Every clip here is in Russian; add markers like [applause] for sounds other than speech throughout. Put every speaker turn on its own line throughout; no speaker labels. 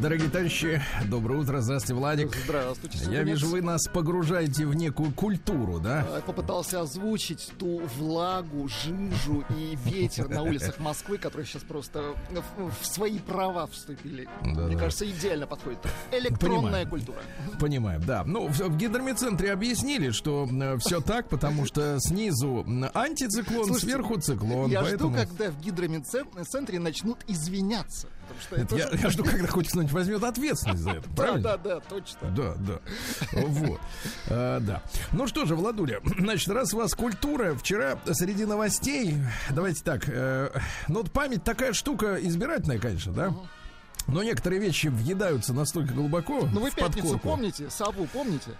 Дорогие товарищи, доброе утро. Здравствуйте, Владик.
Здравствуйте.
Я
Сергей.
вижу, вы нас погружаете в некую культуру, да?
Я попытался озвучить ту влагу, жижу и ветер на улицах Москвы, которые сейчас просто в, свои права вступили.
Да-да.
Мне кажется, идеально подходит. Электронная
Понимаю.
культура.
Понимаем, да. Ну, в, в гидромедцентре объяснили, что все так, потому что снизу антициклон,
Слушайте,
сверху циклон.
Я
поэтому...
жду, когда в гидромедцентре начнут извиняться. Потому что
Это я, я жду, когда хоть кто-нибудь возьмет ответственность за это,
Да,
правильно?
да, да, точно.
Да, да. Вот. А, да. Ну что же, Владуля, значит, раз у вас культура, вчера среди новостей, давайте так, э, ну вот память такая штука избирательная, конечно, да? Но некоторые вещи въедаются настолько глубоко
Ну вы
в
пятницу
подкорку.
помните? Сову помните?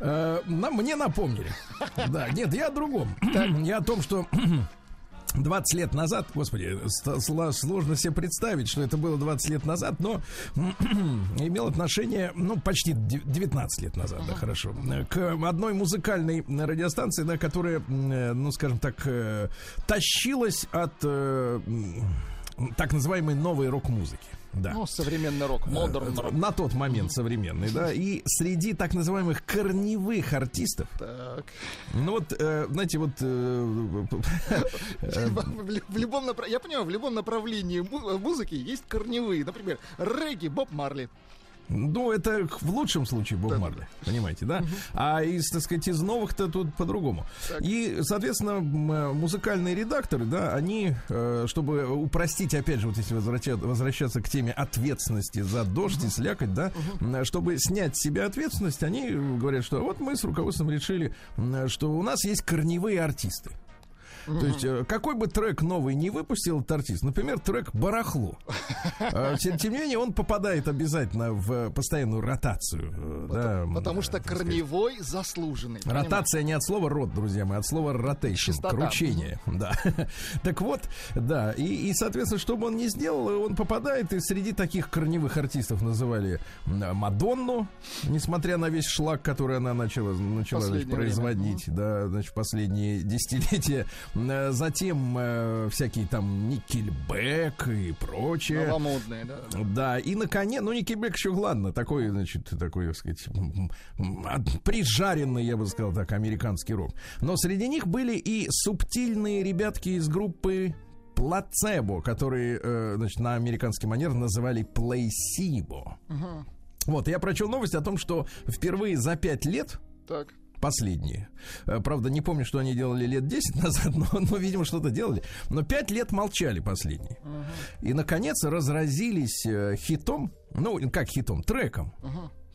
Э, нам, мне напомнили. [laughs] Да, нет, я о другом. Я о том, что 20 лет назад, господи, сложно себе представить, что это было 20 лет назад, но [clears throat] имел отношение, ну, почти дев- 19 лет назад, да, хорошо, к одной музыкальной радиостанции, да, которая, э, ну, скажем так, э, тащилась от э, так называемой новой рок-музыки. Да.
Ну, современный рок, модерн рок.
На тот момент современный, да. И среди так называемых корневых артистов,
Так.
ну вот, э, знаете, вот э, э, [laughs]
В, лю- в любом направ- Я понимаю, в любом направлении му- музыки есть корневые. Например, регги, Боб Марли.
Ну, это в лучшем случае Боб Марли, понимаете, да? А из, так сказать, из новых-то тут по-другому. И, соответственно, э, музыкальные редакторы, да, они, э, чтобы упростить, опять же, вот если возвраща- возвращаться к теме ответственности за дождь и слякоть, да, чтобы снять с себя ответственность, они говорят, что вот мы с руководством решили, м, что у нас есть корневые артисты. То есть, э, какой бы трек новый не выпустил этот артист, например, трек «Барахло», э, тем, тем не менее, он попадает обязательно в постоянную ротацию. э, да,
Потому что
сказать.
корневой заслуженный.
Ротация не от слова рот, друзья мои, а от слова
Частота.
кручение. Да. [laughs] Так вот, да, и, и, соответственно, что бы он ни сделал, он попадает, и среди таких корневых артистов называли Мадонну, несмотря на весь шлак, который она начала, начала значит, производить, да, значит, последние десятилетия. М, Затем э, всякие там Никельбек и прочее.
Новомодные, да.
Да, и наконец, ну, Никельбек еще ладно, такой, значит, такой, так сказать, прижаренный, я бы сказал так, американский рок. Но среди них были и субтильные ребятки из группы Плацебо, которые, э, значит, на американский манер называли Плейсибо. Вот, я прочел новость о том, что впервые за пять лет
Так.
Последние. Э, Правда, не помню, что они делали лет 10 [laughs] назад, но, но видимо, что-то делали. Но 5 лет молчали последние. И, наконец, разразились э, хитом, ну, как хитом, треком.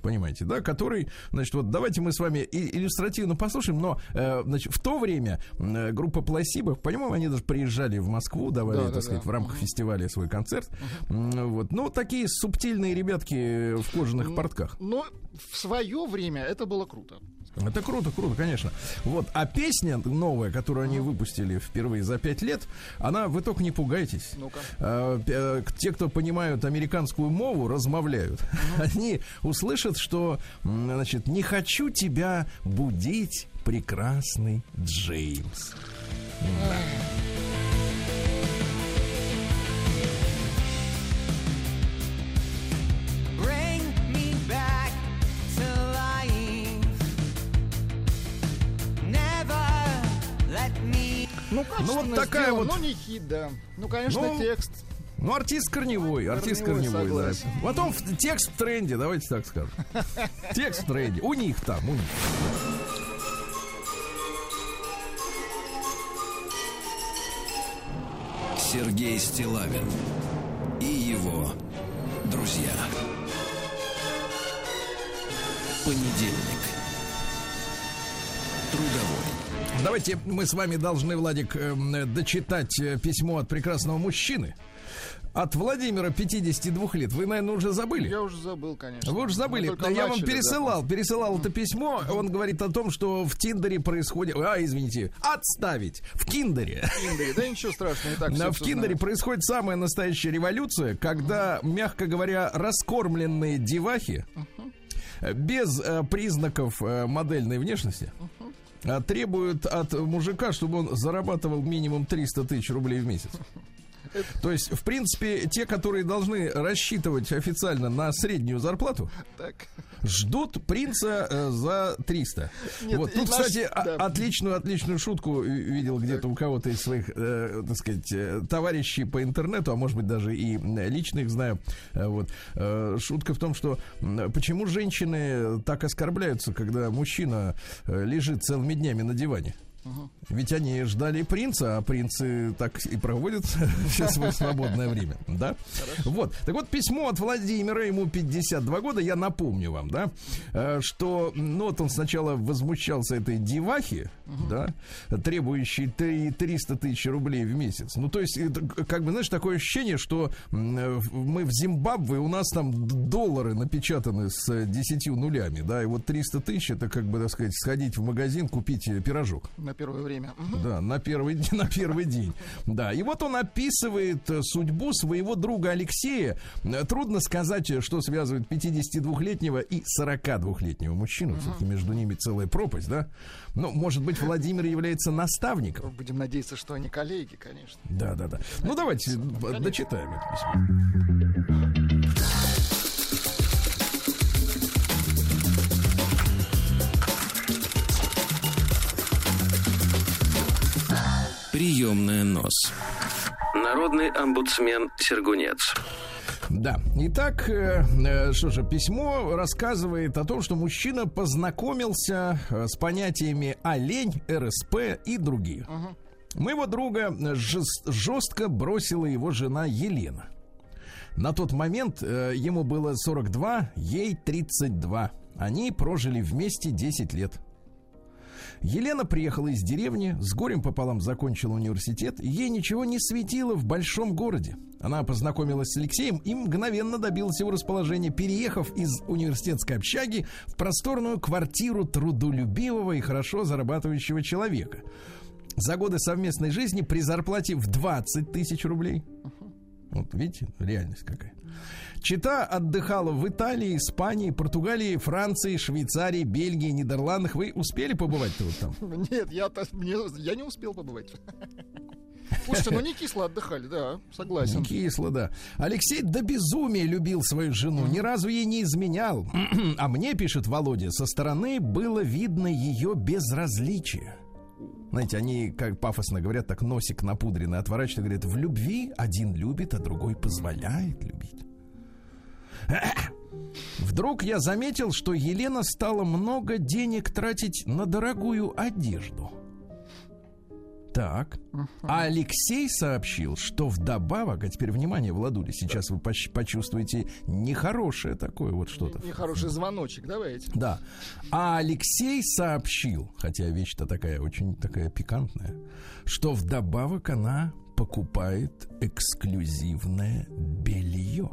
Понимаете, да, который, значит, вот давайте мы с вами и- иллюстративно послушаем, но, э, значит, в то время э, группа Пласибо, по-моему, они даже приезжали в Москву, давали,
Да,
так
да,
сказать,
да.
в рамках фестиваля свой концерт. М, Вот, ну, такие субтильные ребятки в кожаных портках.
Но в свое время это было круто.
Это круто, круто, конечно. Вот, а песня новая, которую они выпустили впервые за пять лет, она, вы только не пугайтесь.
Ну-ка.
Э, э, те, кто понимают американскую мову, размовляют. [laughs] Они услышат, что, значит, не хочу тебя будить, прекрасный Джеймс.
Bring
Ну, качественно
вот такая
сделано,
вот-
но не хит, да. Ну, конечно,
Ну,
текст.
Ну, артист корневой, артист
Корневой,
корневой, да. Потом в- текст в тренде, давайте так скажем. [laughs] Текст в тренде. У них там, у них.
Сергей Стилавин и его друзья. Понедельник. Трудовой.
Давайте мы с вами должны, Владик, эм, дочитать э, письмо от прекрасного мужчины. от Владимира 52 лет. Вы, наверное, уже забыли.
Я уже забыл, конечно.
Вы уже забыли.
Мы
Я вам
начали,
пересылал, пересылал это письмо. Он говорит о том, что в Тиндере происходит... А, извините, отставить. В Киндере.
да. Киндере. Да ничего страшного, так все
в Киндере происходит самая настоящая революция, когда, мягко говоря, раскормленные девахи э, без э, признаков модельной внешности э, требуют от мужика, чтобы он зарабатывал минимум 300 тысяч рублей в месяц. То есть, в принципе, те, которые должны рассчитывать официально на среднюю зарплату,
Так.
ждут принца э, за 300.
Нет,
вот тут,
наш-
кстати,
да.
отличную, отличную шутку видел где-то у кого-то из своих, э, так сказать, э, товарищей по интернету, а может быть даже и лично их знаю. Э, Вот. Э, Шутка в том, что почему женщины так оскорбляются, когда мужчина лежит целыми днями на диване? Ведь они ждали принца, а принцы так и проводят [laughs] все свое свободное время, да? Вот. Так вот, письмо от Владимира, ему 52 года, я напомню вам, да, э, что, ну, вот он сначала возмущался этой девахи, да, требующей три- 300 тысяч рублей в месяц. Ну, то есть, это, как бы, знаешь, такое ощущение, что э, мы в Зимбабве, у нас там доллары напечатаны с э, 10 нулями, да, и вот 300 тысяч, это, как бы, так сказать, сходить в магазин, купить э, пирожок.
Первое время.
Да, на первый, день- [laughs] на первый день. Да, и вот он описывает э, судьбу своего друга Алексея. Э, Трудно сказать, э, что связывает 52-летнего и 42-летнего мужчину. Все-таки между ними целая пропасть, да? Ну, может быть, Владимир является наставником.
Будем надеяться, что они коллеги, конечно.
Да, да, да. Ну, давайте э, дочитаем это письмо.
Приемная нос. Народный омбудсмен Сергунец.
Да. Итак, э, э, что же, письмо рассказывает о том, что мужчина познакомился э, с понятиями олень, РСП и другие. Моего друга жест- жестко бросила его жена Елена. На тот момент э, ему было 42, ей 32. Они прожили вместе 10 лет. Елена приехала из деревни, с горем пополам закончила университет, ей ничего не светило в большом городе. Она познакомилась с Алексеем и мгновенно добилась его расположения, переехав из университетской общаги в просторную квартиру трудолюбивого и хорошо зарабатывающего человека. За годы совместной жизни при зарплате в 20 тысяч рублей. Вот видите, реальность какая. Чита отдыхала в Италии, Испании, Португалии, Франции, Швейцарии, Бельгии, Нидерландах. Вы успели побывать-то вот там?
Нет, я, мне, я не успел побывать. Слушайте, ну не кисло отдыхали, да, согласен.
Не кисло, да. Алексей до безумия любил свою жену, ни разу ей не изменял. [clears throat] А мне, пишет Володя, со стороны было видно ее безразличие. Знаете, они, как пафосно говорят, так носик напудренный отворачивают, говорят, в любви один любит, а другой позволяет любить. Вдруг я заметил, что Елена стала много денег тратить на дорогую одежду. Так. А Алексей сообщил, что вдобавок, а теперь внимание, Владуля, сейчас вы поч- почувствуете нехорошее такое вот что-то.
Нехороший звоночек, давайте.
Да. А Алексей сообщил, хотя вещь-то такая очень такая пикантная, что вдобавок она покупает эксклюзивное белье.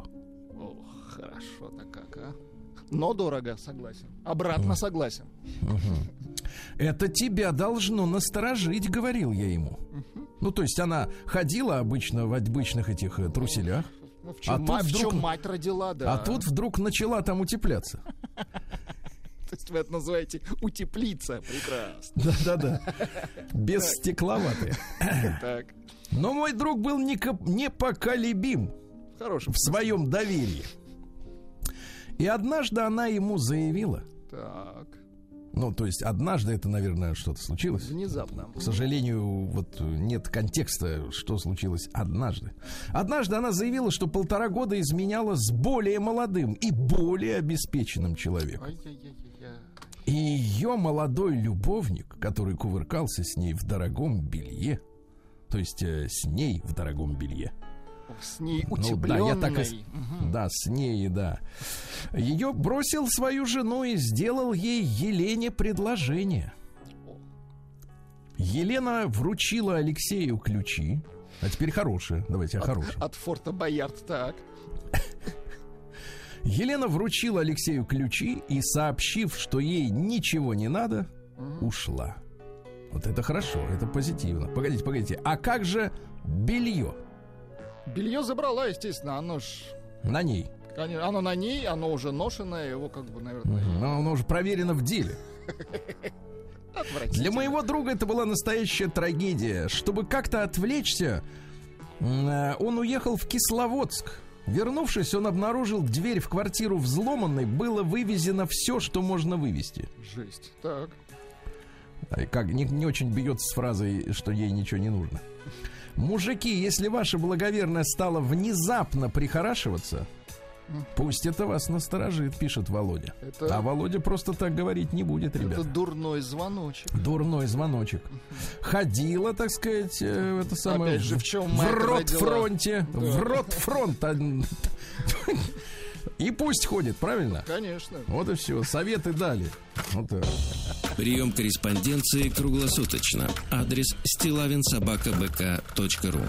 Но дорого, согласен. Обратно согласен.
Это тебя должно насторожить, говорил я ему. Ну, то есть она ходила обычно в обычных этих э, труселях,
Ну, в чем,
А
ма-
тут
в чем
вдруг-
мать родила, да.
а тут вдруг начала там утепляться. [laughs]
То есть вы это называете утеплиться. Прекрасно.
Да-да-да. Без стекловатые.
Так,
Но мой друг был неко- непоколебим
хороший.
в своем доверии. И однажды она ему заявила,
Так,
ну, то есть однажды это, наверное, что-то случилось.
внезапно.
К сожалению, вот нет контекста, что случилось однажды. Однажды она заявила, что полтора года изменяла с более молодым и более обеспеченным человеком. И ее молодой любовник, который кувыркался с ней в дорогом белье, то есть э, с ней в дорогом белье.
С ней
Ну да,
утепленной.
я так и... Да, с ней, да. Ее бросил свою жену и сделал ей Елене предложение. Елена вручила Алексею ключи А теперь хорошее. Давайте о хорошем.
От форта Боярд, так. [laughs]
Елена вручила Алексею ключи и, сообщив, что ей ничего не надо, ушла. Вот это хорошо, это позитивно. Погодите, погодите. А как же белье
Белье забрала, естественно, оно ж...
на ней?
конечно, Оно на ней, оно уже ношенное, его как бы, наверное,
Но оно уже проверено в деле. [laughs] Для моего друга это была настоящая трагедия. Чтобы как-то отвлечься, э, он уехал в Кисловодск. Вернувшись, он обнаружил дверь в квартиру взломанной, было вывезено все, что можно вывести.
Жесть. Так.
Как не, не очень бьется с фразой, что ей ничего не нужно. Мужики, если ваша благоверная стала внезапно прихорашиваться, пусть это вас насторожит, пишет Володя.
Это-
А Володя просто так говорить не будет, ребята.
Это дурной звоночек.
Дурной звоночек. Ходила, так сказать, э, это самое...
Опять же, в чем
в рот
родила?
фронте.
Да.
В рот фронт. [laughs] И пусть ходит, правильно?
Конечно.
Вот и все. Советы дали. Вот так.
Прием корреспонденции круглосуточно. Адрес стилавинсобакабк.ру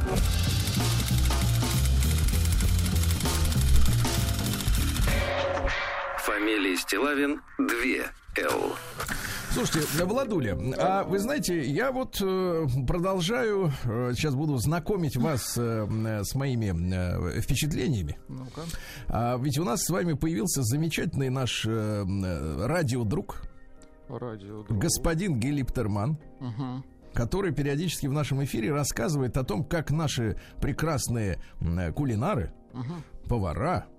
Фамилия Стилавин 2 Л.
Слушайте, Владуля, а вы знаете, я вот э, продолжаю, э, сейчас буду знакомить вас э, с моими впечатлениями.
Ну-ка.
А ведь у нас с вами появился замечательный наш радиодруг,
Радио.
господин Гелиптерман.
Угу.
который периодически в нашем эфире рассказывает о том, как наши прекрасные кулинары, повара, э,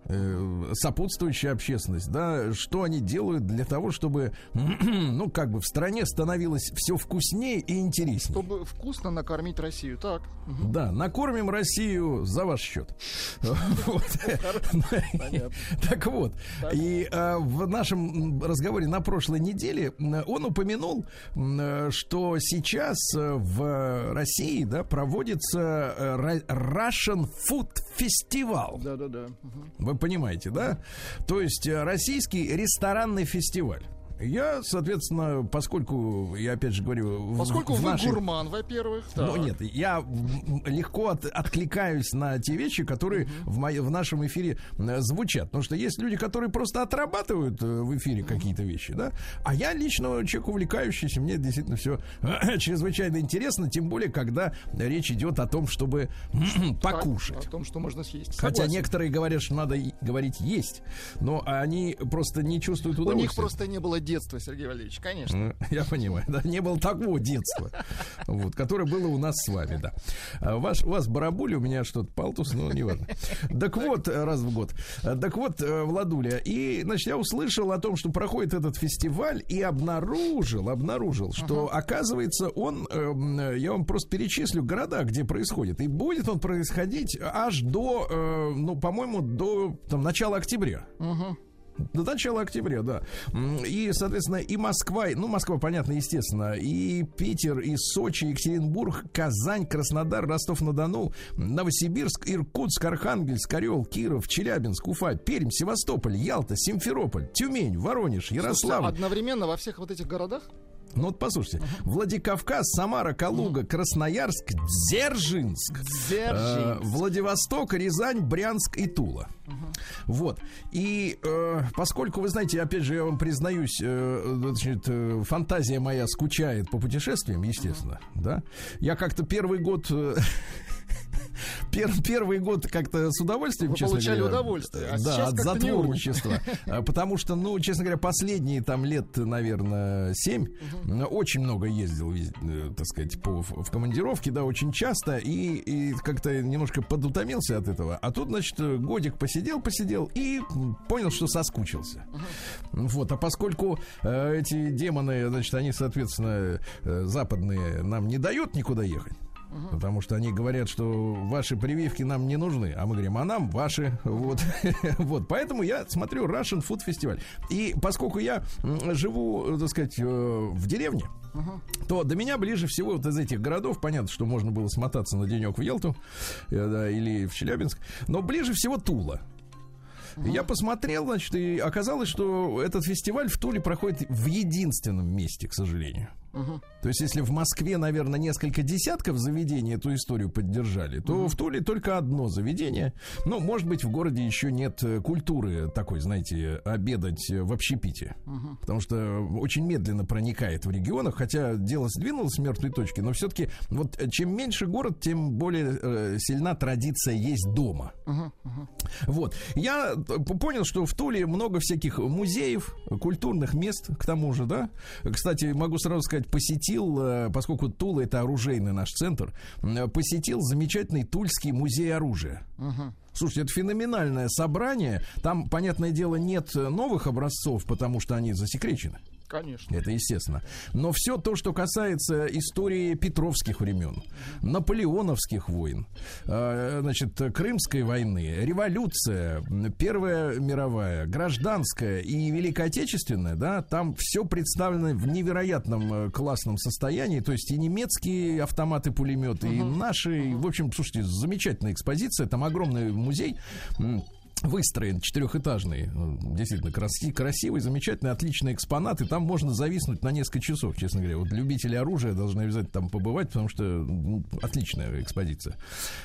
сопутствующая общественность, да, что они делают для того, чтобы, [clears throat] ну, как бы в стране становилось все вкуснее и интереснее.
Чтобы вкусно накормить Россию. Так.
Да, накормим Россию за ваш счет. [laughs] Так вот, и э, в нашем разговоре на прошлой неделе м, он упомянул, э, что сейчас э, в России да, проводится э, Russian Food Festival.
Да-да-да.
Вы понимаете, да? То есть э, российский ресторанный фестиваль. Я, соответственно, поскольку, я опять же говорю,
Поскольку
в
вы
нашей-
гурман, во-первых.
ну
так.
нет, я легко от- откликаюсь на те вещи, которые в, моей- в нашем эфире э, звучат. Потому что есть люди, которые просто отрабатывают э, в эфире какие-то вещи, да. А я лично человек увлекающийся, мне действительно все [clears throat] чрезвычайно интересно, тем более, когда речь идет о том, чтобы [clears throat] покушать.
О том, что можно съесть.
Хотя
Согласен.
некоторые говорят, что надо говорить есть, но они просто не чувствуют
У
удовольствия.
них просто не было детства, Сергей Валерьевич, конечно.
Ну, Я понимаю, да, не было такого детства, вот, которое было у нас с вами, да. А Ваш, у вас барабуля, у меня что-то палтус, но не важно. Так вот, раз в год. Так вот, э, Владуля, и, значит, я услышал о том, что проходит этот фестиваль, и обнаружил, обнаружил, что, оказывается, он, э, м, я вам просто перечислю города, где происходит, и будет он происходить аж до, э, ну, по-моему, до там, начала октября. До начала октября, да. И, соответственно, и Москва, ну, Москва, понятно, естественно, и Питер, и Сочи, Екатеринбург, Казань, Краснодар, Ростов-на-Дону, Новосибирск, Иркутск, Архангельск, Орел, Киров, Челябинск, Уфа, Пермь, Севастополь, Ялта, Симферополь, Тюмень, Воронеж,
Слушайте,
Ярославль.
одновременно во всех вот этих городах?
Ну вот послушайте. Владикавказ, Самара, Калуга, Красноярск, Дзержинск, э, Владивосток, Рязань, Брянск и Тула. Вот. И э, поскольку, вы знаете, опять же, я вам признаюсь, э, значит, э, фантазия моя скучает по путешествиям, естественно, да. Я как-то первый год... э, [laughs] [laughs] пер- первый год как-то с удовольствием,
Вы
честно
получали
говоря.
удовольствие, а
да, от затворничества. [laughs] А, Потому что, ну, честно говоря, последние там лет, наверное, семь э, очень много ездил, э, так сказать, по, в командировке, да, очень часто, и, и как-то немножко подутомился от этого. А тут, значит, годик посидел, посидел и понял, что соскучился. Вот, а поскольку э, эти демоны, значит, они, соответственно, э, западные, нам не дают никуда ехать. Потому что они говорят, что ваши прививки нам не нужны. А мы говорим, а нам ваши. [laughs] Вот. [laughs] вот. Поэтому я смотрю Russian Food Festival. И поскольку я живу, э, так сказать, э, в деревне, то до меня ближе всего вот из этих городов, понятно, что можно было смотаться на денек в Елту э, да, или в Челябинск, но ближе всего Тула. Я посмотрел, значит, и оказалось, что этот фестиваль в Туле проходит в единственном месте, к сожалению. То есть, если в Москве, наверное, несколько десятков заведений эту историю поддержали, то в Туле только одно заведение. Ну, может быть, в городе еще нет э, культуры такой, знаете, обедать э, в общепите. Потому что очень медленно проникает в регионах, хотя дело сдвинулось с мертвой точки, но все-таки вот э, чем меньше город, тем более э, сильна традиция есть дома. Вот. Я понял, что в Туле много всяких музеев, культурных мест, к тому же, да. Кстати, могу сразу сказать, посетил, э, поскольку Тула это оружейный наш центр, посетил замечательный Тульский музей оружия. Слушайте, это феноменальное собрание. Там, понятное дело, нет новых образцов, потому что они засекречены.
Конечно.
Это естественно. Но все то, что касается истории Петровских времен, наполеоновских войн, э, значит, Крымской войны, революция, Первая мировая, гражданская и Великая Отечественная, да, там все представлено в невероятном э, классном состоянии. То есть и немецкие автоматы, пулеметы, и наши. В общем, слушайте, замечательная экспозиция. Там огромный музей. Выстроен четырехэтажный, э, действительно краси- красивый, замечательный, отличный экспонат, и там можно зависнуть на несколько часов, честно говоря. Вот любители оружия должны обязательно там побывать, потому что м, отличная экспозиция.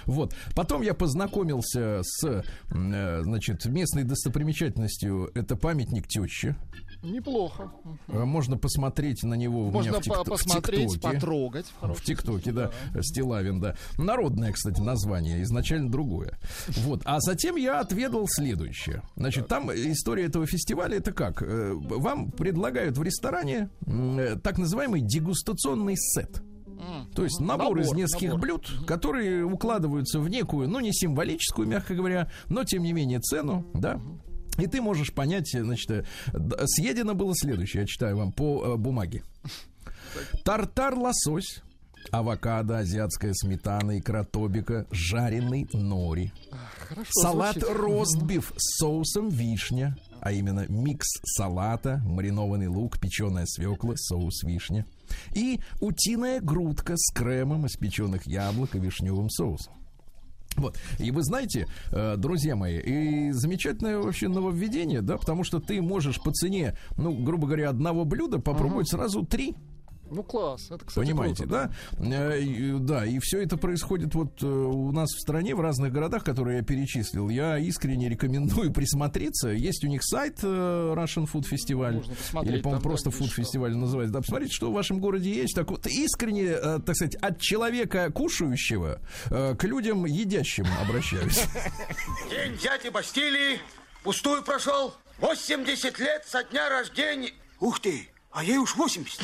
Вот. Потом я познакомился с, э, значит, местной достопримечательностью. Это памятник теще.
Неплохо.
Э, Можно посмотреть на него
Можно
в, тик-
по-
в
посмотреть,
ТикТоке.
потрогать.
В ТикТоке, да, Стилавин, да. Народное, кстати, название, изначально другое. Вот. А затем я отведал следующее. Значит, там история этого фестиваля это как? Э, Вам предлагают в ресторане э, так называемый дегустационный сет. То есть набор, из
Набор,
нескольких
набор.
блюд, которые укладываются в некую, ну не символическую, мягко говоря, но тем не менее цену, да. И ты можешь понять, значит, э, съедено было следующее, я читаю вам по э, бумаге. Тартар лосось, авокадо, азиатская сметана, икра тобика, жареный нори.
Хорошо
Салат
звучит.
ростбиф с соусом вишня, а именно микс салата, маринованный лук, печеная свекла, соус вишня. И утиная грудка с кремом из печеных яблок и вишневым соусом. Вот. И вы знаете, э, друзья мои, и замечательное вообще нововведение, да, потому что ты можешь по цене, ну, грубо говоря, одного блюда попробовать сразу три.
Ну, класс. Это, кстати,
Понимаете,
круто,
да? Э, и- Да, и все это происходит вот э, у нас в стране, в разных городах, которые я перечислил. Я искренне рекомендую присмотреться. Есть у них сайт э, Russian Food Festival.
Можно посмотреть,
Или, по-моему,
там,
просто
да,
Food
что.
Festival называется. Да, посмотрите, что в вашем городе есть. Так вот, искренне, э, так сказать, от человека кушающего э, к людям едящим обращаюсь.
День дяди Бастилии пустую прошел. 80 лет со дня рождения. Ух ты, а ей уж 80.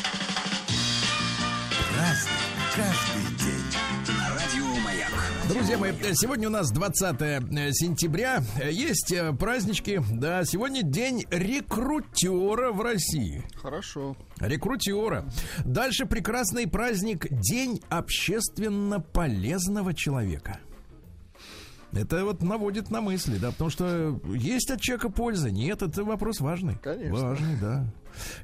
Разный, каждый день. На радио Маяк.
Друзья мои, сегодня у нас 20 э, сентября. Есть э, празднички. Да, сегодня день рекрутера в России.
Хорошо.
Рекрутера. Дальше прекрасный праздник День общественно полезного человека. Это вот наводит на мысли, да, потому что есть от человека польза, нет, это вопрос важный.
Конечно.
Важный, да.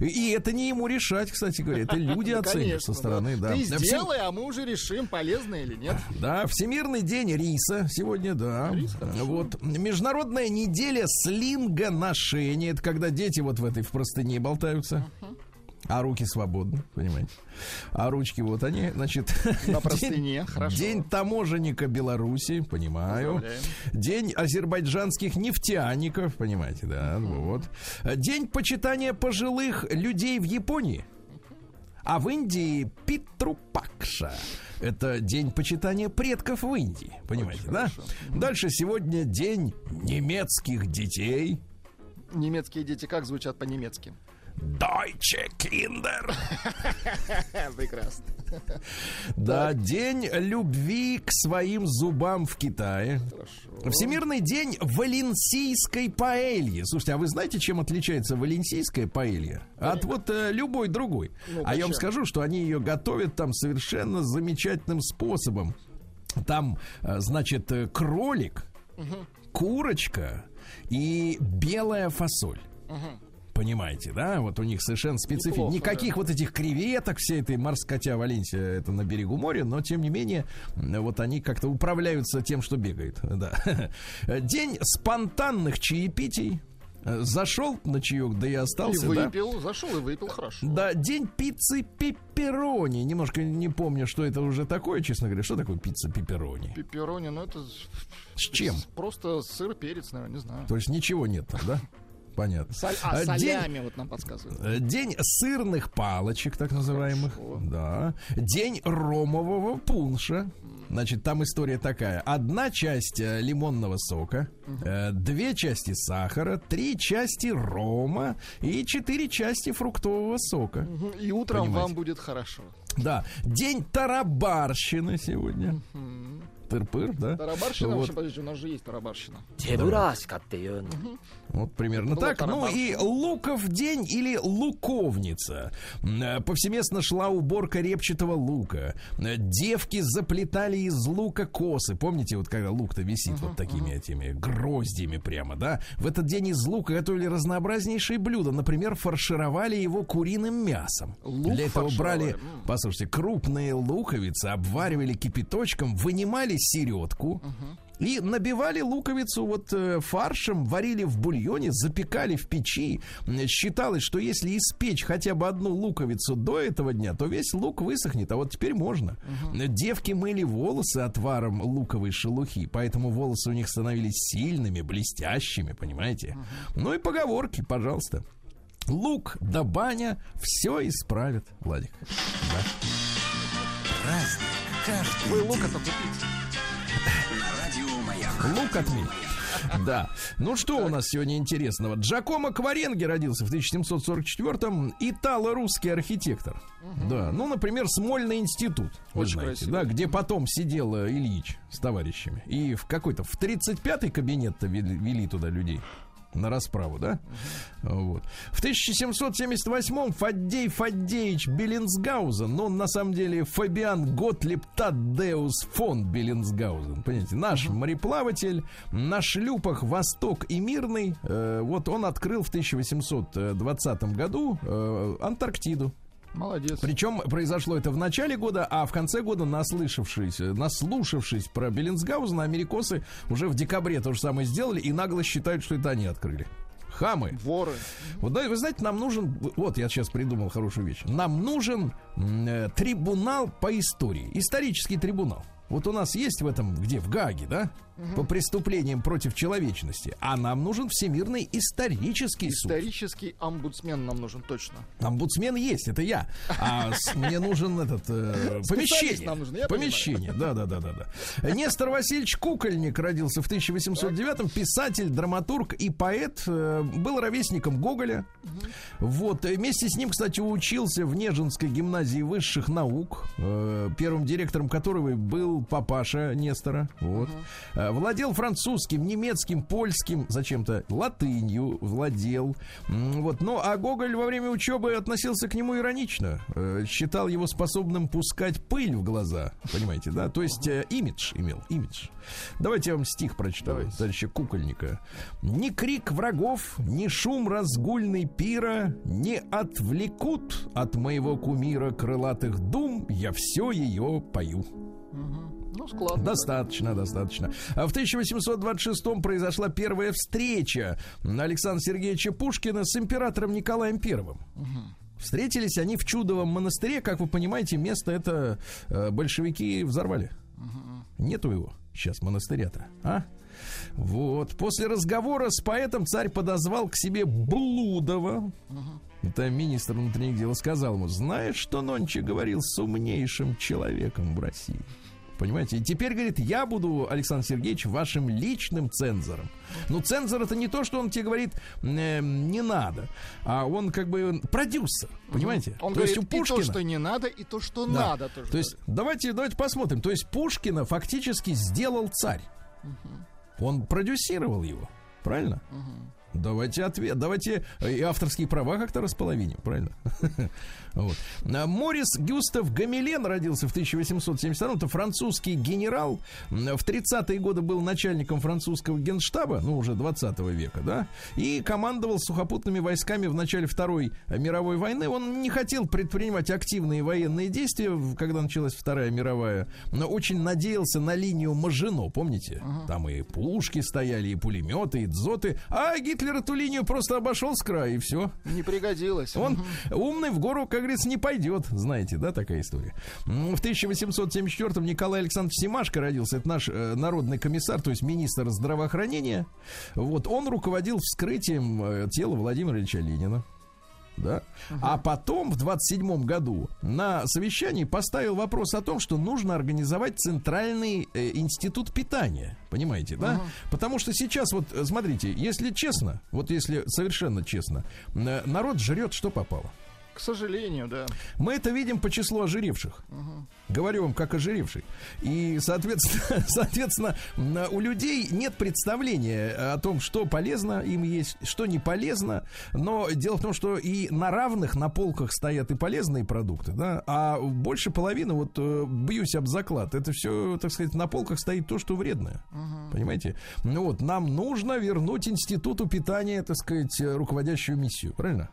И, это не ему решать, кстати говоря, это люди [laughs]
Ну,
оценят со стороны, да.
Ты сделай, а мы уже решим, полезно или нет. [laughs]
да, Всемирный день риса сегодня, да. вот. Международная неделя слинга-ношения. Это когда дети вот в этой в простыне болтаются. А руки свободны, понимаете? А ручки вот они, значит... [laughs]
На
день-
простыне, хорошо.
День таможенника Беларуси, понимаю.
Поздравляем.
День азербайджанских нефтяников, понимаете, да, вот. День почитания пожилых людей в Японии. А в Индии Питрупакша. Это день почитания предков в Индии. Понимаете, да? Дальше сегодня день немецких детей.
Немецкие дети как звучат по-немецки?
Deutsche [laughs] Kinder.
Прекрасно.
Да, день любви к своим зубам в Китае. Всемирный день валенсийской паэльи. Слушайте, а вы знаете, чем отличается валенсийская паэлья от вот э, любой другой?
Ну-ка,
а я вам скажу, что они ее готовят там совершенно замечательным способом. Там, э, значит, э, кролик, курочка и белая фасоль. Понимаете, да? Вот у них совершенно специфика. Никаких вот этих креветок, всей этой морской, хотя Валенсия это на берегу моря, но тем не менее, вот они как-то управляются тем, что бегают. Да. [laughs] День спонтанных чаепитий. Зашел на чаек, да и
И
остался, да?
выпил, зашел и выпил хорошо.
Да, день пиццы пепперони. Немножко не помню, что это уже такое, честно говоря. Что такое пицца пепперони?
Пепперони, ну это
С чем?
просто сыр, перец, наверное, не знаю.
То есть ничего нет там, да? Понятно.
Соль- а,
Э, день-
солями вот нам подсказывают.
Э, День сырных палочек, так называемых.
Хорошо.
Да. День ромового пунша. Значит, там история такая. Одна часть э, лимонного сока, э, две части сахара, три части рома и четыре части фруктового сока.
Мгм. И утром
Понимаете.
вам будет хорошо.
Да. День тарабарщины сегодня тыр-пыр, да?
Тарабарщина,
вот.
в общем, у нас же есть тарабарщина.
Тебураська ты ее.
Вот примерно так. Ну и луков день или луковница. Э, повсеместно шла уборка репчатого лука. Э, девки заплетали из лука косы. Помните, вот когда лук-то висит вот такими этими гроздями прямо, да? В этот день из лука готовили разнообразнейшие блюда. Например, фаршировали его куриным мясом.
Лук
Для этого брали, послушайте, крупные луковицы, обваривали кипяточком, вынимали середку, и набивали луковицу вот э, фаршем, варили в бульоне, запекали в печи. Считалось, что если испечь хотя бы одну луковицу до этого дня, то весь лук высохнет, а вот теперь можно. Э, Девки мыли волосы отваром луковой шелухи, поэтому волосы у них становились сильными, блестящими, понимаете? Ну и поговорки, пожалуйста. Лук да баня все исправит, Владик.
Праздник каждый
Вы лука-то купите.
Лук отмель. Да. Ну что у нас сегодня интересного? Джакомо Кваренги родился в 1744-м. Итало-русский архитектор. Да. Ну, например, Смольный институт.
Очень
знаете,
красиво.
да, где потом сидел э, Ильич с товарищами. И в какой-то, в 35-й кабинет-то вели, вели туда людей. На расправу, да? Вот. В 1778-м Фаддей Фаддеевич Беллинсгаузен, но он на самом деле Фабиан Готлиб Таддеус фон Беллинсгаузен, понимаете, наш мореплаватель на шлюпах Восток и Мирный, э, вот он открыл в 1820 году э, Антарктиду.
Молодец.
Причем произошло это в начале года, а в конце года, наслышавшись, наслушавшись про Беллинсгаузена, америкосы уже в декабре то же самое сделали и нагло считают, что это они открыли. Хамы.
Воры.
Вот, да, вы знаете, нам нужен, вот я сейчас придумал хорошую вещь, нам нужен э, трибунал по истории, исторический трибунал. Вот у нас есть в этом, где, в Гаге, да, по преступлениям против человечности, а нам нужен всемирный исторический суд.
Исторический омбудсмен нам нужен точно.
Омбудсмен есть, это я. А мне нужен этот э, помещение.
нам нужен, я
помещение, да, да, да, да, да. Нестор Васильевич Кукольник родился в 1809-м, писатель, драматург и поэт, э, был ровесником Гоголя. Вот э, вместе с ним, кстати, учился в Нежинской гимназии высших наук, первым директором которого был папаша Нестора. Вот. Владел французским, немецким, польским, зачем-то латынью владел. Вот. Ну, а Гоголь во время учебы относился к нему иронично. Э, Считал его способным пускать пыль в глаза. Понимаете, да? То есть э, имидж имел, имидж. Давайте я вам стих прочитаю,
Давайте.
товарища Кукольника. «Ни крик врагов, ни шум разгульный пира не отвлекут от моего кумира крылатых дум, я все ее пою».
Ну, складно.
Достаточно, достаточно. А в 1826 произошла первая встреча Александра Сергеевича Пушкина с императором Николаем Первым. Встретились они в Чудовом монастыре. Как вы понимаете, место это э, большевики взорвали. Нету его сейчас монастыря-то, а? Вот. После разговора с поэтом царь подозвал к себе Блудова. Это министр внутренних дел сказал ему, знаешь, что Нонче говорил с умнейшим человеком в России? Понимаете? И теперь, говорит, я буду, Александр Сергеевич, вашим личным цензором. Ну, цензор это не то, что он тебе говорит, э, не надо, а он как бы продюсер. Понимаете?
Он
то
говорит
есть у
и
Пушкина...
то, что не надо, и то, что
Да.
надо тоже.
То есть давайте, давайте посмотрим. То есть Пушкина фактически сделал царь. Он продюсировал его. Правильно? Давайте ответ, давайте э, и авторские права как-то располовиним, правильно? [laughs] Вот. А Морис Гюстав Гамилен родился в 1872 Это французский генерал. В 30-е годы был начальником французского генштаба, ну, уже 20 века, да, и командовал сухопутными войсками в начале Второй мировой войны. Он не хотел предпринимать активные военные действия, когда началась Вторая мировая, но очень надеялся на линию Мажино, помните? Там и пушки стояли, и пулеметы, и дзоты. А Гитлер Гитлер эту линию просто обошел с края, и все.
Не пригодилось.
Он умный в гору, как говорится, не пойдет. Знаете, да, такая история. В 1874-м Николай Александрович Семашко родился. Это наш э, народный комиссар, то есть министр здравоохранения. Вот, он руководил вскрытием э, тела Владимира Ильича Ленина. Да. А потом в 27 году на совещании поставил вопрос о том, что нужно организовать центральный э, институт питания. Понимаете, да? Потому что сейчас вот, э, смотрите, если честно, вот если совершенно честно, э, народ жрет, что попало.
К сожалению, да.
Мы это видим по числу ожиревших. Говорю вам, как ожиревший. И, соответственно, [laughs] соответственно, у людей нет представления о том, что полезно им есть, что не полезно. Но дело в том, что и на равных на полках стоят и полезные продукты, да, а больше половины, вот э, бьюсь об заклад, это все, так сказать, на полках стоит то, что вредное. Понимаете? Ну вот, нам нужно вернуть институту питания, так сказать, э, руководящую миссию. Правильно?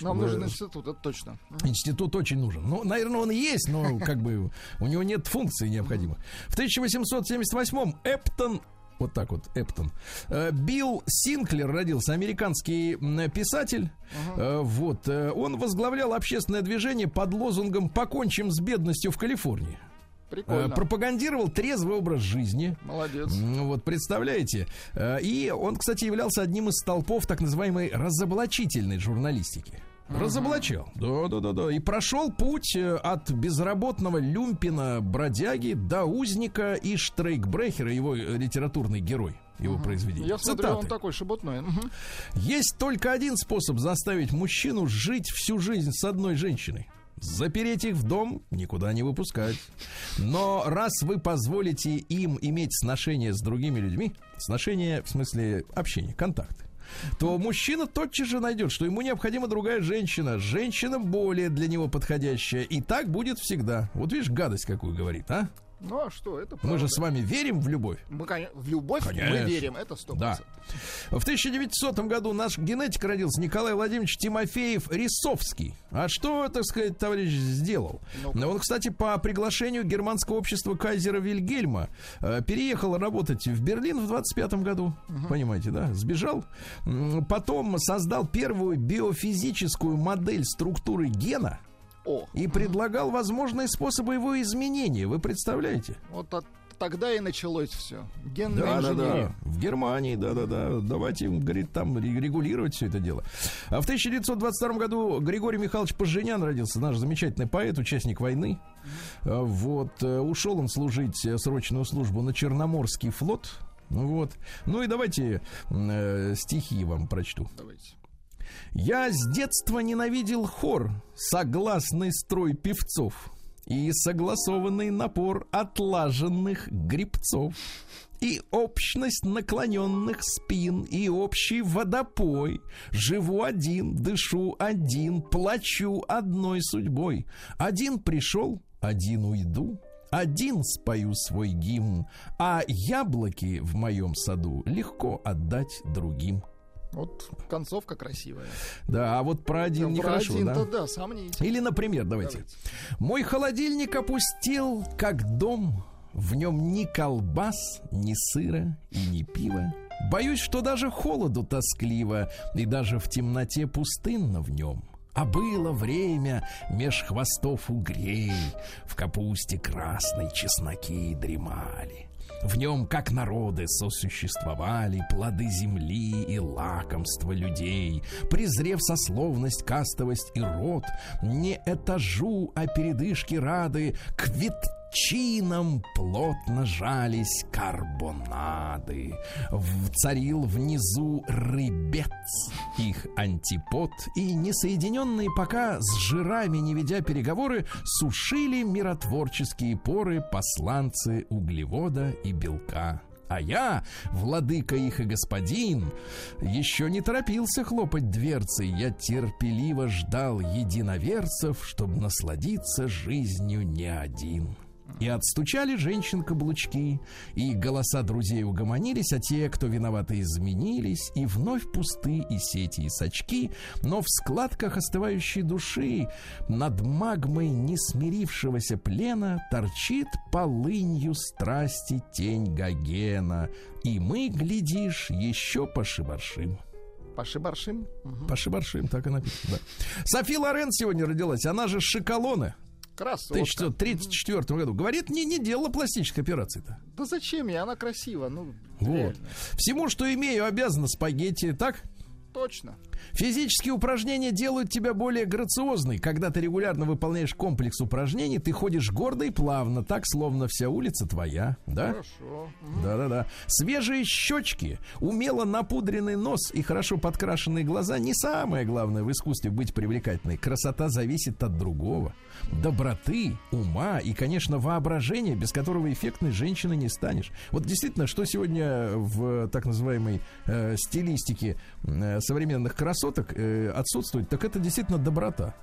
Нам нужен институт, это точно.
Институт очень нужен. Ну, наверное, он и есть, но как бы у него нет функций необходимых. В 1878-м Эптон вот так вот, Эптон. Э, Билл Синклер родился, американский писатель. Э, Вот, э, он возглавлял общественное движение под лозунгом «Покончим с бедностью в Калифорнии». Э,
Прикольно.
Пропагандировал трезвый образ жизни.
Молодец.
Ну, Вот, представляете? Э, И он, кстати, являлся одним из столпов так называемой разоблачительной журналистики. Разоблачал. Да, да, да, да. И прошел путь э, от безработного люмпина бродяги до узника и штрейкбрехера, его э, литературный герой, его произведение.
Я смотрю, он
Цитаты.
такой шебутной. Мгм.
Есть только один способ заставить мужчину жить всю жизнь с одной женщиной. Запереть их в дом, никуда не выпускать. Но раз вы позволите им иметь сношение с другими людьми, сношение в смысле общения, контакты, то мужчина тотчас же найдет, что ему необходима другая женщина, женщина более для него подходящая. И так будет всегда. Вот видишь, гадость какую говорит, а?
Ну а что, это
Мы же
правда.
с вами верим в любовь.
Мы, в любовь
Конечно.
мы верим, это сто
Да. В 1900 году наш генетик родился Николай Владимирович Тимофеев Рисовский. А что, так сказать, товарищ сделал?
Ну-ка.
Он, кстати, по приглашению германского общества Кайзера Вильгельма э, переехал работать в Берлин в 25 году. Понимаете, да? Сбежал. Потом создал первую биофизическую модель структуры гена
О,
и предлагал возможные способы его изменения. Вы представляете?
вот от- тогда и началось все. Генная
Да, да,
инженерия.
да. В Германии, да, да, да. Давайте, говорит, там ре- регулировать все это дело. А в 1922 году Григорий Михайлович Поженян родился, наш замечательный поэт, участник войны. А, Вот. э, Ушел он служить э, срочную службу на Черноморский флот. Вот. Ну и давайте э, стихи вам прочту.
Давайте.
Я с детства ненавидел хор, согласный строй певцов и согласованный напор отлаженных грибцов. И общность наклоненных спин, и общий водопой. Живу один, дышу один, плачу одной судьбой. Один пришел, один уйду, один спою свой гимн, а яблоки в моем саду легко отдать другим.
Вот концовка красивая.
Да, а вот про один
Про
нехорошо,
один-то
да?
да, сомнительно.
Или, например, давайте. Мой холодильник опустел, как дом. В нем ни колбас, ни сыра и ни пива. Боюсь, что даже холоду тоскливо, и даже в темноте пустынно в нем. А было время меж хвостов угрей, в капусте красной чесноки дремали. В нем, как народы, сосуществовали плоды земли и лакомства людей, презрев сословность, кастовость и род, не этажу, а передышки рады, к ветчинам плотно жались карбонады. Царил внизу рыбец, их антипод, и несоединенные пока с жирами, не ведя переговоры, сушили миротворческие поры посланцы углевода и белка. А я, владыка их и господин, еще не торопился хлопать дверцей. Я терпеливо ждал единоверцев, чтобы насладиться жизнью не один. И отстучали женщин каблучки, и голоса друзей угомонились, а те, кто виноваты, изменились, и вновь пусты и сети, и сачки, но в складках остывающей души над магмой несмирившегося плена торчит полынью страсти тень Гогена, и мы, глядишь, еще пошибаршим.
Паши-баршим. Мгм.
Паши-баршим, так и написано, да. Софи Лорен сегодня родилась, она же Шоколоне.
Красотка.
1934 году. Говорит, не, не делала пластической операции-то.
Да зачем ей? Она красива. Ну,
Вот.
реально.
Всему, что имею, обязана спагетти, так?
Точно.
Физические упражнения делают тебя более грациозной. Когда ты регулярно выполняешь комплекс упражнений, ты ходишь гордо и плавно, так, словно вся улица твоя, да?
Хорошо.
Да-да-да. Свежие щечки, умело напудренный нос и хорошо подкрашенные глаза не самое главное в искусстве быть привлекательной. Красота зависит от другого. Доброты, ума и, конечно, воображения, без которого эффектной женщиной не станешь. Вот действительно, что сегодня в так называемой э, стилистике э, современных красоток э, отсутствует, так это действительно доброта.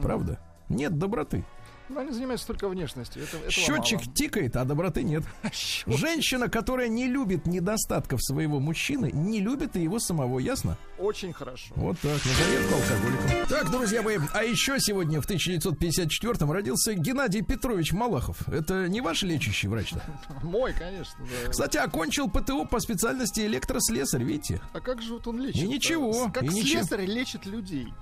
Правда? Нет доброты.
Ну, они занимаются только внешностью. Это, этого
Счетчик
мало.
тикает, а доброты нет. [laughs] Женщина, которая не любит недостатков своего мужчины, не любит и его самого, ясно?
Очень хорошо.
Вот так, на заметку алкоголику. Так, друзья мои, а еще сегодня в 1954-м родился Геннадий Петрович Малахов. Это не ваш лечащий врач-то? [laughs]
Мой, конечно, да.
Кстати, окончил ПТУ по специальности электрослесарь, видите?
А как же вот он лечит?
И ничего,
Как
и ничего.
слесарь лечит людей.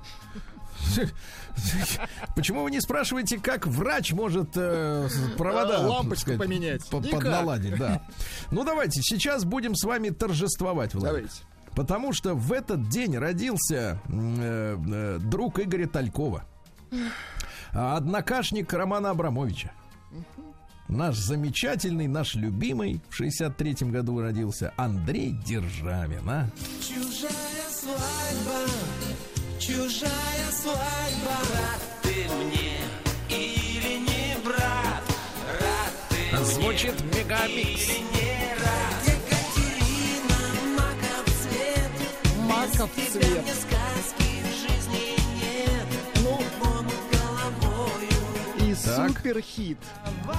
[laughs]
Почему вы не спрашиваете, как врач может э, провода
А, лампочку
сказать,
поменять?
по- подналадить? Да. [laughs] Ну давайте, сейчас будем с вами торжествовать, Владик.
Давайте.
Потому что в этот день родился э, э, друг Игоря Талькова, а, однокашник Романа Абрамовича. Наш замечательный, наш любимый в 63-м году родился Андрей Державин, а?
Чужая свадьба, чужая свадьба. Рад ты мне или не брат? Рад ты
Звучит мегамикс.
или не рад? Екатерина, маков цвет.
Маков
Без тебя
цвет.
мне сказки в жизни нет. Ну, головою.
И
Так.
суперхит.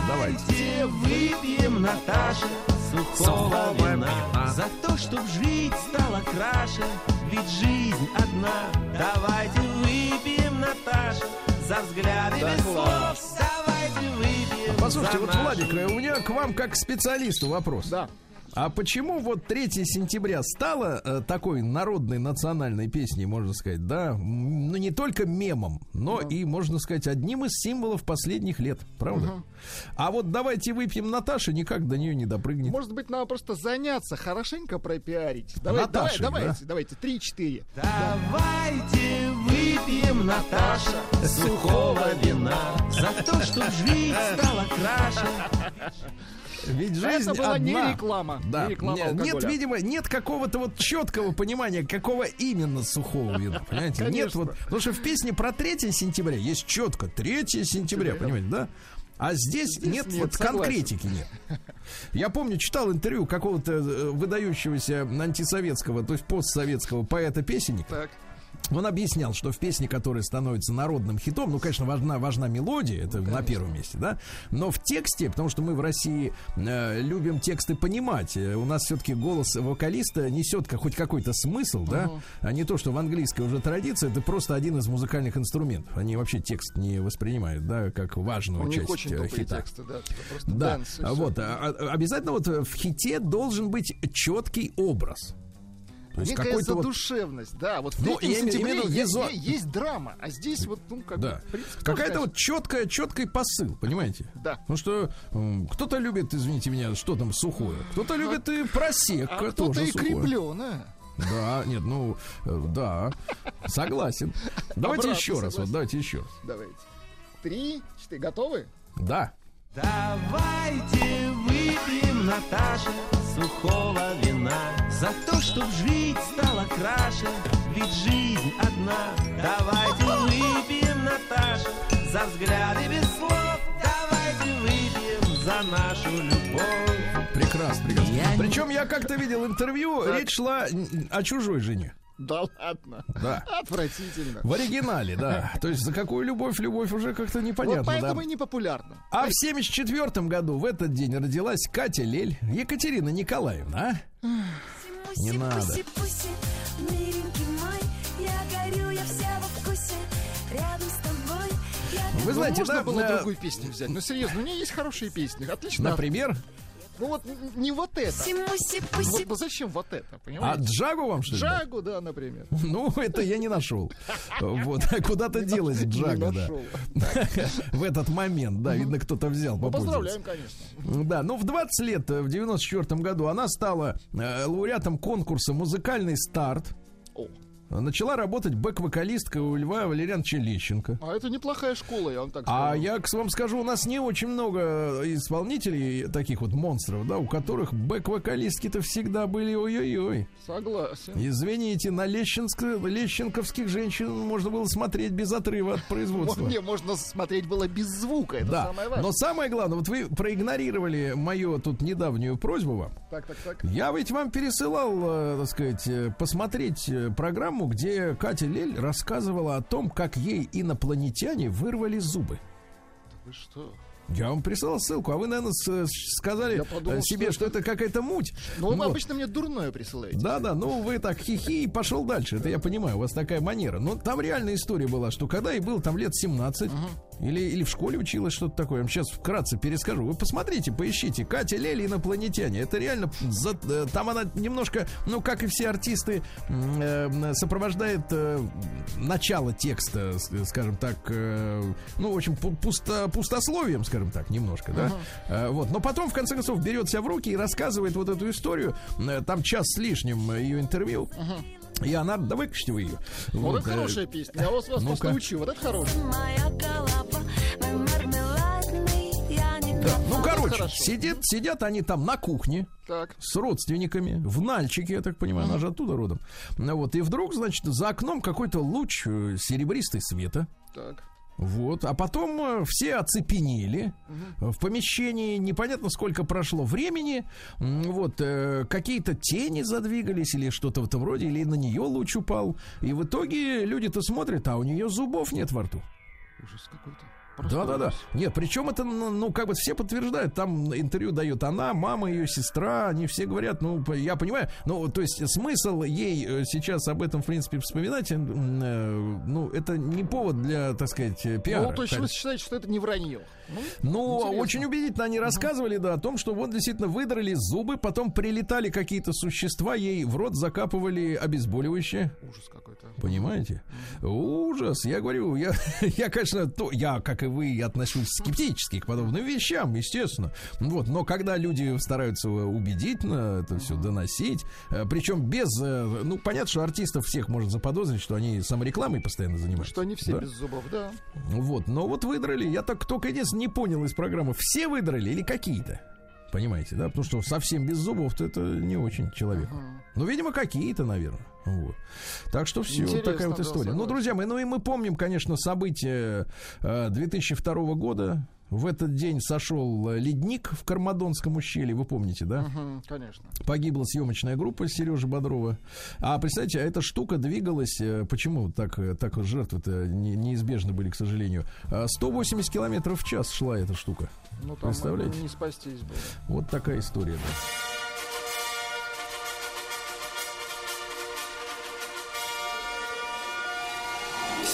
Давайте.
Давайте выпьем, Наташа, сухого вина За то, чтоб жить стало краше, ведь жизнь одна Давайте выпьем, Наташа, за взгляды без слов Давайте выпьем
Послушайте,
за
вот,
нашу
Владик, у меня к вам как к специалисту вопрос.
Да.
А почему вот 3 сентября стало э, такой народной национальной песней, можно сказать, да? Ну, не только мемом, но и, можно сказать, одним из символов последних лет, правда? А вот давайте выпьем Наташи, никак до нее не допрыгнет.
Может быть, надо просто заняться, хорошенько пропиарить. Давай, давай,
Наташей,
давайте, давайте, три-четыре.
Давайте выпьем, Наташа, сухого вина За то, чтоб жить стало краше
Ведь жизнь
Это была не
одна.
реклама.
Да.
Не реклама
Не- нет,
алкоголя.
видимо, нет какого-то вот четкого понимания, какого именно сухого вина. [laughs] Понимаете? Нет
Конечно.
вот. Потому что в песне про 3 сентября есть четко 3 сентября, понимаете, да? А здесь, нет,
нет,
вот
согласен.
конкретики нет. Я помню, читал интервью какого-то э, выдающегося антисоветского, то есть постсоветского поэта-песенника.
Так.
Он объяснял, что в песне, которая становится народным хитом, ну, конечно, важна, важна мелодия, это на первом месте, да, но в тексте, потому что мы в России э, любим тексты понимать, э, у нас все-таки голос вокалиста несет как- хоть какой-то смысл, да, а не то, что в английской уже традиция, это просто один из музыкальных инструментов. Они вообще текст не воспринимают, да, как важную
У
часть
очень
э, хита.
тексты, да. Просто
Да,
dance
вот, а- а- обязательно вот в хите должен быть четкий образ. То есть
Некая
какой-то вот
задушевность, да. Вот в
Ну,
3
я име-
сентября
имею в виду
е-
визуал-
е- есть драма, а здесь вот, ну, как
Да.
бы,
Какая-то вот четкая, четкий посыл, понимаете?
Да.
Ну что м, кто-то любит, извините меня, что там сухое. Кто-то любит и просекко
А кто-то и крепленое.
Да, нет, ну, э, да, согласен. [laughs] Давайте
Обратно
еще раз, вот давайте еще раз.
Давайте. Три, четыре. Готовы?
Да.
Давайте выпьем, Наташа, сухого вина. За то, чтоб жить стало краше, ведь жизнь одна. Давайте выпьем, Наташа, за взгляды без слов. Давайте выпьем за нашу любовь.
Прекрасно, прекрасно.
Я
Причем я как-то видел интервью, речь шла о чужой жене.
Да ладно.
Да.
Отвратительно.
В оригинале, да. То есть за какую любовь, любовь уже как-то
Вот
непонятно, да.
поэтому и не популярно.
А в 74 году в этот день родилась Катя Лель, Екатерина Николаевна, а? Не надо. Вы
Ну,
знаете,
можно
да,
было
э,
другую песню взять. Ну, серьезно, у нее есть хорошие песни. Отлично.
например,
Ну вот не вот это. Вот ну зачем вот это,
А
понимаете?
Джагу вам что ли?
Джагу, да, например. [laughs]
Ну, это я не нашел. Вот, куда-то делась Джага, да.
нашел. [laughs]
В этот момент, да, видно, кто-то взял,
Ну, поздравляем, конечно.
Да, ну в 20 лет, э, в 94 году, она стала э, лауреатом конкурса «Музыкальный старт». Начала работать бэк-вокалисткой у Льва Валерьяновича Лещенко.
А это неплохая школа, я вам так
А
скажу.
я к- вам скажу, у нас не очень много исполнителей, таких вот монстров, да, у которых бэк-вокалистки-то всегда были ой-ой-ой.
Согласен.
Извините, на лещенск- лещенковских женщин можно было смотреть без отрыва от производства.
Не, можно смотреть было без звука, это
Да,
самое важное.
но самое главное, вот вы проигнорировали мою тут недавнюю просьбу вам.
Так, так, так.
Я ведь вам пересылал, э, так сказать, э, посмотреть э, программу, где Катя Лель рассказывала о том, как ей инопланетяне вырвали зубы.
Вы что?
Я вам прислал ссылку, а вы, наверное, с- сказали
подумал,
э, себе,
что
что это какая-то муть.
Ну, вы
Вот.
обычно мне дурное присылаете.
Да, да, ну вы так хихи и пошел дальше. Это я понимаю, у вас такая манера. Но там реальная история была, что когда ей было там лет 17, или, или в школе училась что-то такое, я вам сейчас вкратце перескажу. Вы посмотрите, поищите. Катя Лели инопланетяне. Это реально... за- э, там она немножко, ну, как и все артисты, э, сопровождает э, начало текста, скажем так, э, ну, в общем, пу- пусто, пустословием, скажем так, немножко, да? Э, вот. Но потом, в конце концов, берет себя в руки и рассказывает вот эту историю. Там час с лишним ее интервью. И она, да выключите вы ее.
Вот,
Вот,
это
э,
хорошая песня. Я вас, вас
ну-ка.
просто учу. Вот это хорошая.
Моя голова,
Да, ну, короче,
хорошо.
сидит, сидят они там на кухне
Так.
с родственниками, в Нальчике, я так понимаю, она же оттуда родом. Ну вот, и вдруг, значит, за окном какой-то луч э, серебристый света.
Так.
Вот, а потом э, все оцепенели. В помещении, непонятно сколько прошло времени, вот, э, какие-то тени задвигались или что-то в этом роде, или на нее луч упал, и в итоге люди-то смотрят, а у нее зубов нет во рту.
Ужас какой-то.
Да, да, да. Нет, причем это, ну, ну, как бы все подтверждают. Там интервью дает она, мама, ее сестра. Они все говорят, ну, я понимаю. Ну, то есть смысл ей э, сейчас об этом, в принципе, вспоминать, э, ну, это не повод для, так сказать, э, пиара.
Ну, то есть вы считаете, что это не вранье? Ну,
Ну,
Интересно.
очень убедительно они рассказывали, да, о том, что вот действительно выдрали зубы, потом прилетали какие-то существа, ей в рот закапывали обезболивающее.
ужас какой-то.
Понимаете? Ужас. Я говорю, я, [laughs] я конечно, то, я, как и вы, отношусь скептически к подобным вещам, естественно. Вот, но когда люди стараются убедительно это все доносить, э, причем без, э, ну, понятно, что артистов всех можно заподозрить, что они саморекламой постоянно занимаются.
Что они все
Да?
без зубов, да.
Вот, но вот выдрали. Я так только единственное не понял из программы, все выдрали или какие-то? Понимаете, да? Потому что совсем без зубов-то это не очень человек. Ну, видимо, какие-то, наверное. Вот. Так что все, вот
Интересно,
такая вот
да,
история. ну, друзья мои, ну и мы помним, конечно, события э, 2002 года. В этот день сошел э, ледник в Кармадонском ущелье, вы помните, да?
Мгм, конечно.
Погибла съемочная группа Сережи Бодрова. А представьте, а эта штука двигалась, э, почему так, э, так жертвы-то не- неизбежны были, к сожалению. А 180 километров в час шла эта штука.
Ну, там
Представляете?
не спастись было.
Вот такая история. да.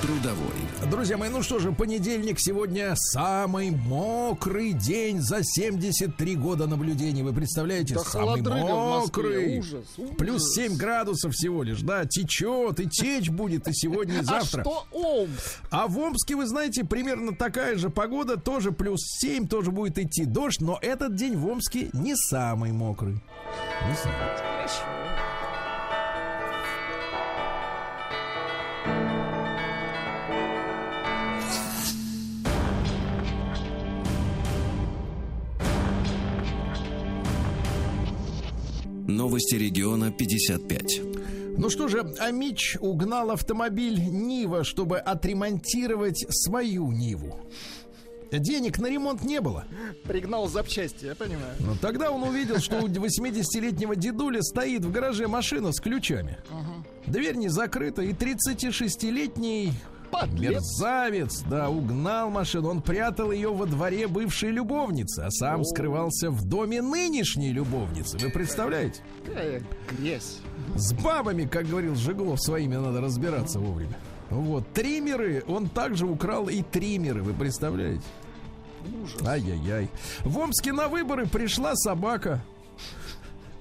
Трудовой.
Друзья мои, ну что же, понедельник сегодня самый мокрый день за 73 года наблюдений. Вы представляете?
Да
самый мокрый.
ужас, ужас.
Плюс 7 градусов всего лишь, да, течет и течь будет и сегодня, и [laughs] завтра.
А что Омск?
А в Омске, вы знаете, примерно такая же погода, тоже плюс 7, тоже будет идти дождь, но этот день в Омске не самый мокрый. Не самый.
Новости региона 55.
Ну что же, Амич угнал автомобиль Нива, чтобы отремонтировать свою Ниву. Денег на ремонт не было.
Пригнал запчасти, я понимаю.
Но тогда он увидел, что у 80-летнего дедуля стоит в гараже машина с ключами. Дверь не закрыта, и 36-летний
Подлец.
мерзавец, да, угнал машину. Он прятал ее во дворе бывшей любовницы, а сам скрывался в доме нынешней любовницы. Вы представляете?
Какая грязь.
С бабами, как говорил Жиглов, своими надо разбираться вовремя. Вот, триммеры, он также украл и триммеры, вы представляете? Ай-яй-яй. В Омске на выборы пришла собака.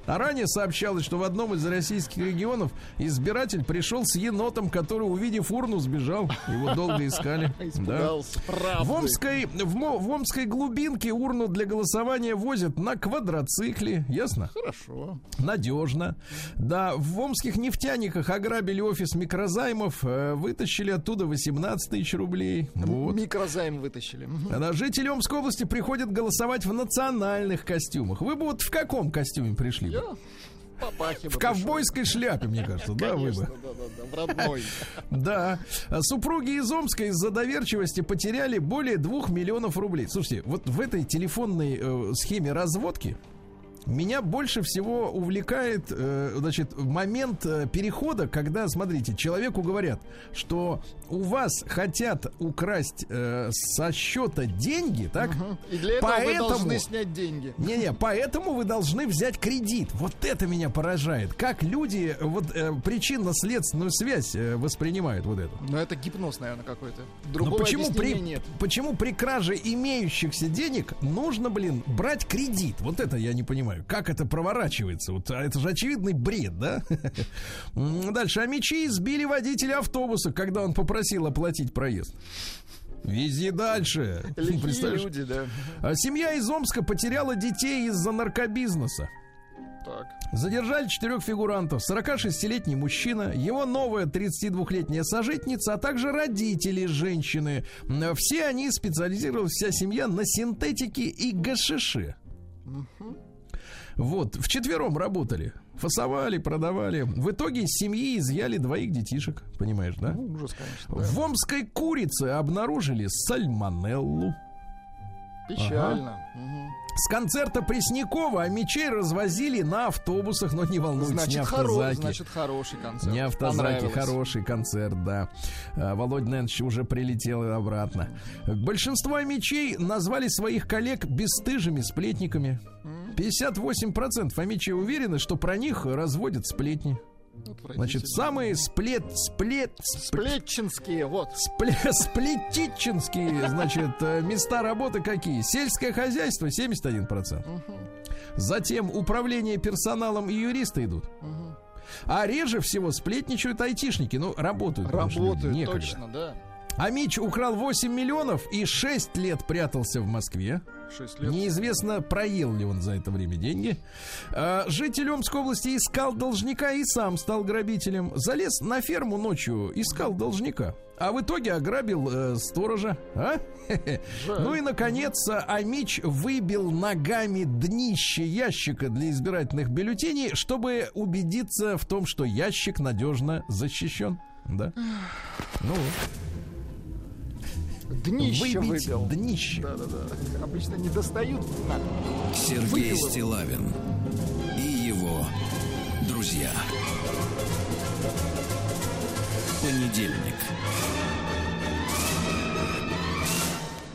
А ранее сообщалось, что в одном из российских регионов избиратель пришел с енотом, который, увидев урну, сбежал. Его долго искали. [laughs] Да. В Омской, в, в Омской глубинке урну для голосования возят на квадроцикле. Ясно?
Хорошо.
Надежно. Да, в омских нефтяниках ограбили офис микрозаймов, э, вытащили оттуда 18 тысяч рублей. Вот.
Микрозайм вытащили. Мгм.
А Жители Омской области приходят голосовать в национальных костюмах. Вы бы вот в каком костюме пришли? Бы В ковбойской шляпе, мне кажется, да, вы бы?
да, да, да, в родной.
Да. Супруги из Омска из-за доверчивости потеряли более двух миллионов рублей. Слушайте, вот в этой телефонной э, схеме разводки меня больше всего увлекает, э, значит, момент э, перехода, когда, смотрите, человеку говорят, что у вас хотят украсть э, со счета деньги, так?
И для этого
Поэтому-
вы должны снять деньги.
Не-не, поэтому вы должны взять кредит. Вот это меня поражает. Как люди вот э, причинно-следственную связь э, воспринимают вот эту.
Но это гипноз, наверное, какой-то.
Но
Другого
почему
объяснения
при,
нет.
почему при краже имеющихся денег нужно, блин, брать кредит? Вот это я не понимаю. Как это проворачивается? Вот а это же очевидный бред, да? [laughs] Дальше. А мечи избили водителя автобуса, когда он попросил оплатить проезд. Вези дальше.
Лихие люди, да.
А Семья из Омска потеряла детей из-за наркобизнеса.
Так.
Задержали четырех фигурантов. 46-летний мужчина, его новая 32-летняя сожительница, а также родители женщины. Все они специализировалась, вся семья, на синтетике и гашише. Вот, вчетвером работали. Фасовали, продавали. В итоге из семьи изъяли двоих детишек. Понимаешь, да?
Ну, ужас, конечно. да.
В омской курице обнаружили сальмонеллу.
Печально. Мгм.
С концерта Преснякова а мечей развозили на автобусах, но не волнуйтесь, не
Значит, хоро...
автозаки.
Значит, хороший концерт.
Не автозаки, хороший концерт, да. А, Володя Ненч уже прилетел обратно. Большинство мечей назвали своих коллег бесстыжими сплетниками. 58% амичей уверены, что про них разводят сплетни. Значит, самые сплет, сплет, сплет,
Сплетчинские, вот.
Спле- Сплетичинские, значит, э, места работы какие? Сельское хозяйство 71%. Затем управление персоналом и юристы идут. А реже всего сплетничают айтишники. Ну, работают.
Работают,
некогда.
точно, да.
А Мич украл 8 миллионов и 6 лет прятался в Москве.
6 лет.
Неизвестно, проел ли он за это время деньги. А, Житель Омской области искал должника и сам стал грабителем. Залез на ферму ночью, искал должника. А в итоге ограбил э, сторожа. А? [laughs] Ну и, наконец, Амич выбил ногами днище ящика для избирательных бюллетеней, чтобы убедиться в том, что ящик надежно защищен. Да? Ну,
Днище
выбить
выбил.
днище.
Да-да-да. Обычно не достают. На.
Сергей
Выбил.
Стилавин и его друзья. Понедельник.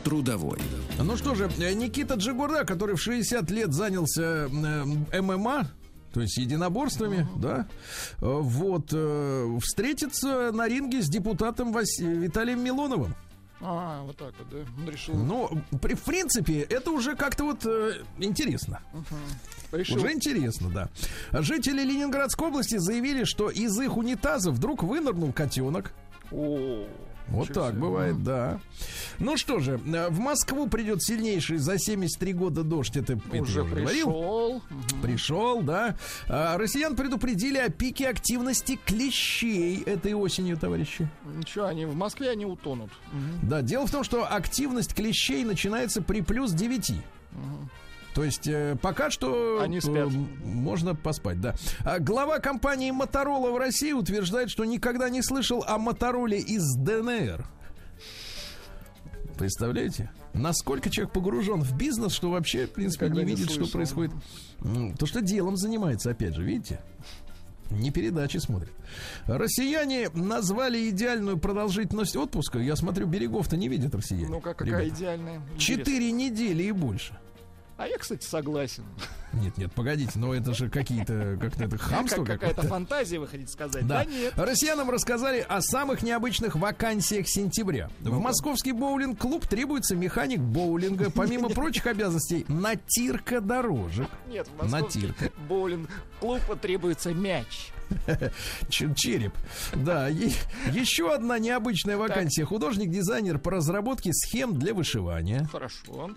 Трудовой.
Ну что же, э, Никита Джигурда, который в 60 лет занялся э, ММА, то есть единоборствами, да, э, вот, встретится на ринге с депутатом Вас- Виталием Милоновым.
А, вот так вот, да. Он решил.
Ну, при, в принципе, это уже как-то вот э, интересно.
решил.
Уже интересно, да. Жители Ленинградской области заявили, что из их унитаза вдруг вынырнул котенок.
О,
Вот
ничего
так
себе.
бывает, да. Ну что же, э, в Москву придет сильнейший за 73 года дождь. Это,
Уже
уже говорил.
пришел. Мгм.
Пришел, да. А, россиян предупредили о пике активности клещей этой осенью, товарищи.
Ничего, они в Москве они утонут.
Да, дело в том, что активность клещей начинается при плюс 9. То есть э, пока что
Они
э,
спят.
можно поспать, да. А глава компании Моторола в России утверждает, что никогда не слышал о Мотороле из ДНР. Представляете? Насколько человек погружен в бизнес, что вообще, в принципе,
Никогда
не
не
видит, что
слышал.
происходит. М, То, что делом занимается, опять же, видите? Не передачи смотрит. Россияне назвали идеальную продолжительность отпуска. Я смотрю, берегов-то не видят россияне.
Ну-ка, какая
ребята.
идеальная.
Четыре недели и больше.
А я, кстати, согласен.
Нет, нет, погодите, но это же какие-то, как-то это хамство
Как какая-то фантазия, вы хотите сказать?
Да.
Да нет.
Россиянам рассказали о самых необычных вакансиях сентября. В московский боулинг-клуб требуется механик боулинга, помимо [laughs] прочих обязанностей, натирка дорожек.
Нет, в московский
Натирка.
боулинг-клуб требуется мяч. [laughs]
Череп. Да, еще одна необычная вакансия. Художник-дизайнер по разработке схем для вышивания.
Хорошо.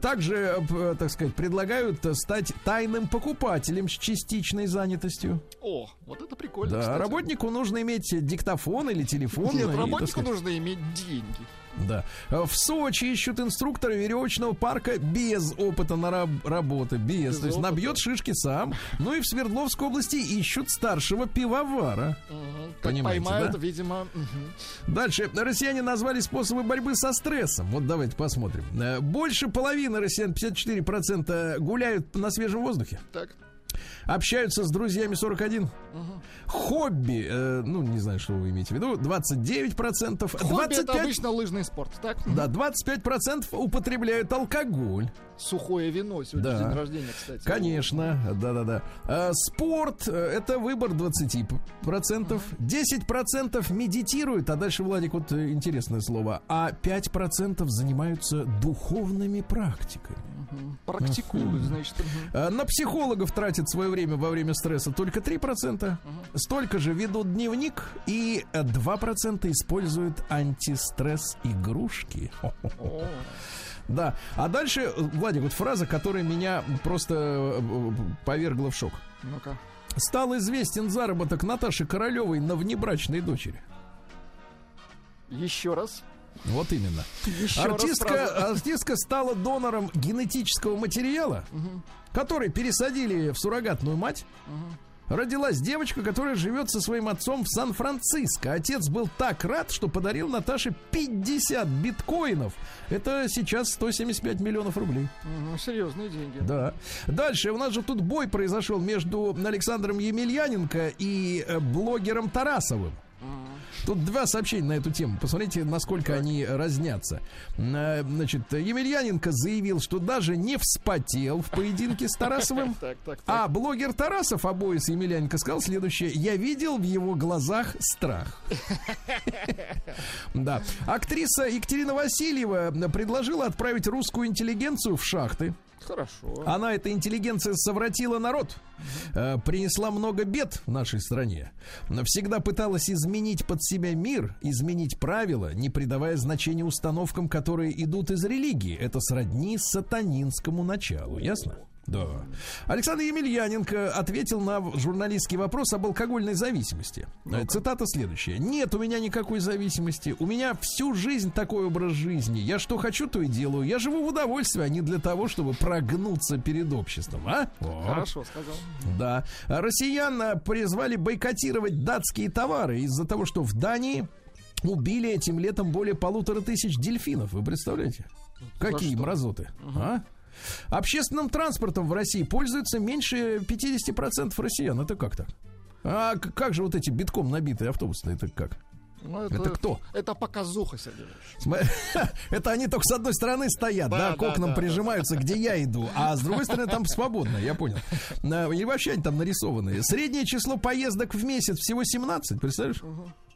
Также, так сказать, предлагают стать тайным покупателем с частичной занятостью.
О, вот это прикольно,
Да, работнику нужно иметь диктофон или телефон.
Нет, работнику нужно иметь деньги.
Да. В Сочи ищут инструктора веревочного парка без опыта на раб- работы. Без.
Без
То есть
опыта.
набьет шишки сам. Ну и в Свердловской области ищут старшего пивовара.
Как
Понимаете,
поймают,
да?
видимо... мгм.
Дальше. Россияне назвали способы борьбы со стрессом. Вот давайте посмотрим. Э, Больше половины россиян, 54%, гуляют на свежем воздухе.
Так.
Общаются с друзьями 41. Хобби, э, ну, не знаю, что вы имеете в виду, 29%.
Хобби это
25,
обычно лыжный спорт, так?
да, 25% употребляют алкоголь.
Сухое вино. Сегодня
Да.
день рождения, кстати.
Конечно, да-да-да. А, спорт э, это выбор 20%. 10% медитируют, а дальше, Владик, вот э, интересное слово. А 5% занимаются духовными практиками.
Практикуют, значит.
А, На психологов тратят свое время во время стресса только 3%. Столько же ведут дневник и э, 2% используют антистресс игрушки.
О,
Да. А дальше, Владик, вот фраза, которая меня просто э, э, повергла в шок.
Ну-ка.
Стал известен заработок Наташи Королевой на внебрачной дочери.
Еще раз.
Вот именно.
Еще
Артистка, артистка стала донором генетического материала, который пересадили в суррогатную мать. Родилась девочка, которая живет со своим отцом в Сан-Франциско. Отец был так рад, что подарил Наташе 50 биткоинов. Это сейчас 175 миллионов рублей.
Мгм, Серьезные деньги.
Да. Дальше у нас же тут бой произошел между Александром Емельяненко и э, блогером Тарасовым. Тут два сообщения на эту тему. Посмотрите, насколько они разнятся. Э, Значит, Емельяненко заявил, что даже не вспотел в поединке с Тарасовым. [laughs]
Так, так, так.
А блогер Тарасов, обои с Емельяненко, сказал следующее. Я видел в его глазах страх. [laughs] Да. Актриса Екатерина Васильева предложила отправить русскую интеллигенцию в шахты.
Хорошо.
Она, эта интеллигенция, совратила народ, э, принесла много бед в нашей стране. Всегда пыталась изменить под себя мир, изменить правила, не придавая значения установкам, которые идут из религии. Это сродни сатанинскому началу, ясно? Да. Александр Емельяненко ответил на журналистский вопрос об алкогольной зависимости. Э, Цитата следующая. Нет у меня никакой зависимости. У меня всю жизнь такой образ жизни. Я что хочу, то и делаю. Я живу в удовольствии, а не для того, чтобы прогнуться перед обществом. А? Вот.
Хорошо сказал.
Да. Россиян а, призвали бойкотировать датские товары из-за того, что в Дании убили этим летом более полутора тысяч дельфинов. Вы представляете? Какие
что?
мразоты. А? Общественным транспортом в России пользуются меньше 50% россиян. Это как так? А как же вот эти битком набитые автобусы? Это как?
Ну,
Это кто?
Это показуха, Сергей [laughs]
Это они только с одной стороны стоят, да,
Да,
к
да,
окнам
да,
прижимаются, где я иду, а с другой стороны там свободно, я понял. А, И вообще они там нарисованные. Среднее число поездок в месяц всего 17, представляешь?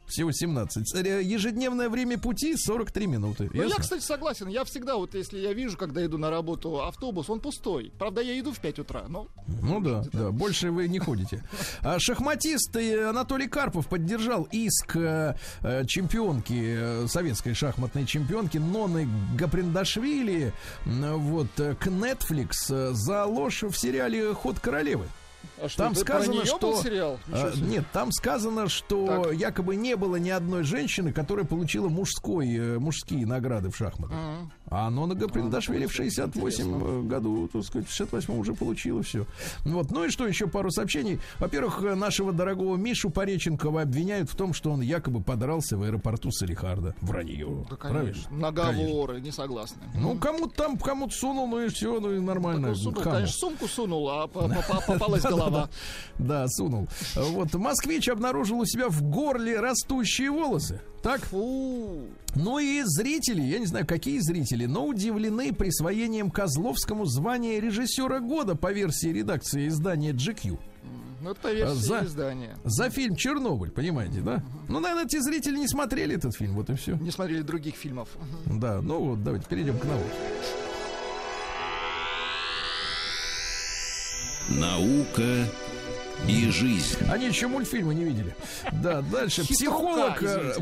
Всего 17. Э, Ежедневное время пути 43 минуты.
Ну, я, кстати, согласен. Я всегда, вот если я вижу, когда иду на работу автобус, он пустой. Правда, я иду в 5 утра, но...
Ну да, да, больше вы не ходите. [laughs] А Шахматист э, Анатолий Карпов поддержал иск э, чемпионки, советской шахматной чемпионки Ноны Гаприндашвили вот, к Netflix за ложь в сериале «Ход королевы».
А что,
Там сказано, что...
сериал?
А, нет, там сказано, что
Так.
якобы не было ни одной женщины, которая получила мужской, э, мужские награды в шахматах.
Мгм.
А Нона Гаприндашвили в
слушай,
68
интересно.
году, так сказать, в 68 уже получила все. Вот. Ну и что, еще пару сообщений. Во-первых, э, нашего дорогого Мишу Пореченкова обвиняют в том, что он якобы подрался в аэропорту Салихарда. Вранье.
Да,
Правильно?
конечно. Наговоры, не согласны.
Ну, кому-то там, кому-то сунул, ну и все, ну и нормально.
Он сунул,
Хаму.
конечно, сумку сунул, а по- по- по- [laughs] попалась голова. Голова.
Да, сунул. Вот, москвич обнаружил у себя в горле растущие волосы. Так?
Фу.
Ну и зрители, я не знаю, какие зрители, но удивлены присвоением Козловскому звания режиссера года по версии редакции издания GQ.
Ну, это по версии
За-
издания.
За фильм «Чернобыль», понимаете, да? Ну, наверное, эти зрители не смотрели этот фильм, вот и все.
Не смотрели других фильмов.
Да, ну вот, давайте перейдем к новому.
Наука и жизнь.
Они еще мультфильмы не видели. Да, дальше. Психолог,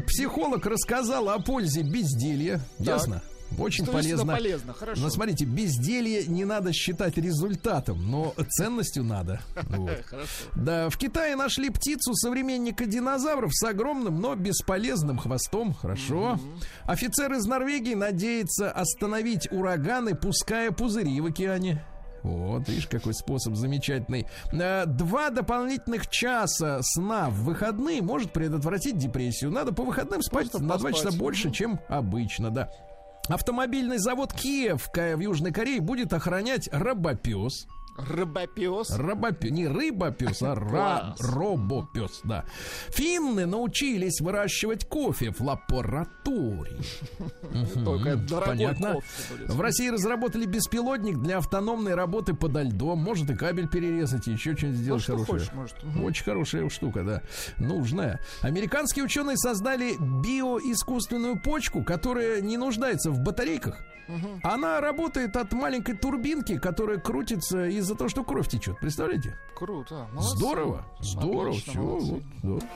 психолог рассказал о пользе безделья. Ясно? Очень
Что
полезно.
полезно, хорошо.
Но смотрите, безделье не надо считать результатом, но ценностью надо. [laughs] Вот. Да, в Китае нашли птицу современника динозавров с огромным, но бесполезным хвостом. Хорошо. Офицер из Норвегии надеется остановить ураганы, пуская пузыри в океане. Вот, видишь, какой способ замечательный. Э, Два дополнительных часа сна в выходные может предотвратить депрессию. Надо по выходным спать
Просто
на два
поспать.
часа больше, чем обычно, да. Автомобильный завод Киев в Южной Корее будет охранять робопес.
Рыбопес.
Робопес, не рыбопес, а ра, робопес, да. Финны научились выращивать кофе в лаборатории. [laughs]
Только
Понятно. В России разработали беспилотник для автономной работы подо льдом. Может и кабель перерезать, и еще что-нибудь сделать хорошее. Очень хорошая штука, да. Нужная. Американские ученые создали биоискусственную почку, которая не нуждается в батарейках. Она работает от маленькой турбинки, которая крутится из-за того, что кровь течет. Представляете?
Круто. молодцы.
Здорово. Здорово.
Отлично,
Все.
молодцы.
Вот, да.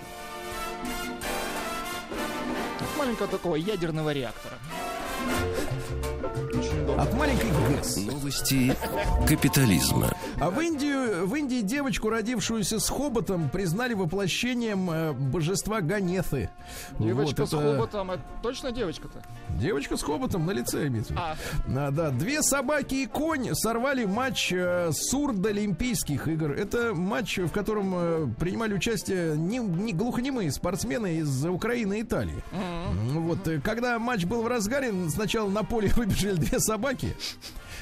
Маленького такого ядерного реактора.
От маленькой ГЭС.
Новости капитализма.
А в Индию, в Индии девочку, родившуюся с хоботом, признали воплощением э, божества Ганеты.
Девочка
Вот
с
это-
хоботом. Это точно девочка-то?
Девочка с хоботом на лице имеется.
А,
А, да, две собаки и конь сорвали матч э, сурдолимпийских игр. Это матч, в котором э, принимали участие не, не глухонемые спортсмены из Украины и Италии. Ну Вот, э, когда матч был в разгаре, сначала на поле [laughs] выбежали две собаки.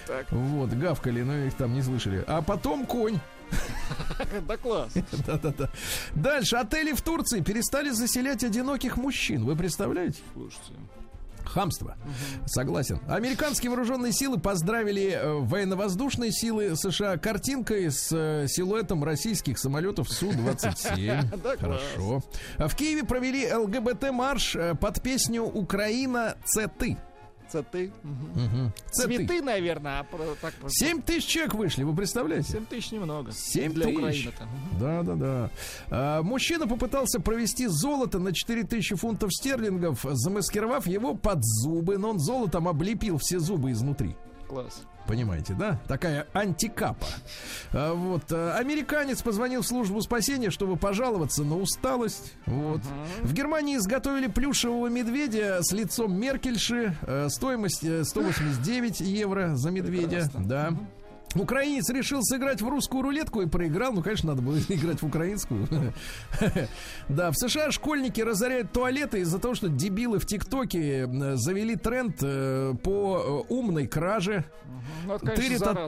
Так.
Вот, гавкали, но их там не слышали. А потом конь. [laughs]
да класс.
Да-да-да. Дальше. Отели в Турции перестали заселять одиноких мужчин. Вы представляете?
Слушайте.
Хамство. Согласен. Американские вооруженные силы поздравили э, военно-воздушные силы США картинкой с э, силуэтом российских самолетов Су-27. [laughs]
Да, класс.
Хорошо. В Киеве провели ЛГБТ-марш э, под песню «Украина, це ты».
Цветы.
Це ты.
Цветы, наверное, а про- так просто.
Семь тысяч человек вышли, вы представляете?
Семь тысяч немного.
Семь
Для
тысяч.
Украины-то. Мгм.
Да, да, да. А, мужчина попытался провести золото на 4000 фунтов стерлингов, замаскировав его под зубы, но он золотом облепил все зубы изнутри.
Класс.
Понимаете, да? Такая антикапа. А, вот. а, Американец позвонил в службу спасения, чтобы пожаловаться на усталость. Вот. В Германии изготовили плюшевого медведя с лицом Меркельши. Э, Стоимость э, 189 евро за медведя. Да. Украинец решил сыграть в русскую рулетку и проиграл. Ну, конечно, надо было [laughs] играть в украинскую. [laughs] Да, в США школьники разоряют туалеты из-за того, что дебилы в ТикТоке завели тренд э, по э, умной краже.
Ну, это, конечно,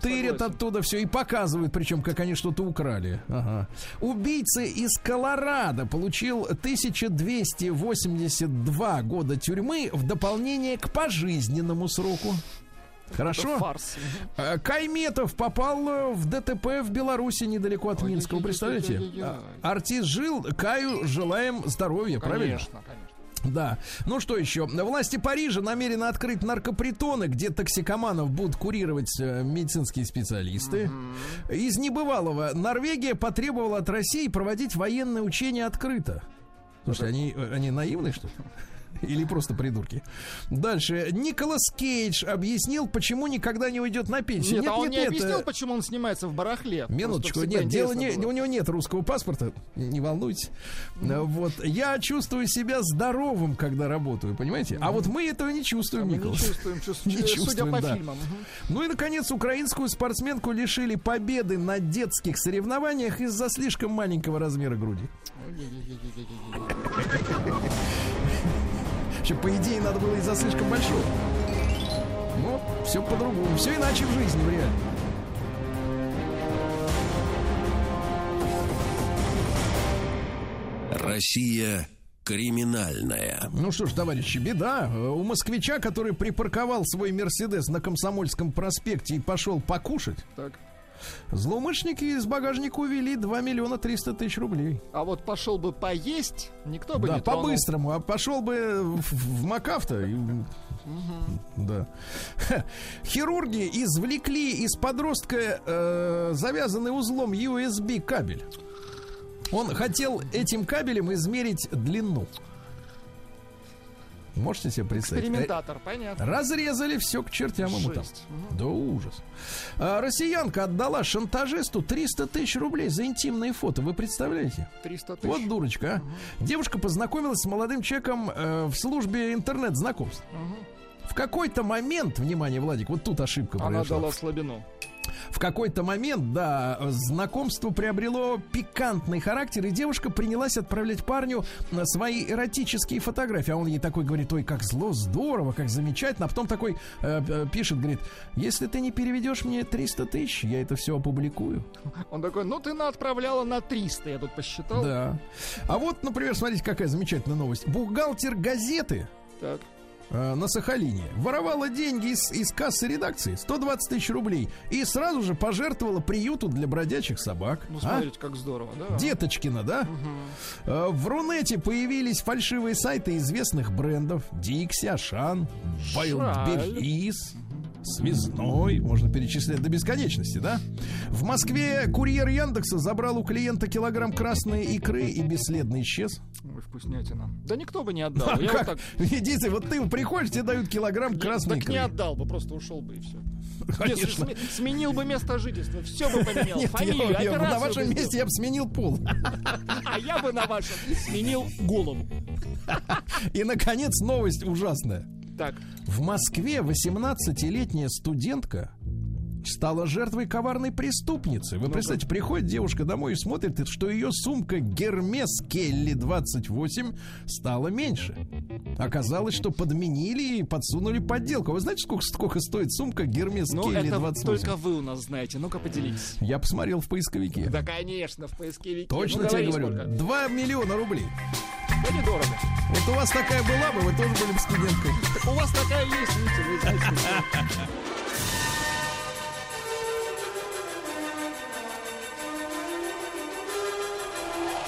Тырят, оттуда все и показывают, причем, как они что-то украли. Ага. Убийца из Колорадо получил 1282 года тюрьмы в дополнение к пожизненному сроку. Хорошо?
Фарс.
А, Кайметов попал э, в ДТП в Беларуси недалеко от
Ой,
Минска. Вы представляете? А, Артист жил, Каю желаем здоровья, правильно?
Конечно, конечно.
Да. Ну что еще? Власти Парижа намерены открыть наркопритоны, где токсикоманов будут курировать э, медицинские специалисты. Из небывалого Норвегия потребовала от России проводить военные учения открыто. Слушайте, они, э, они наивны, что ли? Или просто придурки. Дальше. Николас Кейдж объяснил, почему никогда не уйдет на пенсию.
Нет, а он не объяснил,
э,
почему он снимается в барахле.
Минуточку, нет, дело не,
было.
у него нет русского паспорта, не волнуйтесь. Э, Вот, я чувствую себя здоровым, когда работаю, понимаете? А вот мы этого не чувствуем,
не
Николас.
чувствуем, чувств- [laughs]
Не
судя
чувствуем,
по
да.
фильмам.
Ну и, наконец, украинскую спортсменку лишили победы на детских соревнованиях из-за слишком маленького размера груди. Вообще, по идее, надо было из-за слишком большого. Но все по-другому. Все иначе в жизни, в реальности.
Россия криминальная.
Ну что ж, товарищи, беда. У москвича, который припарковал свой Мерседес на Комсомольском проспекте и пошел покушать,
так
злоумышленники из багажника увели 2 миллиона 300 тысяч рублей.
А вот пошел бы поесть, никто бы
да,
не тронул.
по-быстрому. А пошел бы в, в Макафто. и- Да. Ха. [laughs] Хирурги извлекли из подростка э, завязанный узлом USB кабель. Он хотел этим кабелем измерить длину. Можете себе представить?
Экспериментатор, понятно.
Разрезали все к чертям ему там.
Жесть.
Да ужас. А, россиянка отдала шантажисту 300 тысяч рублей за интимные фото. Вы представляете?
300 тысяч.
Вот дурочка, а. Девушка познакомилась с молодым человеком э, в службе интернет-знакомств. В какой-то момент, внимание, Владик, вот тут ошибка
Она
произошла.
дала слабину.
В какой-то момент, да, знакомство приобрело пикантный характер, и девушка принялась отправлять парню на свои эротические фотографии. А он ей такой говорит, ой, как зло, здорово, как замечательно. А потом такой э, э, пишет, говорит, если ты не переведешь мне 300 тысяч, я это все опубликую.
Он такой, ну ты на отправляла на 300, я тут посчитал.
Да. А вот, например, смотрите, какая замечательная новость. Бухгалтер газеты
Так.
Э, на Сахалине воровала деньги из, из кассы редакции 120 тысяч рублей и сразу же пожертвовала приюту для бродячих собак.
Ну
А?
смотрите, как здорово, да?
Деточкина, да? Э, В Рунете появились фальшивые сайты известных брендов. Дикси, Ашан, Wildberries, Связной. Можно перечислять до бесконечности, да? В Москве курьер Яндекса забрал у клиента килограмм красной икры и бесследно исчез.
Ой, вкуснятина. Да никто бы не [laughs] отдал.
А
Я
как?
вот так...
Видите, вот ты приходишь, тебе дают килограмм
Не-
красной
так не
икры.
отдал бы, просто ушел бы и все.
Конечно.
сменил бы место жительства, все бы [laughs] поменял.
Нет,
Фамилию,
я- я- на вашем месте я бы сменил пол.
А я бы на вашем сменил голову.
И, наконец, новость ужасная.
Так,
В Москве 18-летняя студентка стала жертвой коварной преступницы. Вы представляете, приходит девушка домой и смотрит, что ее сумка Гермес Келли 28 стала меньше. Оказалось, что подменили и подсунули подделку. Вы знаете, сколько, сколько стоит сумка Гермес
ну
Келли
это
28?
только вы у нас знаете. Ну-ка поделитесь.
Я посмотрел в поисковике.
Да, конечно, в поисковике.
Точно
Ну,
тебе говорю.
сколько.
2 миллиона рублей.
Да недорого.
Вот у вас такая была бы, вы тоже были бы студенткой.
Так у вас такая есть, видите, вы знаете.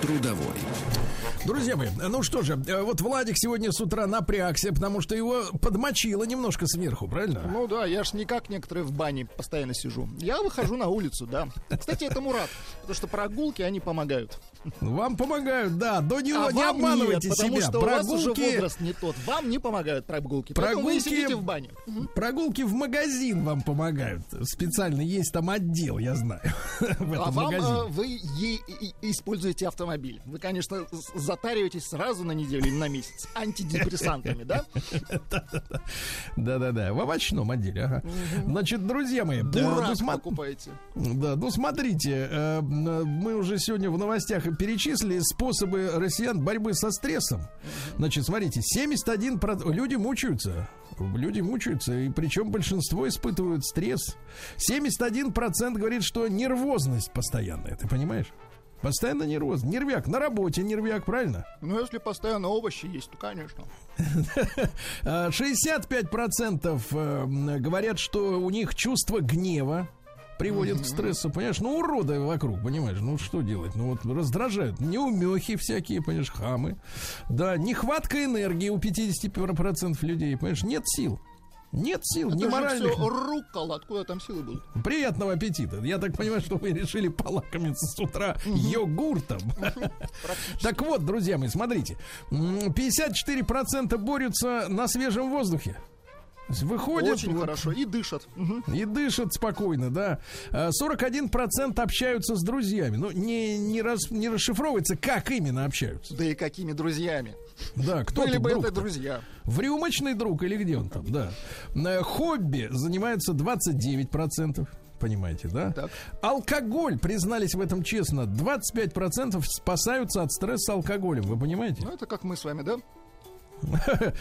Трудовой.
Друзья мои, ну что же, э, вот Владик сегодня с утра напрягся, потому что его подмочило немножко сверху, правильно?
Ну да, я ж не как некоторые в бане постоянно сижу. Я выхожу на улицу, да. Кстати, этому рад, потому что прогулки, они помогают.
Вам помогают, да, до него
а
не
вам
обманывайте
нет, потому
себя.
что у вас уже
прогулки,
возраст не тот. Вам не помогают прогулки. Поэтому вы
Прогулки-
сидите в бане.
прогулки в магазин вам помогают. Специально есть там отдел, я знаю, [laughs] в
А
этом
вам
магазине.
э, вы е- и- используете автомобиль. Вы, конечно, затариваетесь сразу на неделю или на месяц антидепрессантами, да? [laughs]
Да-да-да, в овощном отделе, ага. Значит, друзья мои, э, ну,
Бурак
сма-
покупаете.
Да, ну смотрите, э, мы уже сегодня в новостях перечислили способы россиян борьбы со стрессом. Значит, смотрите, 71 люди мучаются. Люди мучаются, и причем большинство испытывают стресс. 71% говорит, что нервозность постоянная, ты понимаешь? Постоянно нервоз. Нервяк. На работе нервяк, правильно?
Ну, если постоянно овощи есть, то, конечно. [laughs]
А, 65% э, говорят, что у них чувство гнева приводит к стрессу, понимаешь? Ну, уроды вокруг, понимаешь? Ну, что делать? Ну, вот раздражают. Неумехи всякие, понимаешь, хамы. Да, нехватка энергии у 50% людей, понимаешь? Нет сил. Нет сил,
Это же
моральных.
все руккола, откуда там силы будут?
Приятного аппетита. Я так понимаю, что вы решили полакомиться с утра йогуртом. Так вот, друзья мои, смотрите. М, 54% борются на свежем воздухе. Выходят
Очень
вот,
хорошо. И дышат.
И дышат спокойно, да. А 41% общаются с друзьями. Ну, не, не, рас- не расшифровывается, как именно общаются.
Да и какими друзьями.
Да, кто
Были бы это
друг-то?
друзья.
В рюмочный друг или где он там, да. Э, Хобби занимаются 29%. понимаете, да?
Так.
Алкоголь, признались в этом честно, 25% спасаются от стресса алкоголем, вы понимаете?
Ну, это как мы с вами, да? [laughs]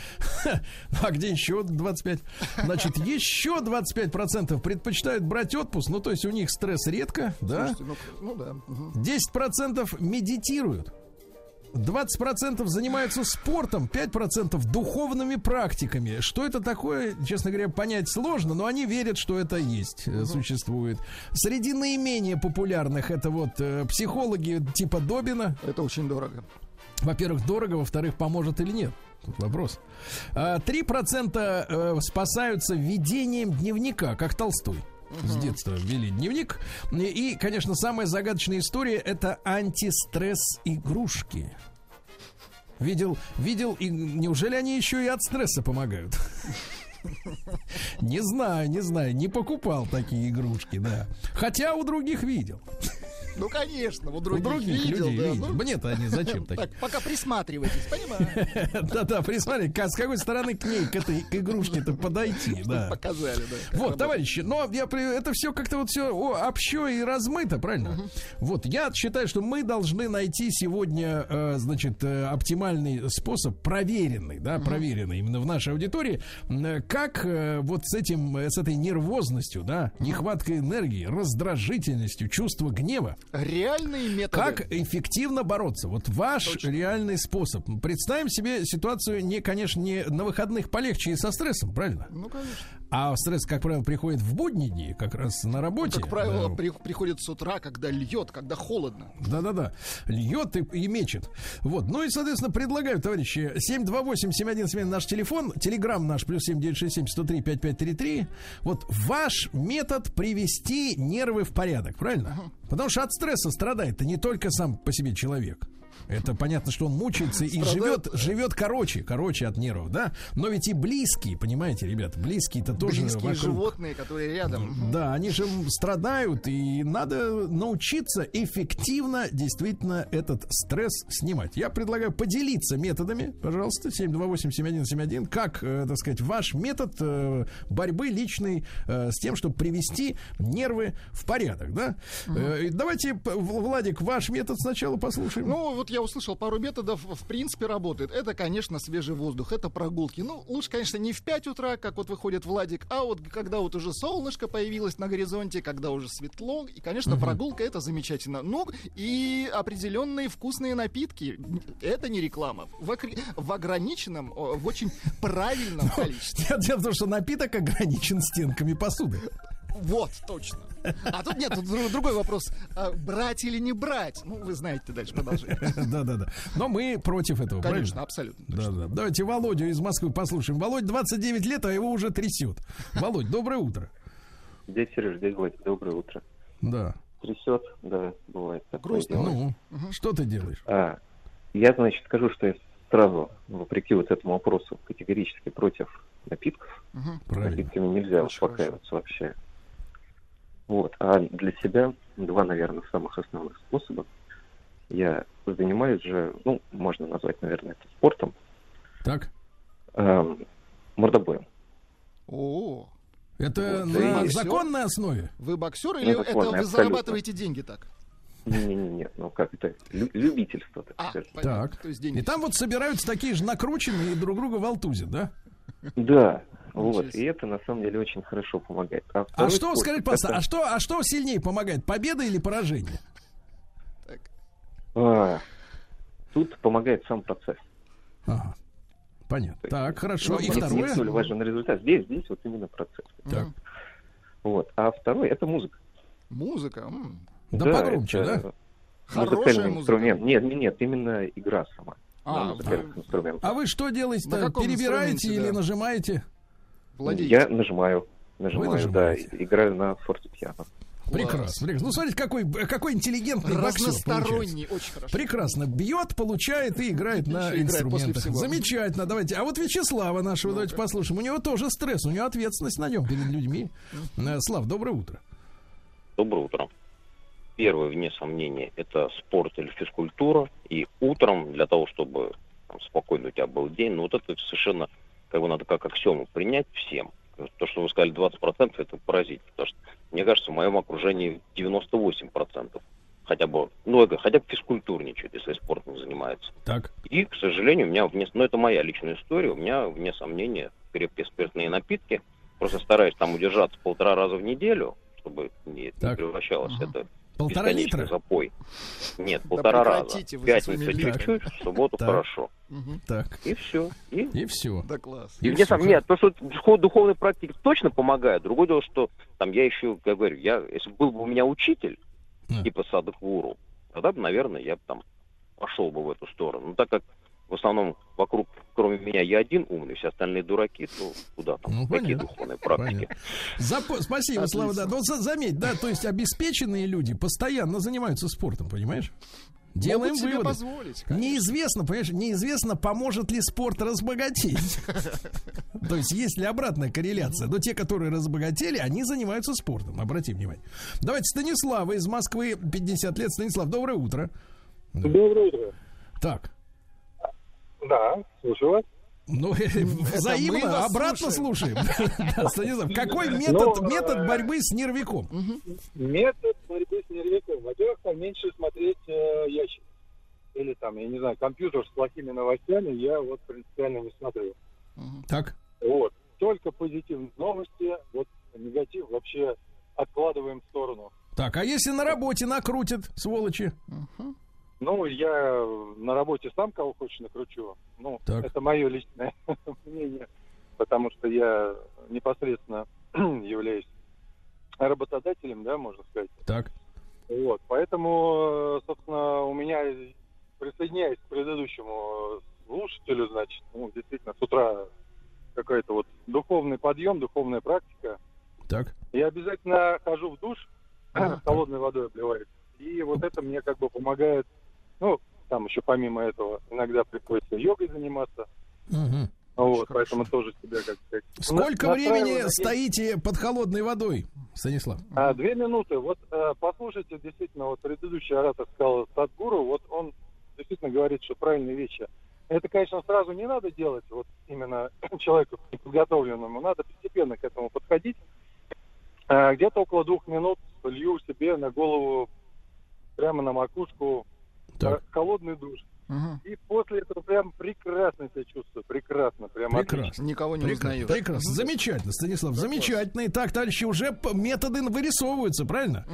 А где еще 25? Значит, еще 25% предпочитают брать отпуск, ну, то есть у них стресс редко, да?
Слушайте, ну, ну да. мгм.
10% медитируют. 20% занимаются спортом, 5% духовными практиками. Что это такое, честно говоря, понять сложно, но они верят, что это есть, э, существует. Среди наименее популярных это вот э, психологи типа Добина.
Это очень дорого.
Во-первых, дорого, во-вторых, поможет или нет. Тут вопрос. А, 3% э, спасаются ведением дневника, как Толстой. С детства вели дневник. И, и, конечно, самая загадочная история это антистресс игрушки. Видел, видел, и неужели они еще и от стресса помогают? Не знаю, не знаю, не покупал такие игрушки, да. Хотя у других видел.
Ну, конечно, у
У
других,
других
видел,
людей
да,
видел.
ну,
Мне-то они зачем такие?
Так, пока присматривайтесь, понимаю. [laughs]
Да-да, присмотри, как- с какой стороны к ней, к этой к игрушке-то подойти, да.
Показали, да. как
Вот, товарищи, но я это все как-то вот все общо и размыто, правильно? Вот, я считаю, что мы должны найти сегодня, э, значит, э, оптимальный способ, проверенный, да, проверенный именно в нашей аудитории, э, как э, вот с этим, э, с этой нервозностью, да, нехваткой энергии, раздражительностью, чувство гнева,
Реальные методы.
как эффективно бороться? Вот ваш реальный способ. Представим себе ситуацию, не, конечно, не на выходных полегче и со стрессом, правильно?
Ну, конечно.
А стресс, как правило, приходит в будние дни, как раз на работе.
Как правило,
Да.
при- приходит с утра, когда льет, когда холодно.
Да-да-да. Льет и, и мечет. Вот. Ну и, соответственно, предлагаю, товарищи, 728-7171 наш телефон, телеграмм наш, плюс 7967-103-5533. Вот ваш метод привести нервы в порядок, правильно? Потому что от стресса страдает-то не только сам по себе человек. Это понятно, что он мучается и живет, живет короче, короче от нервов, да? Но ведь и близкие, понимаете, ребят, близкие-то тоже
Близкие
вокруг.
животные, которые рядом.
Да, они же страдают, и надо научиться эффективно действительно этот стресс снимать. Я предлагаю поделиться методами, пожалуйста, 728-7171, как, э, так сказать, ваш метод э, борьбы личной э, с тем, чтобы привести нервы в порядок, да? И давайте, Владик, ваш метод сначала послушаем.
Ну, вот я услышал пару методов, в принципе, работает. Это, конечно, свежий воздух, это прогулки. Ну, лучше, конечно, не в 5 утра, как вот выходит Владик, а вот когда вот уже солнышко появилось на горизонте, когда уже светло. И, конечно, прогулка это замечательно. Ну, и определенные вкусные напитки. Это не реклама. В, окр- в ограниченном, о, в очень правильном [laughs] количестве.
Дело в том, что напиток ограничен стенками посуды.
Вот, точно. А тут нет, тут дру- другой вопрос. А, брать или не брать? Ну, вы знаете дальше продолжение. [laughs]
Да-да-да. Но мы против этого,
Конечно,
правильно?
абсолютно.
Да, да. Давайте Володю из Москвы послушаем. Володь 29 лет, а его уже трясет. Володь, доброе утро.
Дядя Сереж, дядя Владик, доброе утро.
Да.
Трясет, да, бывает. такое
Грустно.
дело.
Ну, что ты делаешь?
А, я, значит, скажу, что я сразу, вопреки вот этому вопросу, категорически против напитков.
Правильно.
Напитками нельзя успокаиваться вообще. Вот. А для себя два, наверное, самых основных способа. Я занимаюсь же, ну, можно назвать, наверное, это спортом,
Так.
эм, мордобоем.
О,
Это
Вот,
на
и-
законной основе?
вы боксер
Ну,
или
это
это вы
абсолютно.
зарабатываете деньги так?
Не-не-не, ну как это, лю- любительство, так
А,
сказать.
Так.
То есть деньги.
И там вот собираются такие же накрученные и друг друга волтузят, да?
Да, вот, и это на самом деле очень хорошо помогает.
А
второй
что,
способ
скажите, пожалуйста,
это-
а что, а что сильнее помогает, победа или поражение?
А, тут помогает сам процесс.
Ага. Понятно. Так, хорошо.
Ну,
И
не- Не
второе?
столь важен результат. Здесь, здесь вот именно процесс.
Так.
Вот. А второй это музыка.
Музыка. м.
Да погромче,
это
да?
Хорошая
Музыкальный
музыка.
инструмент. Нет, нет, нет, именно игра сама.
А,
на инструментах.
А вы что
На
делаете-то?
каком
Перебираете или
да?
нажимаете?
Владеете.
Я нажимаю. Нажимаю, да, играю на фортепиано.
Прекрасно. прекрасно. Ну, смотрите, какой, какой интеллигентный.
Разносторонний, очень хорошо.
Прекрасно. Бьет, получает и играет на
Еще играет
инструментах.
всего.
Замечательно. Давайте. А вот Вячеслава нашего давайте послушаем. У него тоже стресс, у него ответственность на нем перед людьми. Э, Слав, доброе утро.
Доброе утро. Первое, вне сомнения, это спорт или физкультура. И утром, для того, чтобы там, спокойно у тебя был день, ну вот это совершенно, как бы надо как аксиому принять всем. то, что вы сказали 20%, это поразительно. Потому что, мне кажется, в моем окружении 98%. Хотя бы, ну, это, хотя бы физкультурничают, если спортом занимается.
Так.
И, к сожалению, у меня, вне, ну, это моя личная история, у меня, вне сомнения, крепкие спиртные напитки. Просто стараюсь там удержаться полтора раза в неделю, чтобы не, не превращалось
Ага.
это
Полтора литра?
запой. Нет, полтора раза.
прекратите
В Пятницу чуть-чуть, в субботу
Так.
хорошо.
Так.
И все. И,
И все.
Да класс.
и вне
всё,
сомнения, то, что ход духовной практики точно помогает. Другое дело, что там я еще, как говорю, я, если был бы у меня учитель,
Да.
типа Вуру, тогда бы, наверное, я бы там пошел бы в эту сторону. Но так как в основном вокруг, кроме меня, я один умный, все остальные дураки, то куда там,
Ну,
какие
понятно.
духовные практики.
Понятно. Запо- Спасибо,
Отлично.
Слава, да. Но за- заметь, да, то есть обеспеченные люди постоянно занимаются спортом, понимаешь? Делаем
Могут себе
выводы.
позволить, конечно.
Неизвестно, понимаешь, неизвестно, поможет ли спорт разбогатеть. То есть есть ли обратная корреляция. Но те, которые разбогатели, они занимаются спортом. Обрати внимание. Давайте Станислава из Москвы, 50 лет. Станислав, доброе утро.
Доброе утро.
Так,
Да, слушаю вас.
ну, [laughs] взаимно, обратно слушаем. [laughs] Станислав, какой метод,
Ну,
метод
э,
борьбы с нервиком?
Метод борьбы с нервиком. Во-первых, поменьше смотреть э, ящик. Или там, я не знаю, компьютер с плохими новостями я вот принципиально не смотрю.
Так,
Вот. Только позитивные новости, вот негатив вообще откладываем в сторону.
так, а если на работе накрутят, сволочи?
Ну, я на работе сам кого хочешь накручу. Ну,
Так.
это мое личное [laughs] мнение, потому что я непосредственно [clears throat] являюсь работодателем, да, можно сказать.
Так,
Вот, поэтому, э, собственно, у меня, присоединяясь к предыдущему э, слушателю, значит, ну, действительно, с утра какой-то вот духовный подъем, духовная практика.
так.
Я обязательно хожу в душ, [clears throat] холодной водой обливаюсь. И вот это мне как бы помогает, ну, там еще помимо этого, иногда приходится йогой заниматься.
Мгм.
Вот, поэтому тоже себя как сказать.
Сколько
на-
времени стоите под холодной водой, Станислав?
А, две минуты. Вот э, послушайте, действительно, вот предыдущий оратор сказал Садгуру, вот он действительно говорит, что правильные вещи. Это, конечно, сразу не надо делать, вот именно [clears throat] человеку неподготовленному, надо постепенно к этому подходить. А, где-то около двух минут лью себе на голову, прямо на макушку,
Так.
э, холодный душ.
Мгм.
И после этого прям прекрасно себя чувствую, прекрасно, прям
Прекрасно.
отлично.
Никого не
Прекрасно,
узнаешь.
прекрасно. замечательно, Станислав, замечательно. Итак, товарищи, уже методы вырисовываются, правильно?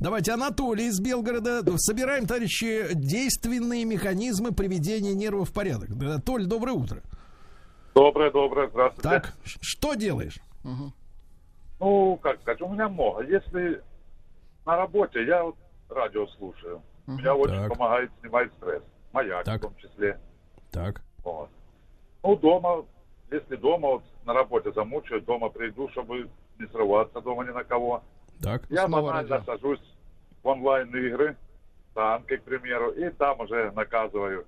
Давайте Анатолий из Белгорода. Собираем, товарищи, действенные механизмы приведения нервов в порядок. Да, Толь, доброе утро.
Доброе, доброе, здравствуйте.
Так, что делаешь?
Ну, как сказать, у меня много. Если на работе, я вот радио слушаю. Меня очень
Так.
помогает снимать стресс. Маяк
Так.
в том числе.
Так,
Вот. Ну, дома, если дома вот на работе замучаю, дома приду, чтобы не срываться дома ни на кого.
так.
Я
Снова
банально сажусь в онлайн-игры, танки, к примеру, и там уже наказываю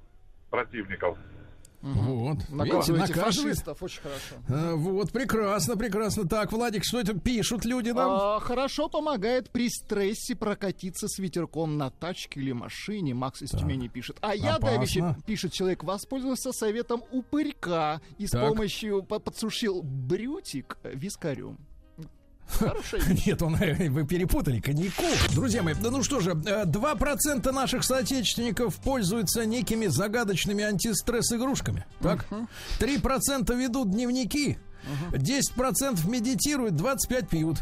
противников.
Вот. Видите,
Наказываете
наказывает.
фашистов, очень хорошо.
А, Вот, прекрасно, прекрасно. Так, Владик, что это пишут люди нам?
А, хорошо помогает при стрессе прокатиться с ветерком на тачке или машине. Макс из Тюмени пишет. А я. Давичи, пишет человек, воспользовался советом упырька и с
Так.
помощью по- подсушил брютик вискарем. [laughs]
Нет, он, э, вы перепутали, коньяку. Друзья мои, да ну что же, э, 2% наших соотечественников пользуются некими загадочными антистресс-игрушками. Так? 3% ведут дневники, 10% медитируют, 25% пьют.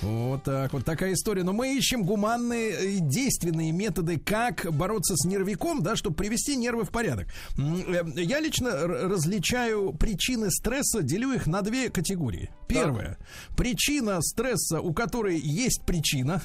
Вот так, вот такая история. Но мы ищем гуманные и действенные методы, как бороться с нервиком, да, чтобы привести нервы в порядок. Э, Я лично различаю причины стресса, делю их на две категории. Первое. Причина стресса, у которой есть причина,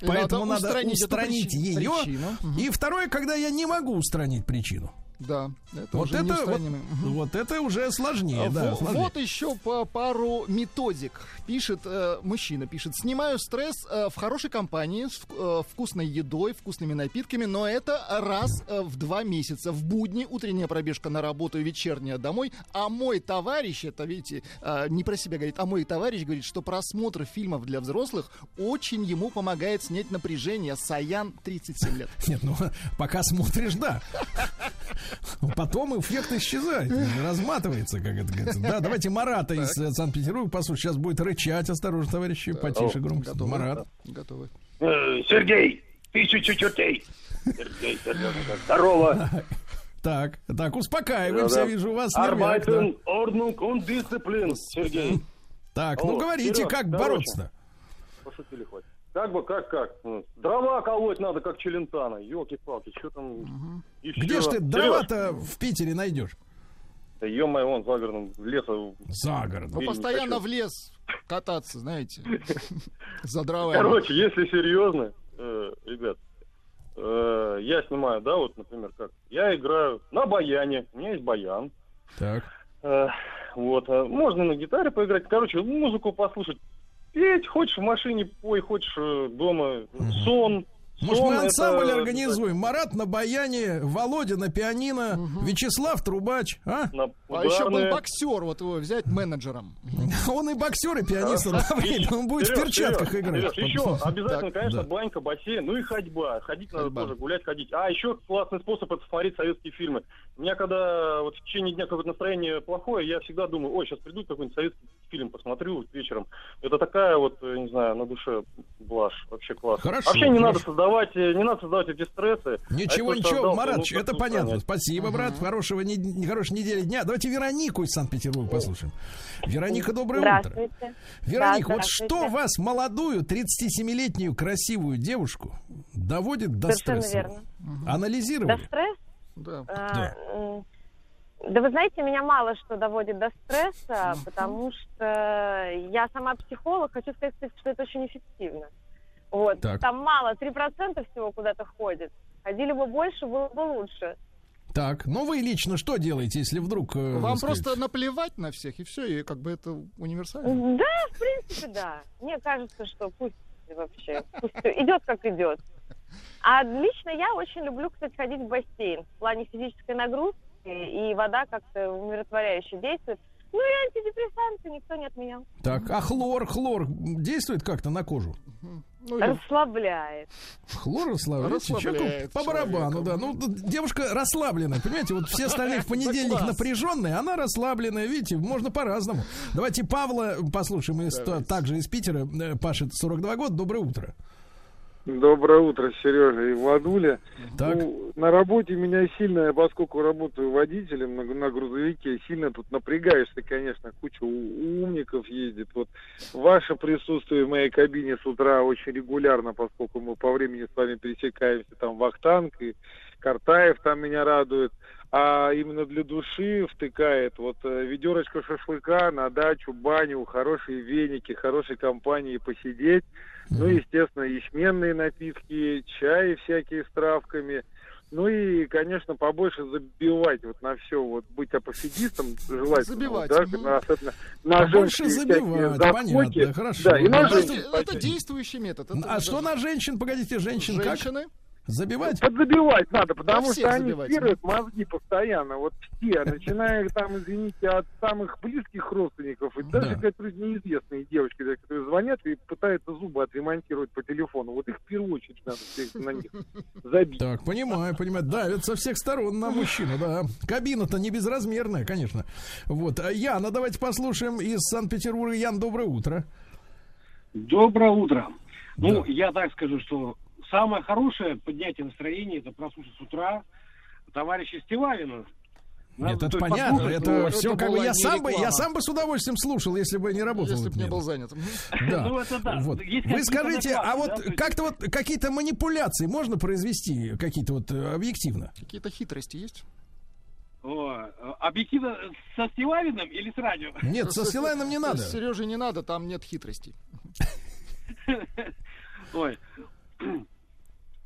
И
поэтому
надо
надо
устранить
ее.
причину. Мгм.
И второе, когда я не могу устранить причину.
Да, это
Вот
уже
это, вот.
Мгм.
вот это уже сложнее,
А,
да,
во-
сложнее.
Вот еще по пару методик. Пишет, э, мужчина пишет, снимаю стресс э, в хорошей компании, с э, вкусной едой, вкусными напитками, но это раз э, в два месяца. В будни утренняя пробежка на работу и вечерняя домой. А мой товарищ, это видите, э, не про себя говорит, а мой товарищ говорит, что просмотр фильмов для взрослых очень ему помогает снять напряжение. Саян, 37 лет. [laughs]
Нет, ну пока смотришь, да. [laughs] Потом эффект исчезает, разматывается, как это говорится. Да, давайте Марата из э, Санкт-Петербурга послушать. Сейчас будет рычать, осторожно, товарищи, потише, громко. Марат.
Готовы.
Э, Сергей, тысячу чертей. Сергей, Сергей, здорово.
Так, так, успокаиваемся,
Да-да.
вижу, у вас нервяк, да.
Ordnung und Disziplin, Сергей.
Так, ну говорите, как бороться-то?
Пошутили хоть. Как бы, как, как? Дрова колоть надо, как челентано. Елки-палки, что там? еще?
Где ж ты дрова-то в Питере найдешь?
Да ё-моё, вон за городом леса.
За городом.
Ну, постоянно в лес кататься, знаете, [laughs] за дровами.
Короче, если серьезно, э, ребят, э, я снимаю, да, вот, например, как? Я играю на баяне, у меня есть баян.
Так.
Э, вот, можно на гитаре поиграть. Короче, музыку послушать. Петь, хочешь в машине пой, хочешь э, дома. Сон.
Может, мы
это-
ансамбль организуем? Марат на баяне, Володя на пианино, Вячеслав трубач, а?
А еще был боксер, вот его взять менеджером. [laughs]
Он и боксер, и пианист одновременно. Он будет в перчатках играть.
Еще обязательно, конечно, банька, бассейн, ну и ходьба. Ходить надо тоже, гулять, ходить. А еще классный способ это смотреть советские фильмы. У меня когда вот в течение дня какое-то настроение плохое, я всегда думаю, ой, сейчас приду какой-нибудь советский фильм посмотрю вечером. Это такая вот, э, не знаю, на душе блажь. Вообще классно.
Хорошо,
Вообще не надо
хорошо.
Создавать, э, не надо создавать эти стрессы. А
Ничего,
если
ничего,
создал,
Марат,
ну,
это понятно.
устранять.
Спасибо, брат. Хорошего, не, не- хорошей недели дня. Давайте Веронику из Санкт-Петербурга послушаем. Вероника, доброе утро.
Здравствуйте.
Вероника,
Да,
вот что вас, молодую, 37-летнюю красивую девушку, доводит до
Совершенно
стресса?
верно.
Анализировали?
До стресс?
Да.
А, м, Да вы знаете, меня мало что доводит до стресса, потому что я сама психолог, хочу сказать, что это очень эффективно. Вот.
Так.
Там мало, 3% всего куда-то ходит. Ходили бы больше, было бы лучше.
Так, ну вы лично что делаете, если вдруг... э,
Вам
сказать,
просто наплевать на всех, и все, и как бы это универсально.
Да, в принципе, да. Мне кажется, что пусть вообще, пусть идет как идет. А лично я очень люблю, кстати, ходить в бассейн в плане физической нагрузки, и вода как-то умиротворяюще действует. Ну и антидепрессанты никто не отменял.
Так, а хлор, хлор действует как-то на кожу?
Ну,
Расслабляет.
Хлор расслабляет.
Расслабляет
Человеку по барабану, да. Ну, девушка расслабленная, понимаете? Вот все остальные в [laughs] понедельник напряженные, она расслабленная, видите, можно по-разному. Давайте Павла послушаем, из, также из Питера, э, Паша, 42 года, доброе утро.
Доброе утро, Сережа и Владуля.
Так.
Ну, на работе меня сильно, поскольку работаю водителем на, на грузовике, сильно тут напрягаешься, конечно, куча умников ездит. Вот ваше присутствие в моей кабине с утра очень регулярно, поскольку мы по времени с вами пересекаемся, там Вахтанг и Картаев там меня радует. А именно для души втыкает вот э, ведерочка шашлыка на дачу, баню, хорошие веники, хорошей компании посидеть. Ну, естественно, ячменные напитки, чаи всякие с травками. Ну и, конечно, побольше забивать вот на все, вот быть апофигистом желательно.
Забивать,
да,
мгм.
на, особенно на
Побольше забивать,
заскоки.
понятно, хорошо.
Да, и на
Ну,
женщин
Это, это действующий метод. Это
А что
даже
на женщин, погодите, женщин как? Забивать?
Подзабивать надо, потому
Да
что они
забивать.
стирают мозги постоянно, вот все, начиная там, извините, от самых близких родственников, и даже,
Да.
которые неизвестные девочки, да, которые звонят и пытаются зубы отремонтировать по телефону, вот их в первую очередь надо на них забить.
Так, понимаю, понимаю. Давит со всех сторон на мужчину, да. Кабина-то не безразмерная, конечно. Вот. А Яна, давайте послушаем из Санкт-Петербурга. Ян, доброе утро.
Доброе утро. Ну, я так скажу, что самое хорошее поднятие настроения это прослушать с утра товарища Стилавина. Надо
Нет, это понятно. Это
ну,
все как бы я сам бы, я сам бы с удовольствием слушал, если бы не работал.
Если бы не был занят.
Да.
Ну, это да.
Вот. Вы скажите, а вот
да,
как-то вот какие-то манипуляции можно произвести какие-то вот э, объективно?
Какие-то хитрости есть?
О, объективно со Стилавиным или с радио?
Нет, со Стилавиным не надо.
Сереже не надо, там нет хитростей. [laughs]
Ой.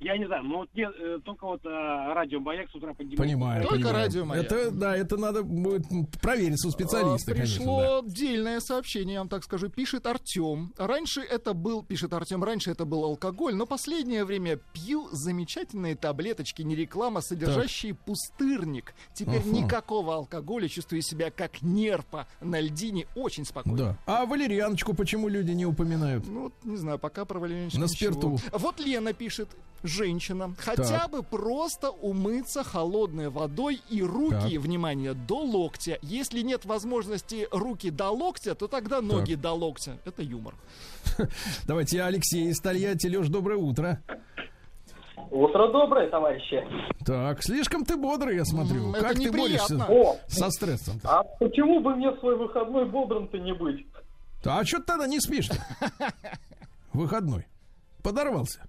Я не знаю, но вот мне э, только вот э, радио Маяк с утра поднимает.
Понимаю.
Только
понимаю.
радио «Маяк».
Это, да, это надо будет проверить у специалиста,
А,
конечно. да.
Пришло дельное сообщение, я вам так скажу. Пишет Артем. Раньше это был, пишет Артем, раньше это был алкоголь, но последнее время пью замечательные таблеточки, не реклама, содержащие пустырник. Теперь
Ага.
никакого алкоголя, чувствую себя как нерпа на льдине, очень спокойно.
Да. А валерьяночку почему люди не упоминают?
Ну, вот, не знаю, пока про Валерьяновича
На
ничего.
спирту.
Вот Лена пишет. Женщина, хотя
Так.
бы просто умыться холодной водой и руки,
Так.
внимание, до локтя. Если нет возможности руки до локтя, то тогда ноги до локтя. Это юмор. [laughs]
Давайте Алексей из Тольятти. Леш, доброе утро.
Утро доброе, товарищи.
Так, слишком ты бодрый, я смотрю.
М,
как
это
ты борешься
неприятно. О.
со стрессом?
А почему бы мне в свой выходной бодрым-то не быть?
А что ты тогда не спишь-то? [laughs] Выходной. Подорвался.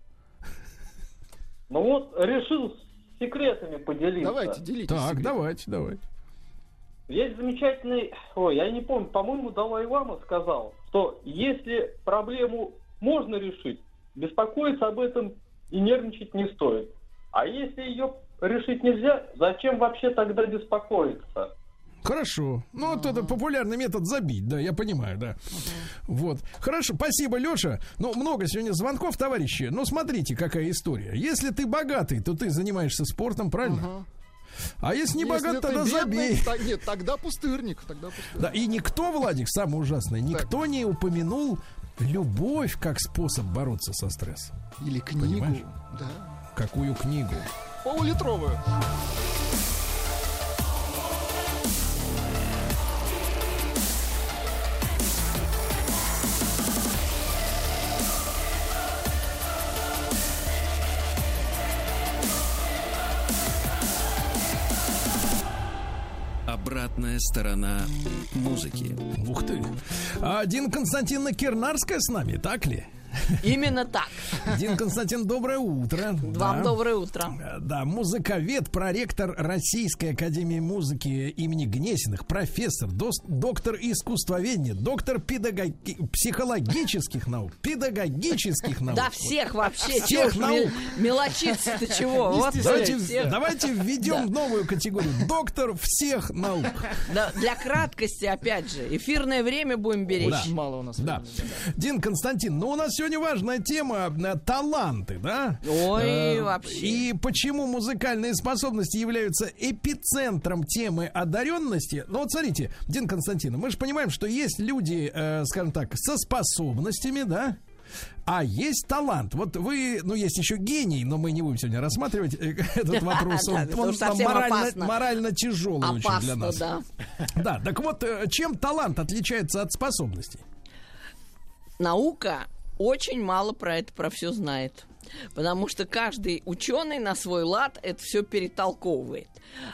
Ну вот, решил с секретами поделиться.
Давайте, делитесь.
Так,
секретом.
давайте, давайте.
Есть замечательный, ой, я не помню, по-моему, Далай Лама сказал, что если проблему можно решить, беспокоиться об этом и нервничать не стоит. А если ее решить нельзя, зачем вообще тогда беспокоиться?
Хорошо. Ну, вот это популярный метод забить, да, я понимаю, да. Вот. Хорошо, спасибо, Леша. Ну, много сегодня звонков, товарищи. Ну, смотрите, какая история. Если ты богатый, то ты занимаешься спортом, правильно? А если не
Если
богат, тогда
бедный,
забей.
нет, тогда пустырник. Тогда пустырник.
Да, и никто, Владик, самое ужасное, никто не упомянул любовь как способ бороться со стрессом.
Или книгу.
Понимаешь?
Да.
Какую книгу?
Полулитровую.
Обратная сторона музыки.
Ух ты. А Дин Константиновна Кирнарская с нами, так ли?
Именно так.
Дин Константин, доброе утро.
Вам
Да.
доброе утро.
Э, Да, музыковед, проректор Российской Академии Музыки имени Гнесиных, профессор, дос- доктор искусствоведения, доктор педагоги- психологических наук, педагогических наук.
Да всех вообще.
Всех наук.
мел- Мелочиться-то чего? Вот
Давайте,
всех.
давайте введем новую категорию. Доктор всех наук.
Да, для краткости, опять же, эфирное время будем беречь.
Да.
Мало у нас.
Да. Дин Константин, ну у нас сегодня важная тема э, таланты, да?
Ой,
Э,
вообще.
И почему музыкальные способности являются эпицентром темы одаренности? Ну вот смотрите, Дин Константин, мы же понимаем, что есть люди, э, скажем так, со способностями, да? А есть талант. Вот вы, ну, есть еще гений, но мы не будем сегодня рассматривать э, [laughs] этот вопрос.
Да,
Он,
потому
он
совсем
морально,
опасно.
морально тяжелый очень для
Опасно,
нас.
да. [laughs]
Да, так вот, э, чем талант отличается от способностей?
Наука очень мало про это, про все знает. Потому что каждый ученый на свой лад это все перетолковывает.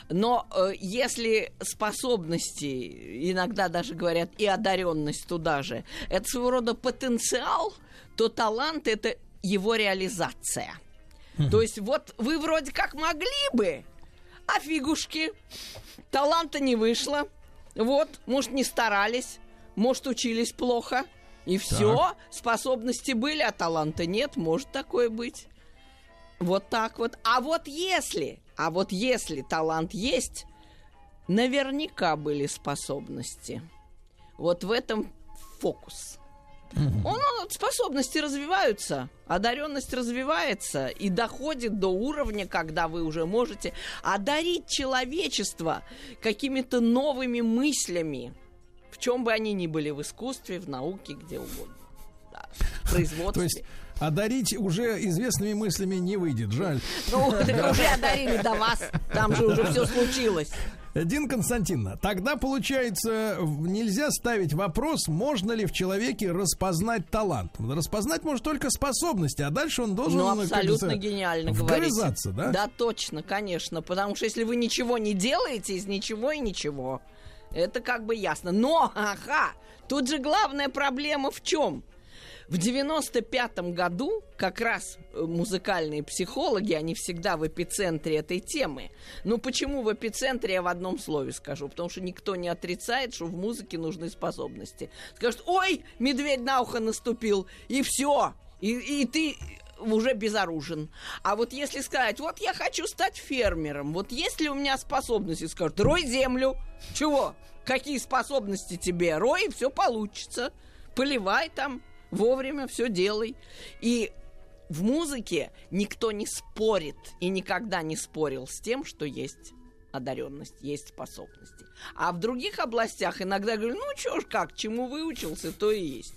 Но э, если способности, иногда даже говорят и одаренность туда же, это своего рода потенциал, то талант это его реализация. То есть вот вы вроде как могли бы, а фигушки, таланта не вышло. Вот, может, не старались, может, учились плохо. И все, способности были, а таланта нет, может такое быть. Вот так вот. А вот если, а вот если талант есть, наверняка были способности. Вот в этом фокус. Он, он- способности развиваются, одаренность развивается и доходит до уровня, когда вы уже можете одарить человечество какими-то новыми мыслями, в чем бы они ни были, в искусстве, в науке, где угодно. Да, в производстве.
То есть одарить уже известными мыслями не выйдет, жаль.
Ну, [laughs] уже одарили до вас, там же уже все случилось.
Дин Константиновна, тогда получается нельзя ставить вопрос, можно ли в человеке распознать талант. Распознать может только способности, а дальше он должен
Ну,
как
абсолютно гениально
вгрызаться, да?
Да, точно, конечно. Потому что если вы ничего не делаете, из ничего и ничего. Это как бы ясно. Но, ага, тут же главная проблема в чем? В 95-м году как раз э, музыкальные психологи, они всегда в эпицентре этой темы. Ну, почему в эпицентре, я в одном слове скажу. Потому что никто не отрицает, что в музыке нужны способности. Скажут, ой, медведь на ухо наступил, и все. И, и ты уже безоружен. А вот если сказать, вот я хочу стать фермером, вот есть ли у меня способности, скажут, рой землю. Чего? Какие способности тебе? Рой, все получится. Поливай там, вовремя все делай. И в музыке никто не спорит и никогда не спорил с тем, что есть одаренность, есть способности. А в других областях иногда говорю, ну чё ж как, чему выучился, то и есть.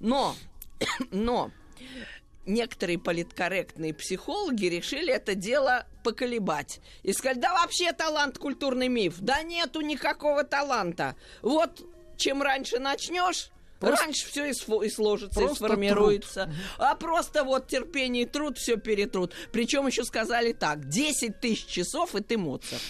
Но, [coughs] но некоторые политкорректные психологи решили это дело поколебать. И сказали, да вообще талант культурный миф. Да нету никакого таланта. Вот чем раньше начнешь,
Просто-
Раньше все и, сфо- и сложится, и
Просто
сформируется. А просто вот терпение и труд все перетрут. Причем еще сказали так: 10 тысяч часов, и ты Моцарт.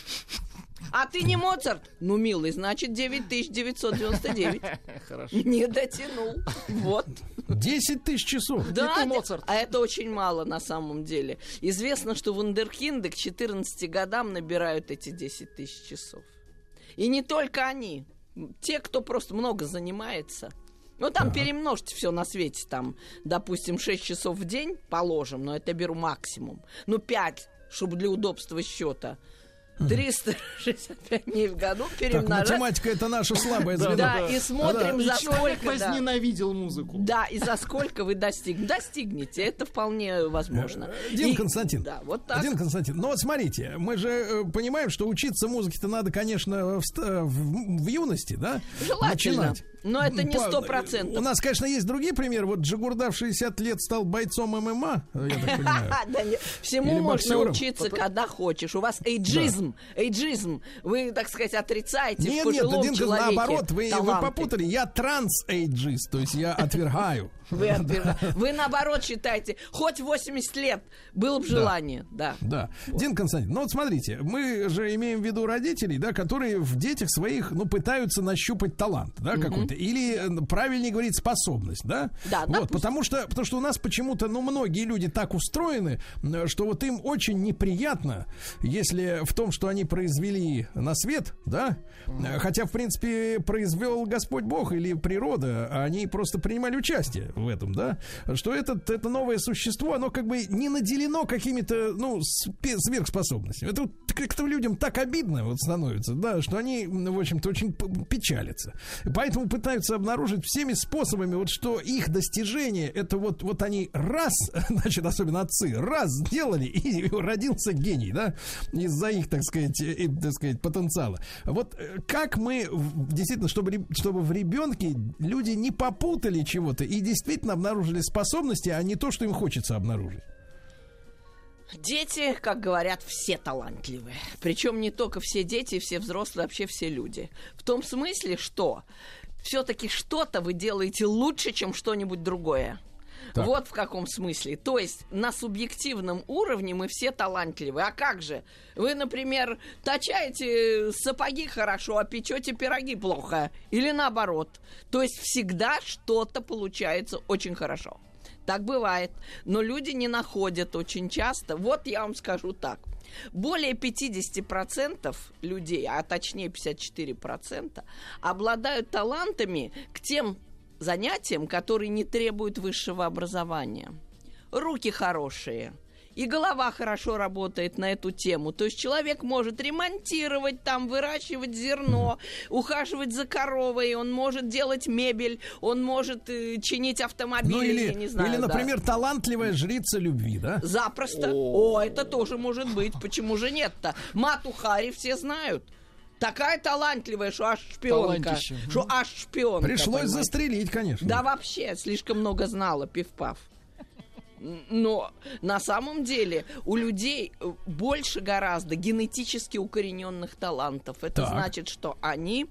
А ты не Моцарт? Ну, милый, значит 9999. [laughs]
Хорошо.
Не дотянул. Вот.
10 тысяч часов.
Да, а это очень мало на самом деле. Известно, что вундеркинды к 14 годам набирают эти 10 тысяч часов. И не только они. Те, кто просто много занимается. Ну, там перемножьте все на свете. Там, допустим, 6 часов в день положим, но это беру максимум. Ну, 5, чтобы для удобства счета. 365 дней в году
Так,
перемножать.
математика это наша слабая
Да,
звено.
да, и смотрим, за
человек
сколько... да.
возненавидел музыку.
Да, и за сколько вы достиг... достигнете. Это вполне возможно.
Дин
И-
Константин.
Да, вот так.
Дин Константин, ну вот смотрите, мы же э, понимаем, что учиться музыке-то надо, конечно, в, в юности, да?
Желательно.
Начинать.
Но это не сто процентов.
У нас, конечно, есть другие примеры. Вот Джигурда в 60 лет стал бойцом ММА, я так понимаю. [laughs]
Да не- Всему можно учиться, когда хочешь. У вас эйджизм. Эйджизм. Вы, так сказать, отрицаете
Нет, нет, наоборот, вы, попутали. Я транс-эйджист, то есть я отвергаю.
Вы, вы наоборот считаете, хоть 80 лет было бы желание, да.
Да. Дин Константин, ну вот смотрите, мы же имеем в виду родителей, да, которые в детях своих, ну, пытаются нащупать талант, да, какой-то. Или, правильнее говорить, способность, да?
Да,
Вот,
допустим.
потому что, потому что у нас почему-то, ну, многие люди так устроены, что вот им очень неприятно, если в том, что они произвели на свет, да, хотя, в принципе, произвел Господь Бог или природа, а они просто принимали участие в этом, да, что этот, это новое существо, оно как бы не наделено какими-то, ну, сверхспособностями. Это вот как-то людям так обидно вот становится, да, что они, в общем-то, очень печалятся. Поэтому пытаются обнаружить всеми способами, вот что их достижение, это вот, вот они раз, [laughs] значит, особенно отцы, раз сделали, и родился гений, да, из-за их, так сказать, э, так сказать, потенциала. Вот э, как мы, действительно, чтобы, чтобы в ребенке люди не попутали чего-то и действительно обнаружили способности, а не то, что им хочется обнаружить.
Дети, как говорят, все талантливые. Причем не только все дети, все взрослые, вообще все люди. В том смысле, что все-таки что-то вы делаете лучше, чем что-нибудь другое.
Так.
Вот в каком смысле. То есть на субъективном уровне мы все талантливые. А как же? Вы, например, точаете сапоги хорошо, а печете пироги плохо. Или наоборот. То есть всегда что-то получается очень хорошо. Так бывает. Но люди не находят очень часто. Вот я вам скажу так. Более 50% людей, а точнее 54%, обладают талантами к тем занятиям, которые не требуют высшего образования. Руки хорошие, и голова хорошо работает на эту тему. То есть человек может ремонтировать там, выращивать зерно, ухаживать за коровой, он может делать мебель, он может э, чинить автомобили,
Ну или,
я не знаю.
или
да.
например, талантливая жрица любви, да?
Запросто. О, это тоже может быть. Почему же нет-то? Мату Хари все знают. Такая талантливая, что аж шпионка. Что аж шпионка.
Пришлось
понимаете?
застрелить, конечно.
Да вообще, слишком много знала, пив-пав. Но на самом деле у людей э, больше гораздо генетически укорененных талантов. Это
Так.
значит, что они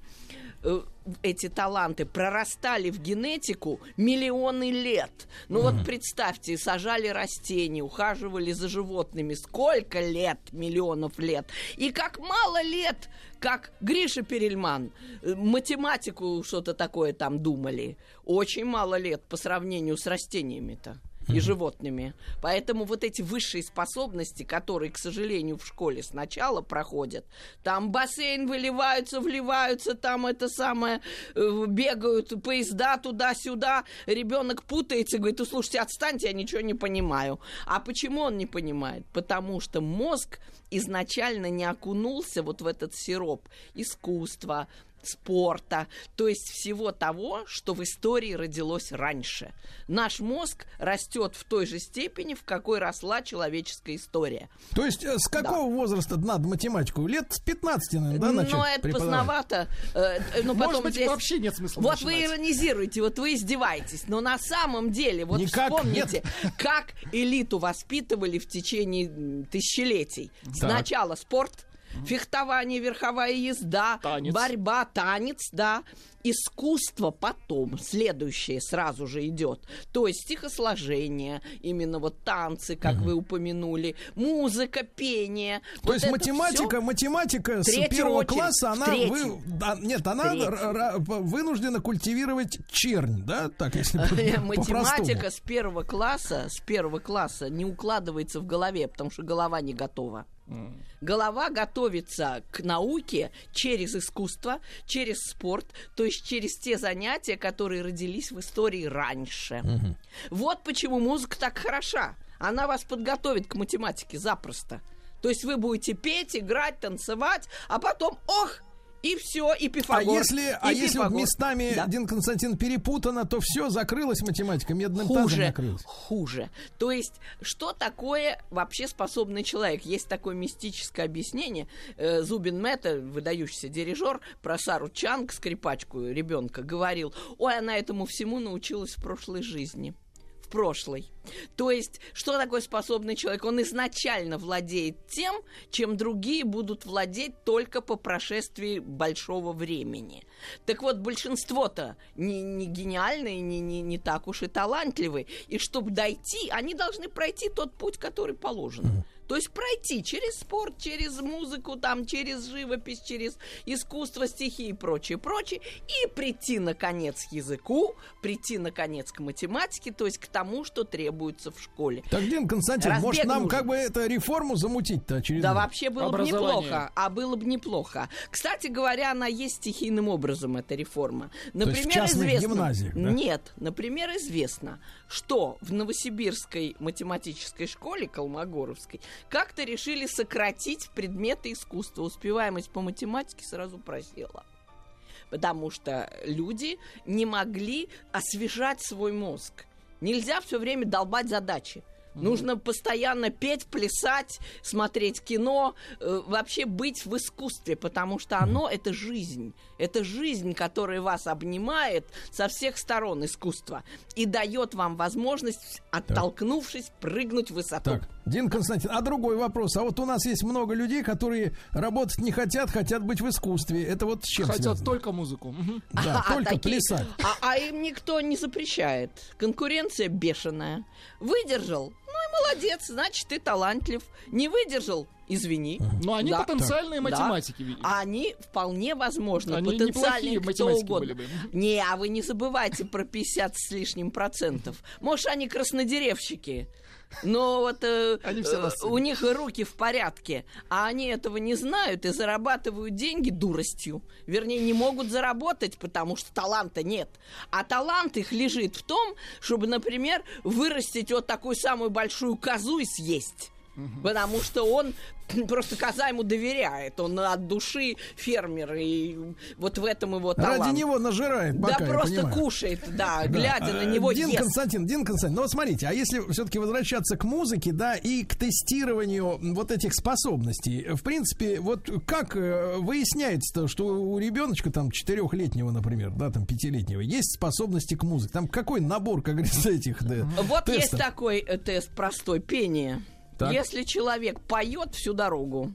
эти таланты прорастали в генетику миллионы лет. Ну вот представьте, сажали растения, ухаживали за животными. Сколько лет? Миллионов лет. И как мало лет, как Гриша Перельман, э, математику что-то такое там думали. Очень мало лет по сравнению с растениями-то и животными. Поэтому вот эти высшие способности, которые, к сожалению, в школе сначала проходят, там бассейн выливаются, вливаются, там это самое, э, бегают поезда туда-сюда, ребенок путается, говорит, ну слушайте, отстаньте, я ничего не понимаю. А почему он не понимает? Потому что мозг изначально не окунулся вот в этот сироп искусства, спорта, то есть всего того, что в истории родилось раньше. Наш мозг растет в той же степени, в какой росла человеческая история.
То есть э, с какого возраста надо математику? Лет с 15, наверное, да, начать
Но это поздновато. э, э, ну,
Может
потом
быть,
здесь-
вообще нет смысла
Вот вы
начинать.
иронизируете, вот вы издеваетесь. Но на самом деле, вот
Никак
вспомните, как элиту воспитывали в течение тысячелетий. Сначала спорт, фехтование, верховая езда,
Танец.
борьба, танец, да. Искусство потом, следующее сразу же идет. То есть стихосложение, именно вот танцы, как вы упомянули, музыка, пение.
То
Вот
есть математика,
всё
математика с первого
очередь,
класса, она вы- да, нет, она
Третью.
р- р- вынуждена культивировать чернь, да, так если [laughs] по- по-простому.
Математика с первого класса, с первого класса не укладывается в голове, потому что голова не готова. Голова готовится к науке через искусство, через спорт, то есть через те занятия, которые родились в истории раньше. Вот почему музыка так хороша. Она вас подготовит к математике запросто. То есть вы будете петь, играть, танцевать, а потом, ох, и все, и
А
Пифагор.
если, а
и
если вот местами,
Да.
Дин Константин, перепутано, то все, закрылась математика, медным тазом
хуже,
накрылась.
хуже. То есть, что такое вообще способный человек? Есть такое мистическое объяснение. Э, Зубин Мэтта, выдающийся дирижер, про Сару Чанг, скрипачку ребенка, говорил, ой, она этому всему научилась в прошлой жизни. В прошлой. То есть, что такое способный человек? Он изначально владеет тем, чем другие будут владеть только по прошествии большого времени. Так вот, большинство-то не, не гениальные, не, не, не так уж и талантливые. И чтобы дойти, они должны пройти тот путь, который положен. То есть пройти через спорт, через музыку, там, через живопись, через искусство, стихи и прочее, прочее, и прийти, наконец, к языку, прийти, наконец, к математике, то есть к тому, что требуется в школе.
Так, Дин Константин,
Разбег
может нам
нужен.
как бы это реформу замутить-то очередную?
Да, вообще было бы неплохо. А было бы неплохо. Кстати говоря, она есть стихийным образом, эта реформа.
есть в
Например, известно...
да?
Нет. Например, известно, что в Новосибирской математической школе Колмогоровской как-то решили сократить предметы искусства. Успеваемость по математике сразу просела. Потому что люди не могли освежать свой мозг. Нельзя все время долбать задачи. Нужно постоянно петь, плясать, смотреть кино, э, вообще быть в искусстве, потому что оно это жизнь. Это жизнь, которая вас обнимает со всех сторон искусства и дает вам возможность, оттолкнувшись, прыгнуть в высоту.
Так, Дин Константин, а другой вопрос. А вот у нас есть много людей, которые работать не хотят, хотят быть в искусстве. Это вот с чем
Хотят
связано?
только музыку.
Да,
А
только
такие-
плясать.
А, а им никто не запрещает. Конкуренция бешеная. Выдержал? Ну и молодец, значит, ты талантлив. Не выдержал? Извини.
Но они
Да.
потенциальные
Да.
математики, видимо.
А Они вполне возможно.
Они
потенциальные кто
математики
угодно.
были бы.
Не, а вы не забывайте про 50 с лишним процентов. Может, они краснодеревщики. Но вот э, э, у них руки в порядке, а они этого не знают и зарабатывают деньги дуростью. Вернее, не могут заработать, потому что таланта нет. А талант их лежит в том, чтобы, например, вырастить вот такую самую большую козу и съесть. Потому что он [clears throat] просто коза ему доверяет. Он от души фермер. И вот в этом его талант.
Ради него нажирает,
Да
пока, я
просто
понимаю.
кушает, да,
Да.
глядя на
А,
него
Дин
ест.
Константин, Дин Константин, ну вот смотрите, а если все-таки возвращаться к музыке, да, и к тестированию вот этих способностей, в принципе, вот как э, выясняется-то, что у ребеночка там четырехлетнего, например, да, там пятилетнего, есть способности к музыке? Там какой набор, как говорится, этих да,
Вот есть
тестов?
такой э, тест простой, пение.
Так.
Если человек поет всю дорогу,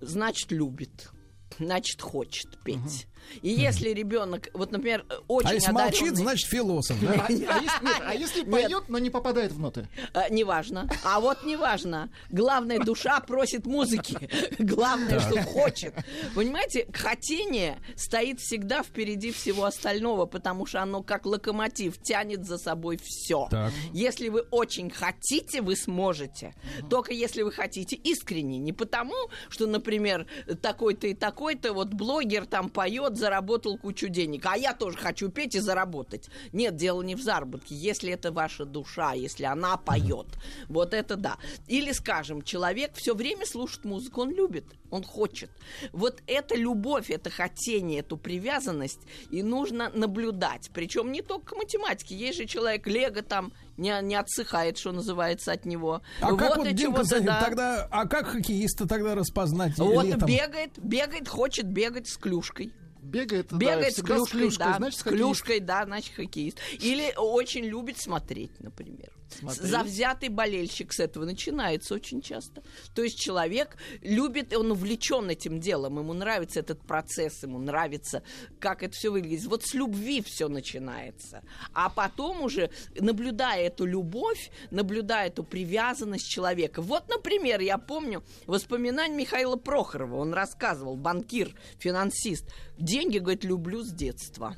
значит любит, значит хочет петь. И если ребенок, вот, например, э, очень [laughs]
А если
одаренный-
молчит, значит философ,
А,
да?
а если, нет, а если
Нет.
поет, но не попадает в ноты?
А, неважно. А вот неважно. Главное, душа просит музыки. Главное, что хочет. Понимаете, хотение стоит всегда впереди всего остального, потому что оно как локомотив тянет за собой все.
Так.
Если вы очень хотите, вы сможете. Только если вы хотите искренне. Не потому, что, например, такой-то и такой какой-то вот блогер там поет, заработал кучу денег, а я тоже хочу петь и заработать. Нет, дело не в заработке. Если это ваша душа, если она поет, вот это да. Или, скажем, человек все время слушает музыку, он любит, он хочет. Вот эта любовь, это хотение, эту привязанность, и нужно наблюдать. Причем не только к математике. Есть же человек Лего там не, не отсыхает, что называется, от него.
А как вот, Дим Константин,
да.
тогда, а как хоккеиста тогда распознать
Вот
летом?
бегает, бегает, хочет бегать с клюшкой.
Бегает, да,
Бегает с
всегда с
клюшкой,
клюшкой,
да,
значит,
клюшкой, да, значит, хоккеист. Или очень любит смотреть, например.
Смотреть?
Завзятый болельщик с этого начинается очень часто. То есть человек любит, он увлечен этим делом, ему нравится этот процесс, ему нравится, как это все выглядит. Вот с любви все начинается. А потом уже, наблюдая эту любовь, наблюдая эту привязанность человека. Вот, например, я помню воспоминания Михаила Прохорова. Он рассказывал, банкир, финансист. Деньги, говорит, люблю с детства.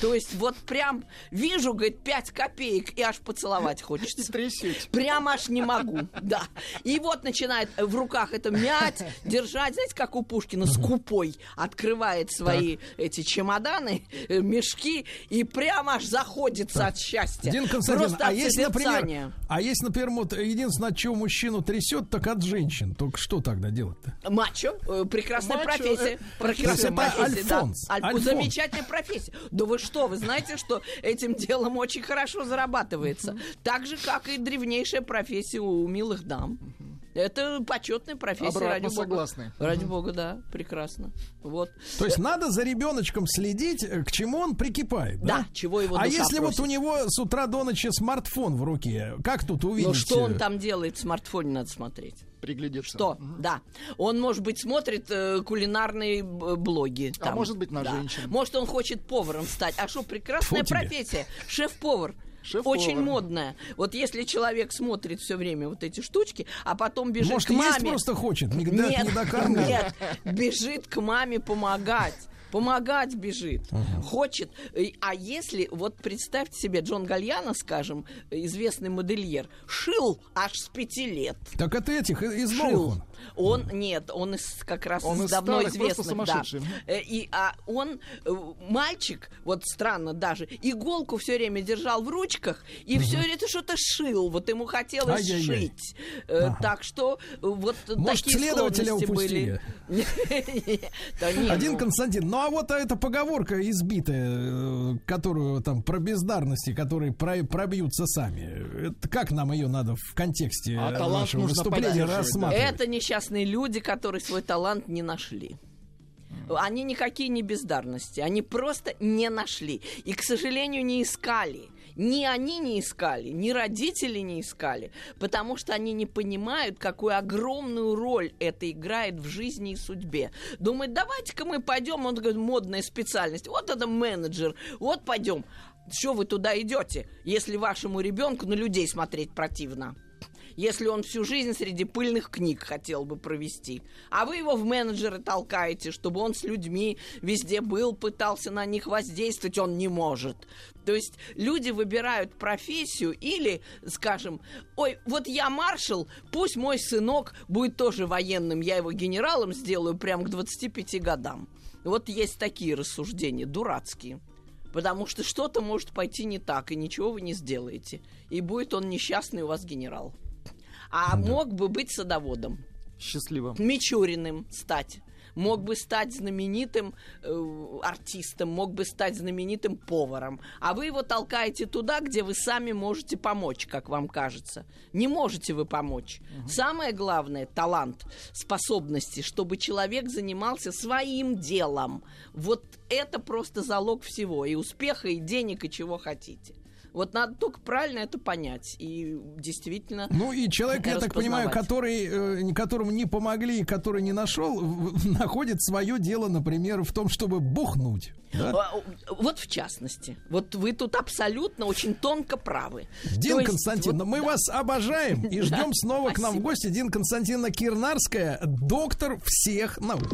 То есть вот прям вижу, говорит, 5 копеек, и аж поцеловать хочется. [laughs] Прям аж не могу, да. И вот начинает в руках это мять, держать, знаете, как у Пушкина, скупой, открывает свои эти чемоданы, э, мешки, и прям аж заходится от счастья.
Дин Константин,
Просто
а если, например, а если, например, вот единственное, от чего мужчину трясет, так от женщин. Только что тогда делать-то?
Мачо, э, прекрасная
Мачо,
профессия.
э,
прекрасная профессия, да.
Альфонс,
Аль-
Альфонс.
Замечательная профессия. Да вы что, вы знаете, что этим делом очень хорошо зарабатывается. Так же, как и древнейшая профессия у милых дам. Это почетная профессия,
Обратно
ради бога.
согласны.
Ради бога, да, прекрасно. Вот.
То есть надо за ребеночком следить, э, к чему он прикипает. Да,
Да, чего его
А если
просит.
вот у него с утра до ночи смартфон в руке, как тут увидеть?
Ну что он
э,
там делает в смартфоне, надо смотреть.
Приглядеться.
Что? Да. Он, может быть, смотрит э, кулинарные б- блоги.
А
там.
может быть, на
Да.
женщин.
Может, он хочет поваром стать. А что, прекрасная
Фу тебе.
профессия. Шеф-повар.
Шеф-повар.
Очень модная. Вот если человек смотрит все время вот эти штучки, а потом бежит
Может,
к маме...
есть просто хочет, не,
нет,
не докармливает.
нет, бежит к маме помогать. Помогать бежит, хочет. И- А если, вот представьте себе, Джон Гальяно, скажем, известный модельер, шил аж с пяти лет.
Так это этих, из новых он.
Он, нет, он из как раз
Он
из
из
давно
старых,
известных, да.
сумасшедший.
Э, И а он э, мальчик, вот странно даже, иголку все время держал в ручках и все это что-то шил. Вот ему хотелось
Ай-яй-яй.
шить. Э,
Ага.
Так что вот
Может,
такие
следователя упустили?
были. [laughs] Да нет,
Один
ну.
Константин, ну а вот эта поговорка избитая, которую там про бездарности, которые про- пробьются сами. Это как нам ее надо в контексте
А
нашего выступления рассматривать?
Это несчастные люди, которые свой талант не нашли. Они никакие не бездарности, они просто не нашли. И, к сожалению, не искали. Ни они не искали, ни родители не искали, потому что они не понимают, какую огромную роль это играет в жизни и судьбе. Думают, давайте-ка мы пойдем, он говорит, модная специальность, вот это менеджер, вот пойдем. Что вы туда идете, если вашему ребенку на людей смотреть противно? Если он всю жизнь среди пыльных книг хотел бы провести. А вы его в менеджеры толкаете, чтобы он с людьми везде был, пытался на них воздействовать, он не может. То есть люди выбирают профессию или, скажем, ой, вот я маршал, пусть мой сынок будет тоже военным, я его генералом сделаю прямо к 25 годам. Вот есть такие рассуждения, дурацкие. Потому что что-то может пойти не так, и ничего вы не сделаете. И будет он несчастный у вас генерал. А мог бы быть садоводом.
Счастливым.
Мичуриным стать. Мог бы стать знаменитым э, артистом, мог бы стать знаменитым поваром. А вы его толкаете туда, где вы сами можете помочь, как вам кажется. Не можете вы помочь. Самое главное талант, способности, чтобы человек занимался своим делом. Вот это просто залог всего. И успеха, и денег, и чего хотите. Вот надо только правильно это понять и действительно.
Ну и человек, я так понимаю, который, э, которому не помогли, который не нашел, находит свое дело, например, в том, чтобы бухнуть. да?
А, Вот в частности. Вот вы тут абсолютно очень тонко правы.
Дин
То есть
Константин,
вот-
мы вас обожаем и [laughs] ждем
Да,
снова к нам в
спасибо.
гости. Дин Константиновна Кирнарская, доктор всех наук.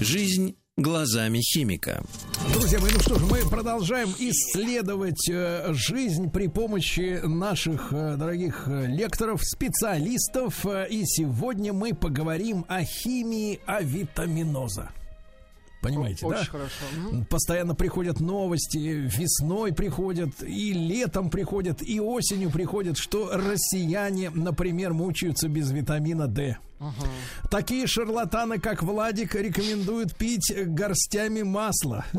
Жизнь глазами химика.
Друзья мои, ну что же, мы продолжаем исследовать э, жизнь при помощи наших э, дорогих э, лекторов, специалистов. Э, И сегодня мы поговорим о химии авитаминоза. Понимаете,
Очень
да?
хорошо.
Постоянно приходят новости, весной приходят, и летом приходят, и осенью приходят, что россияне, например, мучаются без витамина D. Такие шарлатаны, как Владик, рекомендуют пить горстями масла. [laughs]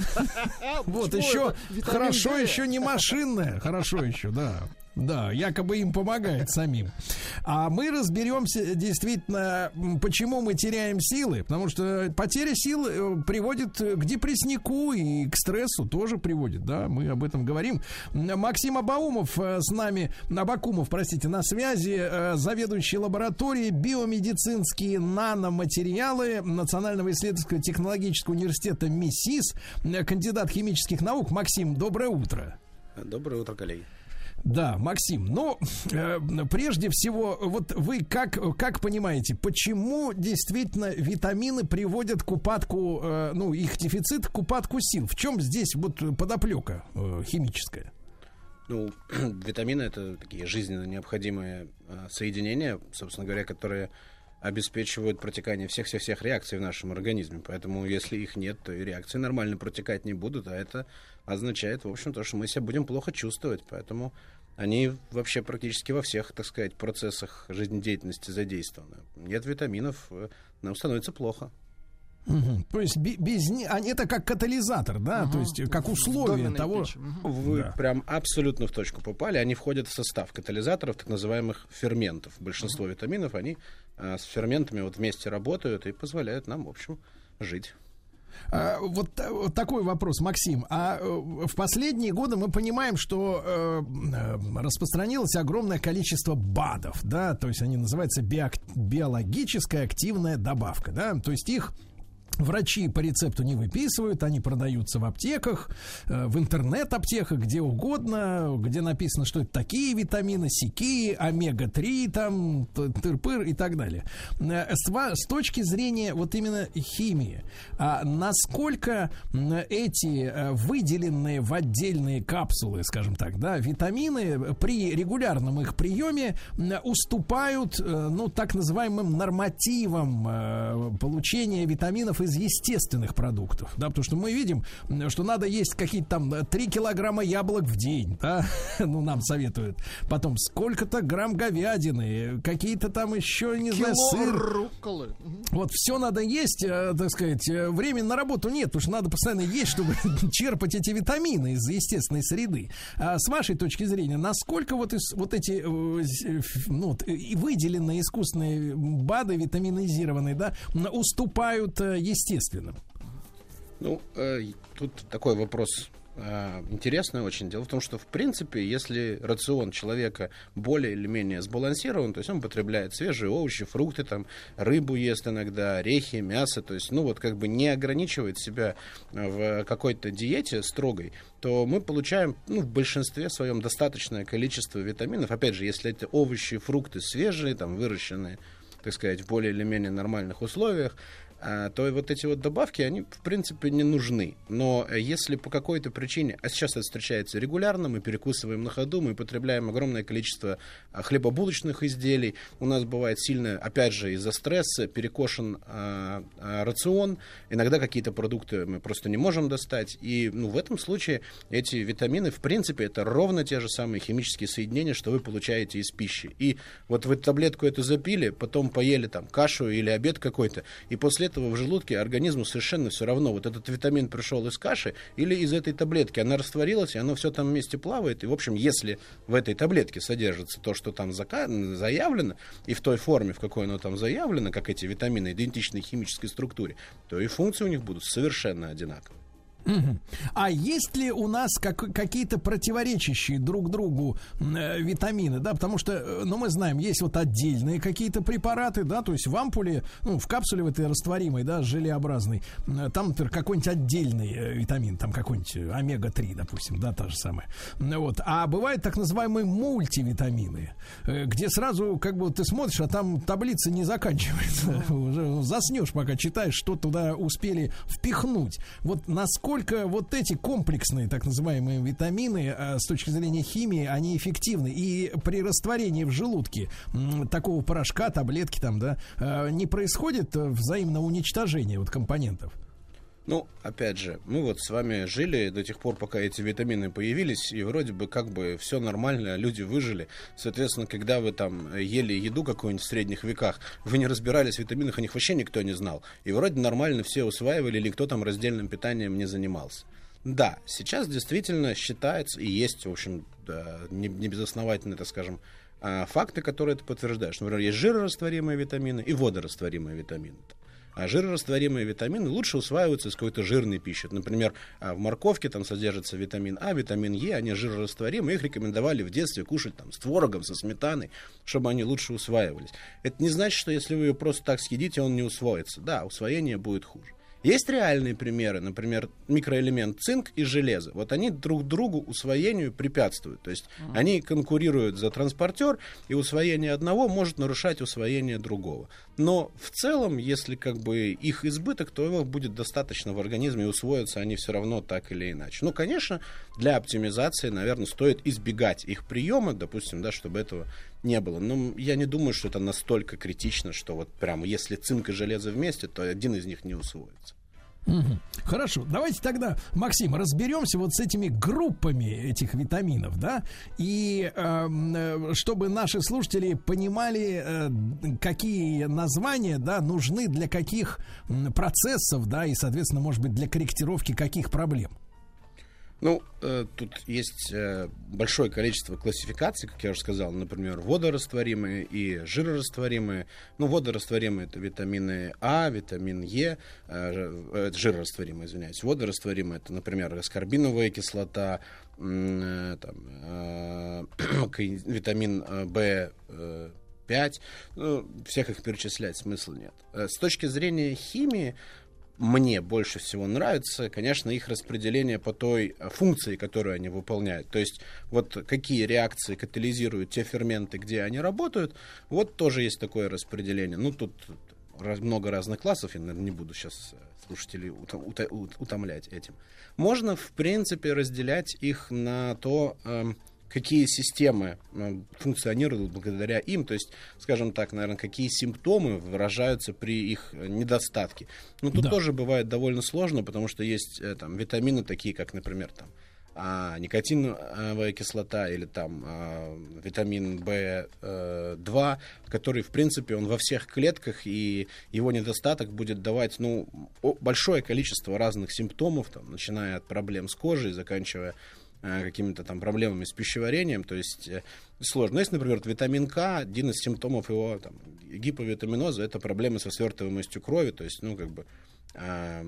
Вот еще хорошо, еще не машинное, хорошо еще, да. Да, якобы им помогает самим. А мы разберемся действительно, почему мы теряем силы. Потому что потеря сил э, приводит к депресснику и к стрессу тоже приводит. Да, мы об этом говорим. Максим Абаумов э, с нами, Абакумов, простите, на связи, э, заведующий лабораторией биомедицинские наноматериалы Национального исследовательского технологического университета МИСИС, э, кандидат химических наук. Максим, доброе утро.
Доброе утро, коллеги.
Да, Максим, ну, э, прежде всего, вот вы как, как понимаете, почему действительно витамины приводят к упадку, э, ну, их дефицит к упадку сил? В чем здесь вот подоплека э, химическая?
Ну, [clears throat] витамины это такие жизненно необходимые э, соединения, собственно говоря, которые обеспечивают протекание всех-всех-всех реакций в нашем организме. Поэтому, если их нет, то и реакции нормально протекать не будут, а это означает, в общем, то, что мы себя будем плохо чувствовать. Поэтому они вообще практически во всех, так сказать, процессах жизнедеятельности задействованы. Нет витаминов, э, нам становится плохо.
Мгм. То есть бе- без них, они это как катализатор, да, то есть как условие того.
Вы
Да.
прям абсолютно в точку попали. Они входят в состав катализаторов, так называемых ферментов. Большинство витаминов, они а, с ферментами вот вместе работают и позволяют нам, в общем, жить.
А, вот, та- вот такой вопрос, Максим. А э, в последние годы мы понимаем, что э, э, распространилось огромное количество БАДов, да, то есть они называются биологическая активная добавка, да, то есть их Врачи по рецепту не выписывают, они продаются в аптеках, э, в интернет-аптеках, где угодно, где написано, что это такие витамины, сякие, омега-3, там, тыр-пыр и так далее. Э, С, с точки зрения вот именно химии, а насколько эти э, выделенные в отдельные капсулы, скажем так, да, витамины при регулярном их приеме уступают, ну, так называемым нормативам получения витаминов из естественных продуктов, да, потому что мы видим, что надо есть какие-то там э, 3 килограмма яблок в день, да, [laughs] ну, нам советуют. Потом сколько-то грамм говядины, какие-то там еще, не знаю,
Кило
сыр.
рукколы.
Вот все надо есть, э, так сказать, э, времени на работу нет, потому что надо постоянно есть, чтобы [laughs] черпать эти витамины из естественной среды. А с вашей точки зрения, насколько вот, из, вот эти э, э, ну, вот, э, выделенные искусственные БАДы, витаминизированные, да, уступают э, естественным?
Ну, э, тут такой вопрос э, интересный очень. Дело в том, что, в принципе, если рацион человека более или менее сбалансирован, то есть он потребляет свежие овощи, фрукты, там, рыбу ест иногда, орехи, мясо, то есть, ну, вот как бы не ограничивает себя в какой-то диете строгой, то мы получаем, ну, в большинстве своем достаточное количество витаминов. Опять же, если это овощи, фрукты свежие, там, выращенные, так сказать, в более или менее нормальных условиях, то и вот эти вот добавки, они, в принципе, не нужны. Но если по какой-то причине, а сейчас это встречается регулярно, мы перекусываем на ходу, мы потребляем огромное количество а, хлебобулочных изделий, у нас бывает сильно, опять же, из-за стресса перекошен а, а, рацион, иногда какие-то продукты мы просто не можем достать, и ну, в этом случае эти витамины, в принципе, это ровно те же самые химические соединения, что вы получаете из пищи. И вот вы таблетку эту запили, потом поели там кашу или обед какой-то, и после этого в желудке организму совершенно все равно, вот этот витамин пришел из каши или из этой таблетки, она растворилась, и оно все там вместе плавает, и, в общем, если в этой таблетке содержится то, что там зака- заявлено, и в той форме, в какой оно там заявлено, как эти витамины, идентичной химической структуре, то и функции у них будут совершенно одинаковые.
А есть ли у нас как, какие-то противоречащие друг другу э, витамины, да, потому что, э, ну, мы знаем, есть вот отдельные какие-то препараты, да, то есть в ампуле, ну, в капсуле в этой растворимой, да, желеобразной, м, там, например, какой-нибудь отдельный э, витамин, там какой-нибудь э, омега-3, допустим, да, та же самая. Вот. А бывают так называемые мультивитамины, э, где сразу, как бы, ты смотришь, а там таблица не заканчивается. [laughs] Уже заснешь, пока читаешь, что туда успели впихнуть. Вот насколько насколько вот эти комплексные, так называемые витамины, э, с точки зрения химии, они эффективны. И при растворении в желудке такого порошка, таблетки там, да, э, не происходит э, взаимного уничтожения вот компонентов.
Ну, опять же, мы вот с вами жили до тех пор, пока эти витамины появились, и вроде бы как бы все нормально, люди выжили. Соответственно, когда вы там ели еду какую-нибудь в средних веках, вы не разбирались в витаминах, о них вообще никто не знал. И вроде нормально все усваивали, или никто там раздельным питанием не занимался. Да, сейчас действительно считается и есть, в общем, да, не, не безосновательные, так скажем, а, факты, которые это подтверждают. Например, есть жирорастворимые витамины и водорастворимые витамины. А жирорастворимые витамины лучше усваиваются из какой-то жирной пищи. Например, а, в морковке там содержится витамин А, витамин Е, они жирорастворимы, их рекомендовали в детстве кушать там с творогом, со сметаной, чтобы они лучше усваивались. Это не значит, что если вы ее просто так съедите, он не усвоится. Да, усвоение будет хуже. Есть реальные примеры, например, микроэлемент цинк и железо. Вот они друг другу усвоению препятствуют. То есть mm. они конкурируют за транспортер, и усвоение одного может нарушать усвоение другого. Но в целом, если как бы их избыток, то его будет достаточно в организме, и усвоятся они все равно так или иначе. Ну, конечно, для оптимизации, наверное, стоит избегать их приема, допустим, да, чтобы этого не было. Но я не думаю, что это настолько критично, что вот прямо если цинк и железо вместе, то один из них не усвоится.
Угу. Хорошо, давайте тогда, Максим, разберемся вот с этими группами этих витаминов, да, и э, чтобы наши слушатели понимали, э, какие названия, да, нужны для каких процессов, да, и, соответственно, может быть, для корректировки каких проблем.
Ну, э, тут есть э, большое количество классификаций, как я уже сказал, например, водорастворимые и жирорастворимые. Ну, водорастворимые это витамины А, витамин Е, э, э, жирорастворимые, извиняюсь. Водорастворимые это, например, аскорбиновая кислота, э, там, э, [coughs] витамин В. Э, 5. Ну, всех их перечислять смысла нет. Э, с точки зрения химии, мне больше всего нравится, конечно, их распределение по той э, функции, которую они выполняют. То есть вот какие реакции катализируют те ферменты, где они работают, вот тоже есть такое распределение. Ну, тут много разных классов, я, наверное, не буду сейчас э, слушателей утомлять этим. Можно, в принципе, разделять их на то, эм, какие системы э, функционируют благодаря им, то есть, скажем так, наверное, какие симптомы выражаются при их недостатке. Но тут да. тоже бывает довольно сложно, потому что есть э, там витамины такие, как, например, там а, никотиновая кислота или там а, витамин В2, который, в принципе, он во всех клетках, и его недостаток будет давать, ну, большое количество разных симптомов, там, начиная от проблем с кожей, заканчивая Э, какими-то там проблемами с пищеварением, то есть э, сложно. Есть, например, витамин К, один из симптомов его там, гиповитаминоза, это проблемы со свертываемостью крови, то есть, ну, как бы, э,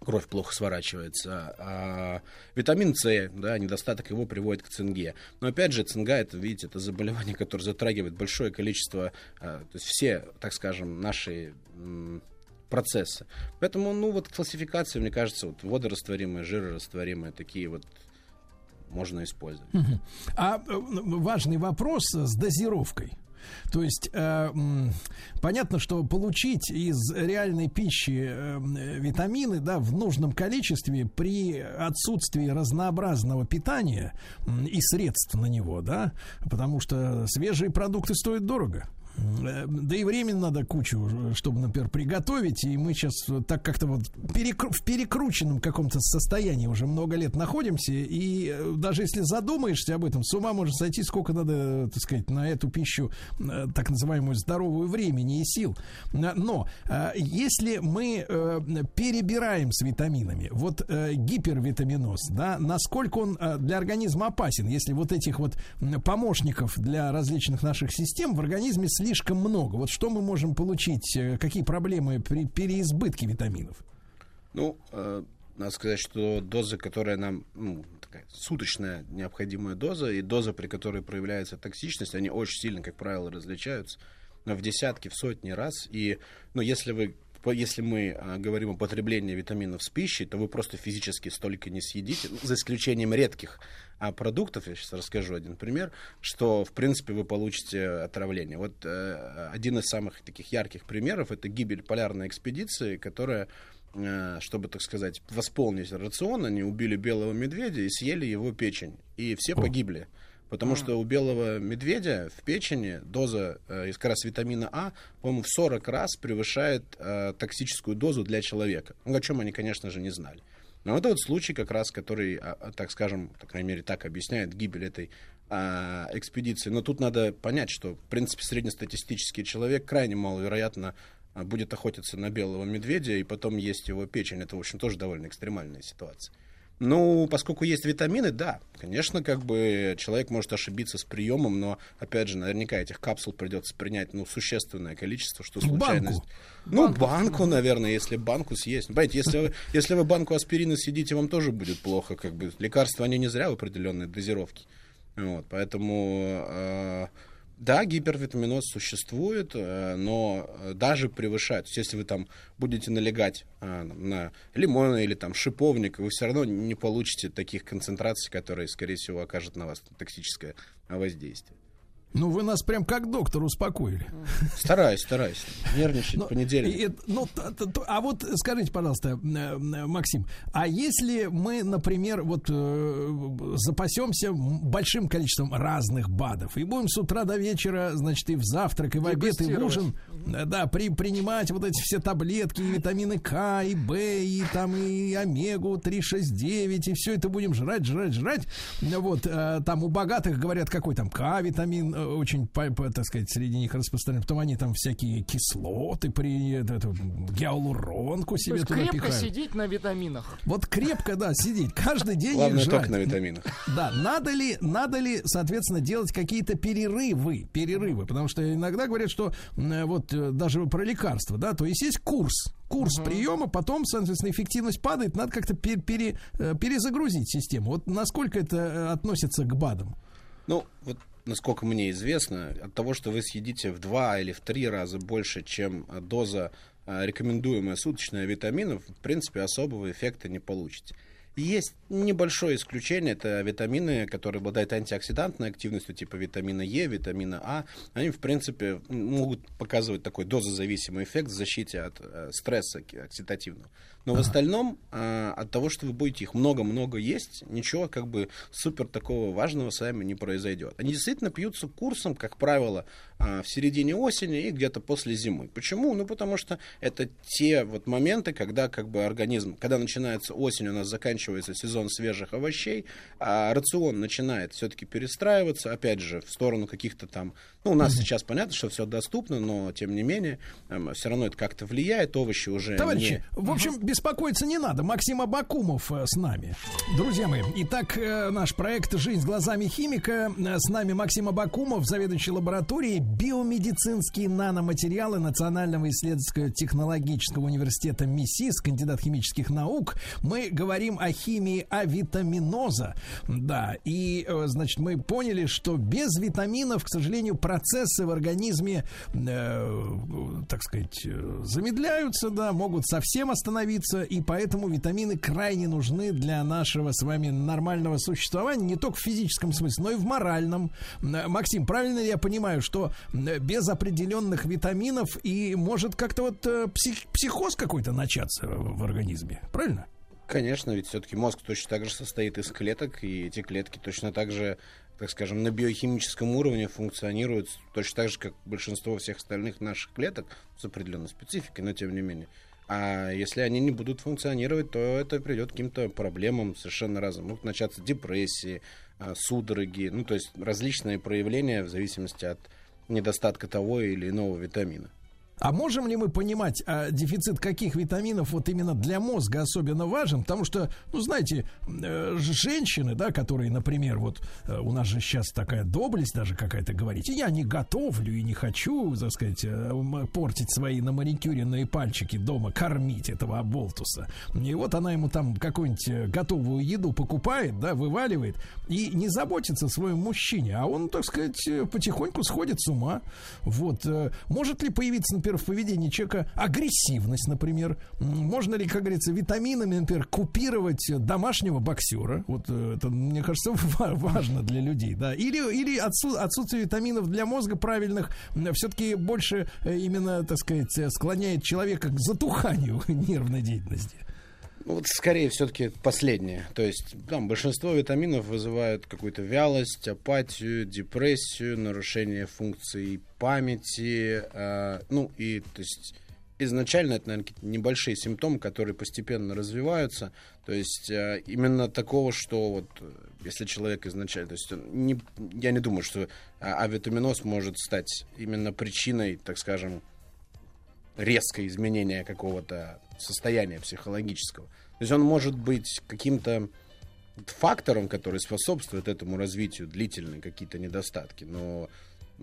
кровь плохо сворачивается. А витамин С, да, недостаток его приводит к цинге. Но опять же, цинга, это, видите, это заболевание, которое затрагивает большое количество, э, то есть все, так скажем, наши процессы. Поэтому, ну, вот классификация, мне кажется, вот водорастворимые, жирорастворимые, такие вот можно использовать.
А э, важный вопрос с дозировкой. То есть э, понятно, что получить из реальной пищи э, витамины да, в нужном количестве при отсутствии разнообразного питания э, и средств на него, да, потому что свежие продукты стоят дорого. Э, да и времени надо кучу, чтобы, например, приготовить. И мы сейчас так как-то вот перекру- в перекрученном каком-то состоянии уже много лет находимся. И э, даже если задумаешься об этом, с ума можно сойти, сколько надо, так сказать, на эту пищу, э, так называемую здоровую времени и сил. Но если мы перебираем с витаминами, вот гипервитаминоз, да, насколько он для организма опасен, если вот этих вот помощников для различных наших систем в организме слишком слишком много. Вот что мы можем получить, э, какие проблемы при переизбытке витаминов?
Ну, э, надо сказать, что доза, которая нам, ну, такая суточная необходимая доза, и доза, при которой проявляется токсичность, они очень сильно, как правило, различаются в десятки, в сотни раз. И, ну, если вы если мы а, говорим о потреблении витаминов с пищей, то вы просто физически столько не съедите, за исключением редких а, продуктов, я сейчас расскажу один пример, что, в принципе, вы получите отравление. Вот э, один из самых таких ярких примеров — это гибель полярной экспедиции, которая э, чтобы, так сказать, восполнить рацион, они убили белого медведя и съели его печень. И все погибли. Потому что у белого медведя в печени доза э, как раз витамина А, по-моему, в 40 раз превышает э, токсическую дозу для человека. Ну, о чем они, конечно же, не знали. Но это вот случай как раз, который, а, а, так скажем, по крайней мере, так объясняет гибель этой а, экспедиции. Но тут надо понять, что, в принципе, среднестатистический человек крайне маловероятно а, будет охотиться на белого медведя и потом есть его печень. Это, в общем, тоже довольно экстремальная ситуация. Ну, поскольку есть витамины, да, конечно, как бы человек может ошибиться с приемом, но, опять же, наверняка этих капсул придется принять, ну, существенное количество, что случайность...
Банку.
Ну, банку, наверное, если банку съесть. Понимаете, если вы, если вы банку аспирина съедите, вам тоже будет плохо, как бы. Лекарства, они не зря в определенной дозировке. Вот, поэтому... э, да, гипервитаминоз существует, э, но э, даже превышает. То есть, если вы там будете налегать э, на лимон или там шиповник, вы все равно не получите таких концентраций, которые, скорее всего, окажут на вас токсическое воздействие.
Ну, вы нас прям как доктор успокоили.
Стараюсь, стараюсь. Нервничать
Ну,
понедельник.
и ну, т- т- т- а вот скажите, пожалуйста, э, Максим, а если мы, например, вот э, запасемся большим количеством разных БАДов и будем с утра до вечера, значит, и в завтрак, и в обед, и в ужин, э, да, при, принимать вот эти все таблетки, и витамины К, и В, и там, и омегу 369, и все это будем жрать, жрать, жрать. Вот, э, там у богатых, говорят, какой там К-витамин, очень, так сказать, среди них распространен. Потом они там всякие кислоты при эту, гиалуронку
То
себе
есть
туда
крепко
пихают.
сидеть на витаминах.
Вот крепко, да, сидеть, каждый день
Главное,
их
только
жрать.
на витаминах. [laughs]
Да, надо ли, надо ли, соответственно, делать какие-то перерывы, перерывы, потому что иногда говорят, что вот э, даже про лекарства, да, то есть есть курс, курс приема, потом, соответственно, эффективность падает, надо как-то пер- пере- э, перезагрузить систему. Вот насколько это э, относится к БАДам?
Ну, вот насколько мне известно, от того, что вы съедите в два или в три раза больше, чем э, доза э, рекомендуемая суточная витаминов, в принципе, особого эффекта не получите. Есть небольшое исключение, это витамины, которые обладают антиоксидантной активностью, типа витамина Е, витамина А. Они, в принципе, могут показывать такой дозозависимый эффект в защите от э, стресса оксидативного. Но в остальном, э, от того, что вы будете их много-много есть, ничего как бы супер такого важного с вами не произойдет. Они действительно пьются курсом, как правило, э, в середине осени и где-то после зимы. Почему? Ну, потому что это те вот моменты, когда как бы организм, когда начинается осень, у нас заканчивается сезон свежих овощей, а рацион начинает все-таки перестраиваться, опять же, в сторону каких-то там, ну, у нас сейчас понятно, что все доступно, но тем не менее, все равно это как-то влияет, овощи уже
Товарищи,
не...
в общем, беспокоиться не надо. Максим Абакумов э, с нами. Друзья мои, итак, э, наш проект «Жизнь глазами химика». Э, С нами Максим Абакумов, заведующий лабораторией биомедицинские наноматериалы Национального исследовательско-технологического университета МИСИС, кандидат химических наук. Мы говорим о химии авитаминоза. Да, и, значит, мы поняли, что без витаминов, к сожалению, процессы в организме, э, так сказать, замедляются, да, могут совсем остановиться, и поэтому витамины крайне нужны для нашего с вами нормального существования, не только в физическом смысле, но и в моральном. Э, Максим, правильно я понимаю, что э, без определенных витаминов и может как-то вот э, псих- психоз какой-то начаться в организме, правильно?
Конечно, ведь все-таки мозг точно так же состоит из клеток, и эти клетки точно так же, так скажем, на биохимическом уровне функционируют точно так же, как большинство всех остальных наших клеток, с определенной спецификой, но тем не менее. А если они не будут функционировать, то это придет к каким-то проблемам совершенно разным. Могут начаться депрессии, а, судороги, ну то есть различные проявления в зависимости от недостатка того или иного витамина.
А можем ли мы понимать, а, дефицит каких витаминов вот именно для мозга особенно важен? Потому что, ну, знаете, э, женщины, да, которые, например, вот э, у нас же сейчас такая доблесть даже какая-то говорить, я не готовлю и не хочу, так сказать, э, портить свои наманикюренные пальчики дома, кормить этого оболтуса. И вот она ему там какую-нибудь готовую еду покупает, да, вываливает, и не заботится о своем мужчине, а он, так сказать, потихоньку сходит с ума. Вот. Может ли появиться, например, например, в поведении человека агрессивность, например? Можно ли, как говорится, витаминами, например, купировать домашнего боксера? Вот э, это, мне кажется, [laughs] ва- важно для людей, да. Или, или отсу- отсутствие витаминов для мозга правильных все-таки больше э, именно, так сказать, склоняет человека к затуханию [laughs] нервной деятельности.
Вот скорее все-таки последнее. То есть там большинство витаминов вызывают какую-то вялость, апатию, депрессию, нарушение функций памяти. э, ну и то есть изначально это, наверное, какие-то небольшие симптомы, которые постепенно развиваются. То есть э, именно такого, что вот э, если человек изначально, то есть не, я не думаю, что а, авитаминоз может стать именно причиной, так скажем, резкое изменение какого-то состояния психологического. То есть он может быть каким-то фактором, который способствует этому развитию, длительные какие-то недостатки. Но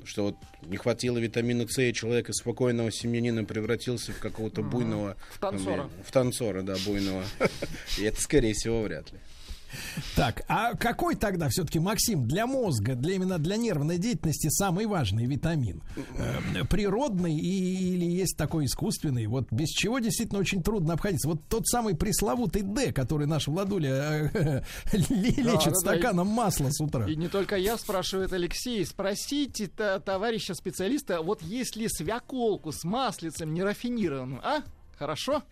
что вот не хватило витамина С, и человек из спокойного семьянина превратился в какого-то буйного...
В танцора.
ну, В танцора, да, буйного. [laughs] И это, скорее всего, вряд ли.
Так, а какой тогда все-таки, Максим, для мозга, для именно для нервной деятельности самый важный витамин? Э, природный и, или есть такой искусственный? Вот без чего действительно очень трудно обходиться. Вот тот самый пресловутый D, который наш Владуля э, [laughs] лечит стаканом масла с утра.
И не только я спрашивает Алексей. Спросите товарища специалиста, вот если свеколку с маслицем нерафинированную, а? Хорошо?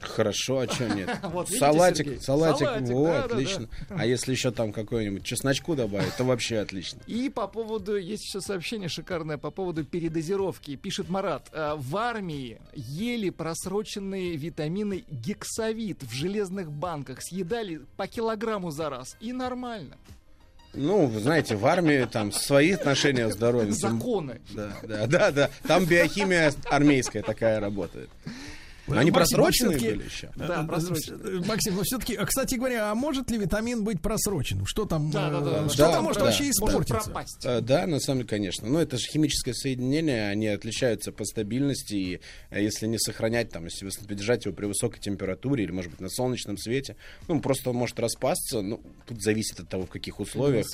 Хорошо, а что нет? [laughs]
Вот видите,
салатик,
Сергей?
салатик,
Салатик,
во,
да, да,
отлично.
да.
А если еще там какой-нибудь чесночку добавить, то вообще отлично.
И по поводу, есть еще сообщение шикарное по поводу передозировки. Пишет Марат, «А, в армии ели просроченные витамины гексавит в железных банках, съедали по килограмму за раз. И нормально.
Ну, вы знаете, в армии там свои отношения с здоровьем. тем-
Законы.
Да, да, да, да. Там биохимия армейская такая работает. Но они
Максим,
просроченные были еще.
Да,
э,
просроченные.
э, Максим, ну все-таки, кстати говоря, а может ли витамин быть просроченным? Что там?
Да, да, да.
э, Что
Да,
там может
да.
вообще
Может
испортиться?
пропасть.
Э, Да, на самом деле, конечно. Но это же химическое соединение, они отличаются по стабильности, и э, если не сохранять, там, если вы держать его при высокой температуре или, может быть, на солнечном свете, ну, просто он может распасться, ну, тут зависит от того, в каких условиях.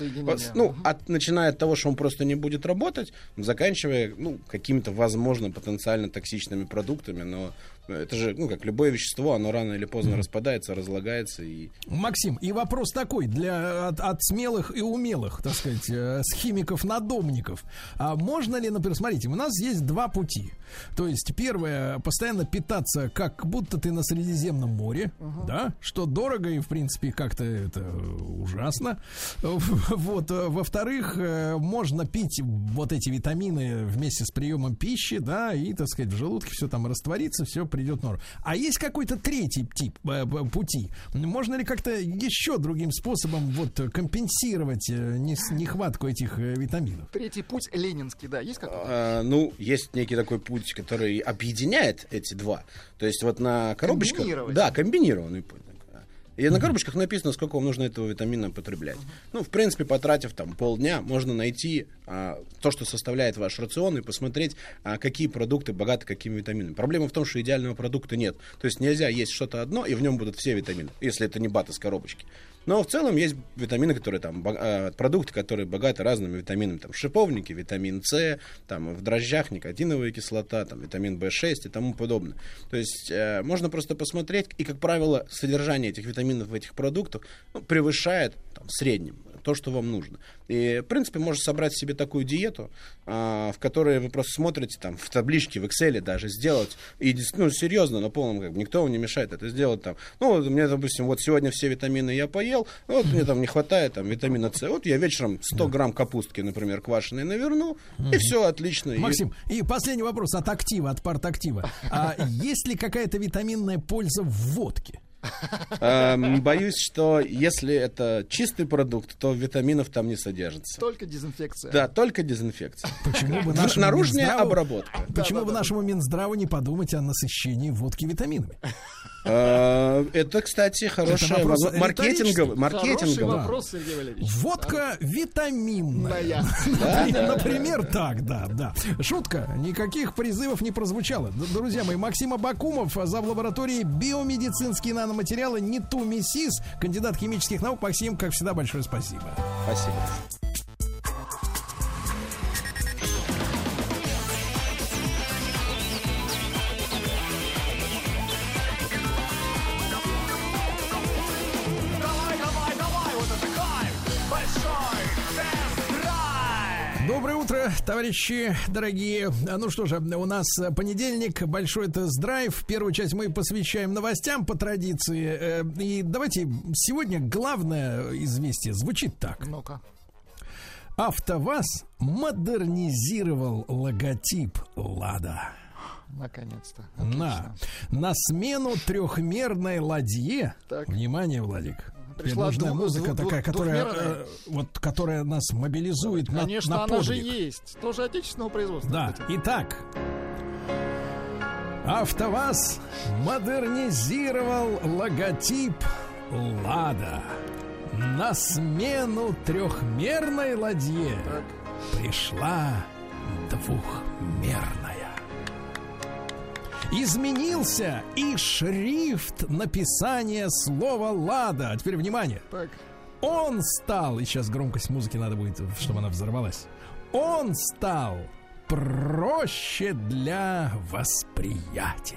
Ну, от, начиная от того, что он просто не будет работать, заканчивая, ну, какими-то, возможно, потенциально токсичными продуктами, но это же, ну, как любое вещество, оно рано или поздно распадается, разлагается, и
Максим, и вопрос такой для от, от смелых и умелых, так сказать, э, с химиков-надомников. А можно ли, например, смотрите, у нас есть два пути. То есть, первое, постоянно питаться, как будто ты на Средиземном море, да, что дорого и, в принципе, как-то это ужасно. Вот. э, Во-вторых, э, можно пить вот эти витамины вместе с приемом пищи, да, и, так сказать, в желудке все там растворится, все придет в норму. А есть какой-то третий тип э, пути? Можно ли как-то еще другим способом вот компенсировать э, нес- нехватку этих э, витаминов?
Третий путь ленинский, да, есть какой-то?
А, ну, есть некий такой путь, который объединяет эти два. То есть вот на коробочках... Да, комбинированный путь. И на коробочках написано, сколько вам нужно этого витамина потреблять. Ну, в принципе, потратив там полдня, можно найти а, то, что составляет ваш рацион, и посмотреть, а, какие продукты богаты какими витаминами. Проблема в том, что идеального продукта нет. То есть нельзя есть что-то одно, и в нем будут все витамины, если это не бат из коробочки. Но в целом есть витамины, которые там, а, продукты, которые богаты разными витаминами. Там в шиповнике витамин С, там в дрожжах никотиновая кислота, там витамин В6 и тому подобное. То есть э, можно просто посмотреть, и, как правило, содержание этих витаминов в этих продуктах ну, превышает там, в среднем то, что вам нужно. И, в принципе, можно собрать себе такую диету, а, в которой вы просто смотрите там в табличке, в Excel даже сделать, и ну, серьезно, на полном, как бы, никто вам не мешает это сделать там. Ну, вот мне, допустим, вот сегодня все витамины я поел, ну, вот мне там не хватает там витамина С, вот я вечером 100 грамм капустки, например, квашеной наверну, и все отлично. И-
Максим, и последний вопрос от актива, от партактива. А есть ли какая-то витаминная польза в водке?
Эм, Боюсь, что если это чистый продукт, то витаминов там не содержится.
Только дезинфекция.
Да, только дезинфекция.
Почему бы нашему
Наружная
Минздраву-
обработка.
Почему бы нашему Минздраву не подумать о насыщении водки витаминами?
Это, кстати, хорошая
вопрос
возможно- маркетинговый.
вопрос, Сергей Валерьевич.
Водка витаминная. [laughs] Например, так, да, да. Шутка. Никаких призывов не прозвучало. Друзья мои, Максим Абакумов, зав. лаборатории биомедицинские наноматериалы НИТУ МИСИС, кандидат химических наук. Максим, как всегда, большое спасибо.
Спасибо.
Доброе утро, товарищи дорогие. Ну что же, у нас понедельник, большой тест-драйв. Первую часть мы посвящаем новостям по традиции. Э, И давайте сегодня главное известие звучит так.
Ну-ка.
АвтоВАЗ модернизировал логотип «Лада».
Наконец-то.
На, на смену трехмерной ладье.
Так.
Внимание, Владик.
Пришла
нужна
дву-
музыка
дву-
такая, которая, э, вот, которая нас мобилизует на,
Конечно,
на
она же есть. Тоже отечественного производства.
Да,
кстати.
итак. АвтоВАЗ модернизировал логотип «Лада». На смену трехмерной ладье пришла двухмерная. Изменился и шрифт написания слова «Лада». А теперь внимание.
Так.
Он стал, и сейчас громкость музыки надо будет, чтобы она взорвалась. Он стал проще для восприятия.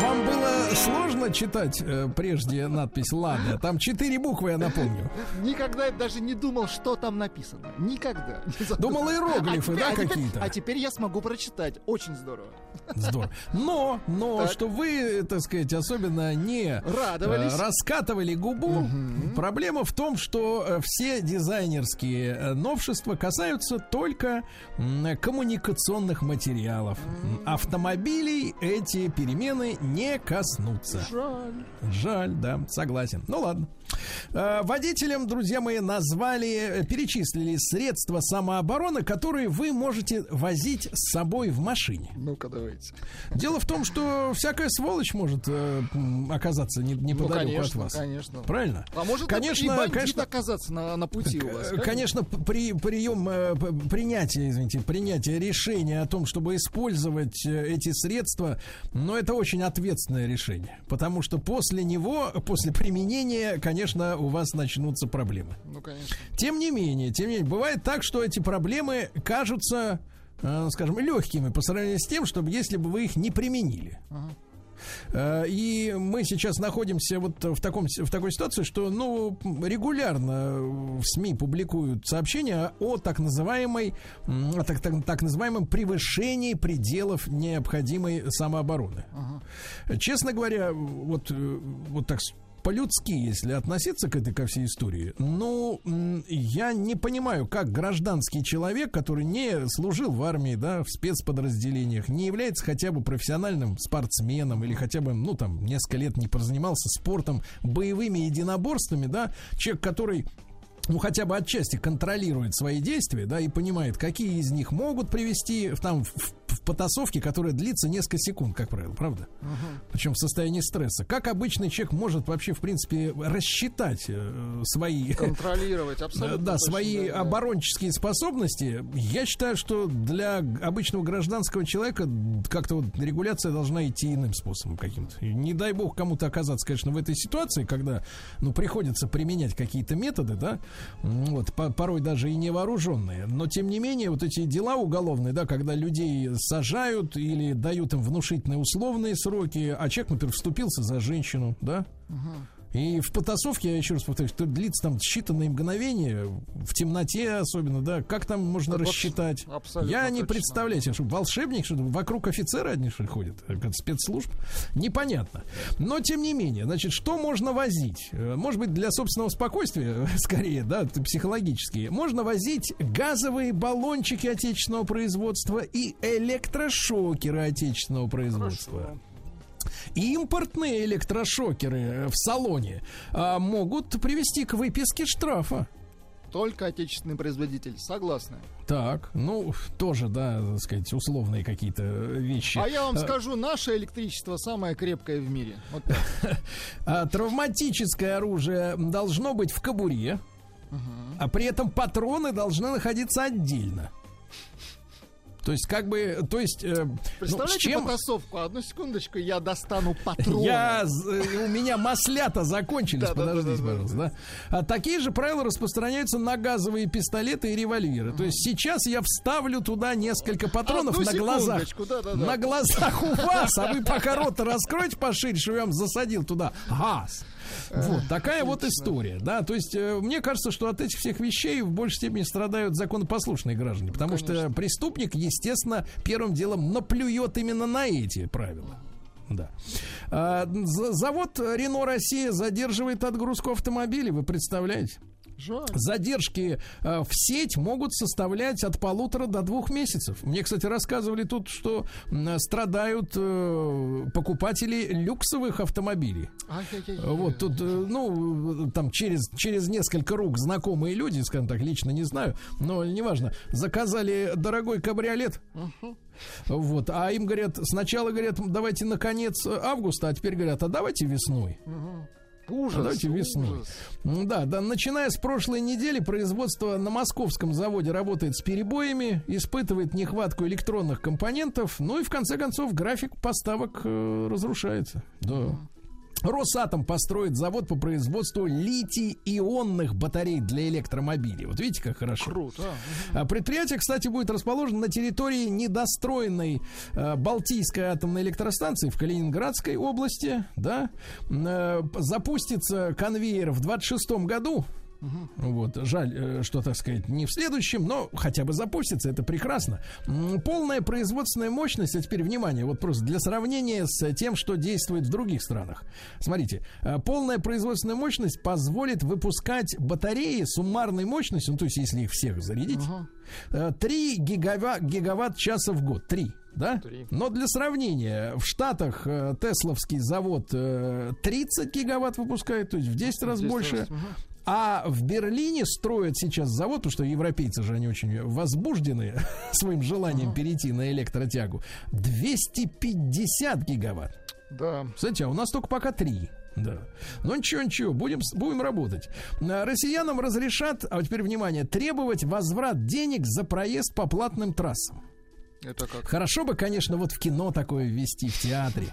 Вам было сложно читать э, прежде надпись «Лада»? Там четыре буквы, я напомню.
Никогда даже не думал, что там написано. Никогда. [laughs]
Думал, иероглифы,
А
да,
а
какие-то?
А теперь я смогу прочитать. Очень здорово.
Здорово. Но, но,
Так.
что вы, так сказать, особенно не
Радовались.
э, раскатывали губу. Проблема в том, что э, все дизайнерские э, новшества касаются только коммуникационных материалов. Автомобилей эти перемены не коснутся.
Жаль.
Жаль, да, согласен. Ну ладно. Э, Водителям, друзья мои, назвали, э, перечислили средства самообороны, которые вы можете возить с собой в машине.
Ну-ка, давайте.
Дело в том, что всякая сволочь может э, оказаться не-
Ну,
неподалеку
конечно,
от вас.
конечно.
Правильно?
А может
конечно,
и
конечно,
оказаться на, на пути у вас?
Э, Конечно, при, прием э, п- принятия, извините, принятия решения о том, чтобы использовать эти средства, но это очень ответственное решение, потому что после него, после применения, конечно, у вас начнутся проблемы.
Ну, конечно.
Тем не менее, тем не менее, бывает так, что эти проблемы кажутся, э, скажем, легкими по сравнению с тем, чтобы если бы вы их не применили. Э, И мы сейчас находимся вот в, таком, в такой ситуации, что ну, регулярно в СМИ публикуют сообщения о так называемой, о так, так, так называемом превышении пределов необходимой самообороны. Честно говоря, вот, э, вот так по-людски, если относиться к этой ко всей истории, ну, я не понимаю, как гражданский человек, который не служил в армии, да, в спецподразделениях, не является хотя бы профессиональным спортсменом или хотя бы, ну, там, несколько лет не прозанимался спортом, боевыми единоборствами, да, человек, который ну, хотя бы отчасти контролирует свои действия, да, и понимает, какие из них могут привести в, там, в, в потасовке, которая длится несколько секунд, как правило, правда? Причем в состоянии стресса. Как обычный человек может вообще, в принципе, рассчитать э, свои... [laughs]
Контролировать абсолютно.
Да,
точно,
свои
да,
оборонческие способности. Я считаю, что для обычного гражданского человека как-то вот регуляция должна идти иным способом каким-то. Не дай бог кому-то оказаться, конечно, в этой ситуации, когда, ну, приходится применять какие-то методы, да, вот, по- порой даже и невооруженные. Но, тем не менее, вот эти дела уголовные, да, когда людей сажают или дают им внушительные условные сроки, а человек, например, вступился за женщину, да, и в потасовке, я еще раз повторюсь, что длится там считанные мгновения, в темноте особенно, да, как там можно
вот,
рассчитать?
абсолютно
Я не
точно.
представляю себе, что волшебник, что вокруг офицеры одни, что ходят, э, как спецслужб, непонятно. Но, тем не менее, значит, что можно возить? Э, Может быть, для собственного спокойствия, [laughs] скорее, да, психологически, можно возить газовые баллончики отечественного производства и электрошокеры отечественного производства. Импортные электрошокеры э, в салоне а, могут привести к выписке штрафа.
Только отечественный производитель. Согласны.
Так, ну, тоже, да, так сказать, условные какие-то вещи.
А я вам
А,
скажу, наше электричество самое крепкое в мире. Вот [laughs]
а, травматическое оружие должно быть в кобуре, а при этом патроны должны находиться отдельно. То есть, как бы, то есть, э, ну,
Представляете
чем...
потасовку? Одну секундочку, я достану патроны.
Я, з- у меня маслята закончились, подождите, пожалуйста. А такие же правила распространяются на газовые пистолеты и револьверы. То есть сейчас я вставлю туда несколько патронов на глазах. На глазах у вас, а вы пока рот раскройте пошире, что я вам засадил туда газ. Вот такая вот история, да. То есть э, мне кажется, что от этих всех вещей в большей степени страдают законопослушные граждане, потому что преступник, естественно, первым делом наплюет именно на эти правила. Да. А, за- завод Рено Россия задерживает отгрузку автомобилей, вы представляете?
Жаль.
Задержки э, в сеть могут составлять от полутора до двух месяцев. Мне, кстати, рассказывали тут, что м, страдают э, покупатели люксовых автомобилей.
Ай-яй-яй.
Вот тут, э, ну, там через, через несколько рук знакомые люди, скажем так, лично не знаю, но неважно, заказали дорогой кабриолет. Вот, а им говорят, сначала говорят, давайте на конец августа, а теперь говорят, а давайте весной.
Мгм. Ужас,
давайте весной.
ужас.
Да, да, начиная с прошлой недели производство на московском заводе работает с перебоями, испытывает нехватку электронных компонентов, ну и в конце концов график поставок э, разрушается. Да. Росатом построит завод по производству литий-ионных батарей для электромобилей. Вот видите, как хорошо.
Круто.
А Предприятие, кстати, будет расположено на территории недостроенной э, Балтийской атомной электростанции в Калининградской области. Да? Э, запустится конвейер в 26 году. Вот, жаль, э, что, так сказать, не в следующем, но хотя бы запустится, это прекрасно. Полная производственная мощность, а теперь внимание, вот просто для сравнения с тем, что действует в других странах. Смотрите, э, полная производственная мощность позволит выпускать батареи суммарной мощностью, ну, то есть если их всех зарядить, э, 3 гигава- гигаватт-часа в год. 3. Да? Но для сравнения, в Штатах э, Тесловский завод э, 30 гигаватт выпускает, то есть в 10 раз
10
больше.
раз, мгм.
А в Берлине строят сейчас завод, потому что европейцы же они очень возбуждены [laughs] своим желанием перейти на электротягу. 250 гигаватт.
Да.
Кстати, а у нас только пока 3. Да. Но ничего, ничего, будем, будем работать. А, Россиянам разрешат, а вот теперь внимание, требовать возврат денег за проезд по платным трассам.
Это как?
Хорошо бы, конечно, вот в кино такое ввести, в театре.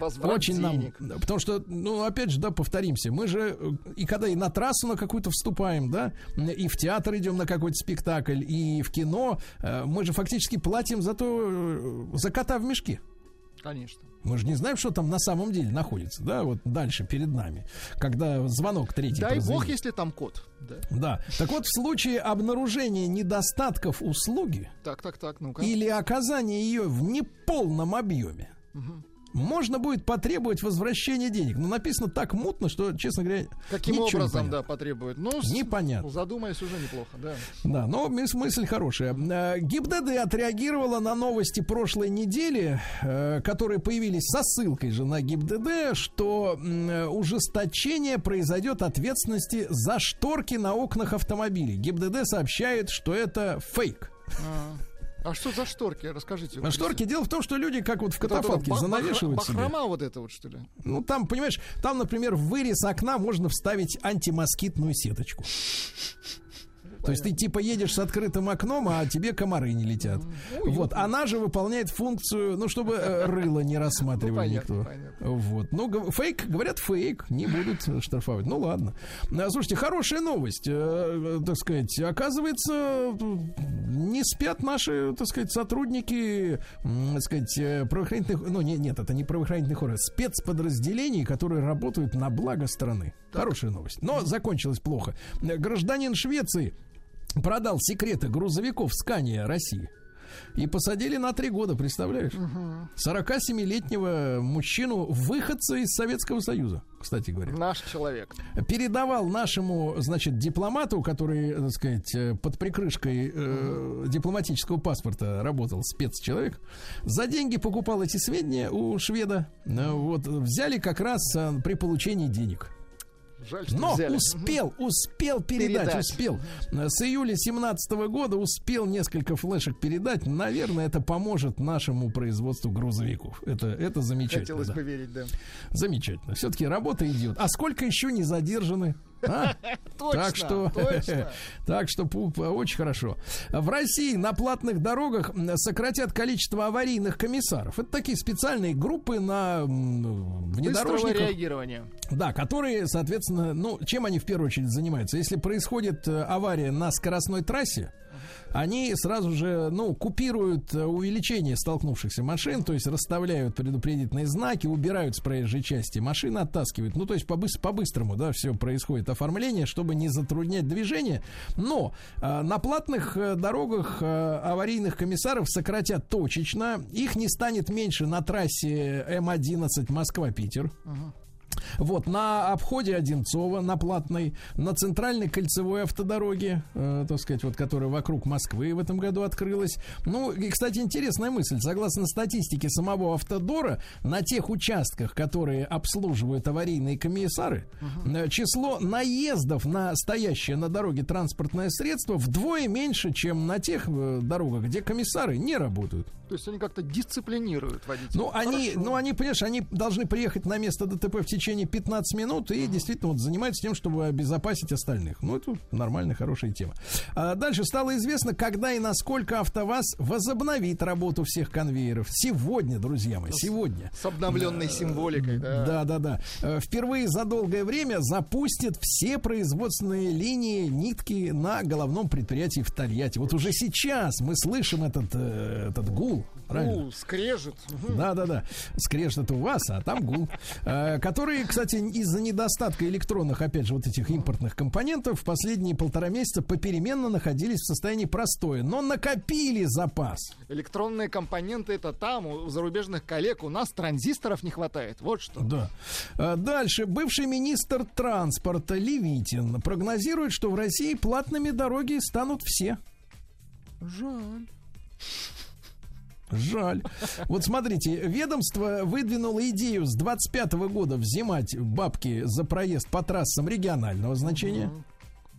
[laughs] Очень нам, потому что, ну, опять же, да, повторимся, мы же э, и когда и на трассу на какую-то вступаем, да, и в театр идем на какой-то спектакль, и в кино, э, мы же фактически платим за то, э, за кота в мешке.
Конечно.
Мы же не знаем, что там на самом деле находится, да, вот дальше перед нами, когда звонок третий
Дай бог,
прозвенит.
если там код. Да.
Да. Так вот, в случае обнаружения недостатков услуги
Так, так, так, ну-ка.
или оказания ее в неполном объеме,
Мгм.
Можно будет потребовать возвращения денег. Но написано так мутно, что, честно говоря,
Каким
не
образом,
понятно.
да, потребует? Ну,
Непонятно.
Задумаясь, уже неплохо, да.
Да, но мыс- мысль хорошая. Э, ГИБДД отреагировала на новости прошлой недели, э, которые появились со ссылкой же на ГИБДД, что ужесточение произойдет ответственности за шторки на окнах автомобилей. ГИБДД сообщает, что это фейк.
А, а что за шторки? Расскажите.
А шторки, дело в том, что люди как вот в катафалке занавешивают себе.
Бахрома вот это вот, что ли?
Ну, там, понимаешь, там, например, в вырез окна можно вставить антимоскитную сеточку. То есть ты типа едешь с открытым окном, а тебе комары не летят. Вот, она же выполняет функцию, ну, чтобы э, рыло не рассматривали
Ну, понятно,
никто.
понятно.
Вот. Ну, фейк, говорят, фейк, не будут штрафовать. Ну, ладно. А, Слушайте, хорошая новость. Э, э, Так сказать, оказывается, не спят наши, так сказать, сотрудники, так сказать, правоохранительных, ну, не- нет, это не правоохранительных органов, спецподразделений, которые работают на благо страны. Хорошая новость. Но закончилось плохо. Гражданин Швеции продал секреты грузовиков Скания России. И посадили на три года, представляешь? 47-летнего мужчину, выходца из Советского Союза, кстати говоря.
Наш человек.
Передавал нашему, значит, дипломату, который, так сказать, э, под прикрышкой э, дипломатического паспорта работал спецчеловек, за деньги покупал эти сведения у шведа. Э, Вот, взяли как раз э, при получении денег.
Жаль, что
Но
взяли.
успел, успел передать,
Передать.
успел. С июля 17 года успел несколько флешек передать. Наверное, это поможет нашему производству грузовиков. Это, это замечательно.
Хотелось
да.
бы верить, да.
Замечательно. Все-таки работа идет. А сколько еще не задержаны? А? [laughs]
Точно,
так что,
точно. [laughs]
так что пу- пу- очень хорошо. В России на платных дорогах сократят количество аварийных комиссаров. Это такие специальные группы на м,
Быстрого
внедорожниках.
реагирования.
Да, которые, соответственно, ну, чем они в первую очередь занимаются? Если происходит э, авария на скоростной трассе, они сразу же, ну, купируют э, увеличение столкнувшихся машин, то есть расставляют предупредительные знаки, убирают с проезжей части, машины оттаскивают. Ну, то есть побыс- по-быстрому, да, все происходит оформление, чтобы не затруднять движение. Но э, на платных э, дорогах э, аварийных комиссаров сократят точечно. Их не станет меньше на трассе М11 Москва-Питер. Вот, на обходе Одинцова, на платной, на центральной кольцевой автодороге, э, так сказать, вот, которая вокруг Москвы в этом году открылась. Ну, и, кстати, интересная мысль. Согласно статистике самого Автодора, на тех участках, которые обслуживают аварийные комиссары, э, число наездов на стоящее на дороге транспортное средство вдвое меньше, чем на тех э, дорогах, где комиссары не работают.
То есть они как-то дисциплинируют водителей.
Ну, они, ну, они, понимаешь, они должны приехать на место ДТП в течение 15 минут и действительно вот занимаются тем, чтобы обезопасить остальных. Ну, это нормальная, хорошая тема. А дальше стало известно, когда и насколько АвтоВАЗ возобновит работу всех конвейеров. Сегодня, друзья мои, сегодня.
С обновленной символикой, да.
Да, да, да. Э, Впервые за долгое время запустят все производственные линии нитки на головном предприятии в Тольятти. Вот уже сейчас мы слышим этот, э, этот гул. Правильно?
Ну, скрежет. Мгм.
Да, да, да. Скрежет у вас, а там гул. Э, Которые, кстати, из-за недостатка электронных, опять же, вот этих импортных компонентов в последние полтора месяца попеременно находились в состоянии простоя, но накопили запас.
Электронные компоненты это там, у зарубежных коллег. У нас транзисторов не хватает. Вот что.
Да. А Дальше. Бывший министр транспорта Левитин прогнозирует, что в России платными дороги станут все.
Жаль.
Жаль. Вот смотрите, ведомство выдвинуло идею с 25 года взимать бабки за проезд по трассам регионального значения.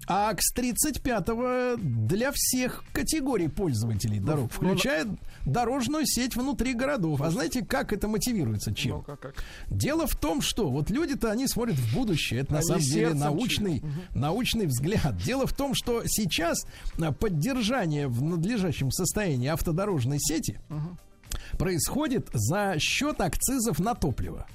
А с 35-го для всех категорий пользователей дорог, включая дорожную сеть внутри городов. А знаете, как это мотивируется? Чем?
Ну, как, как?
Дело в том, что вот люди-то они смотрят в будущее. Это на
Они
самом деле научный, научный взгляд. Дело в том, что сейчас а, поддержание в надлежащем состоянии автодорожной сети происходит за счет акцизов на топливо.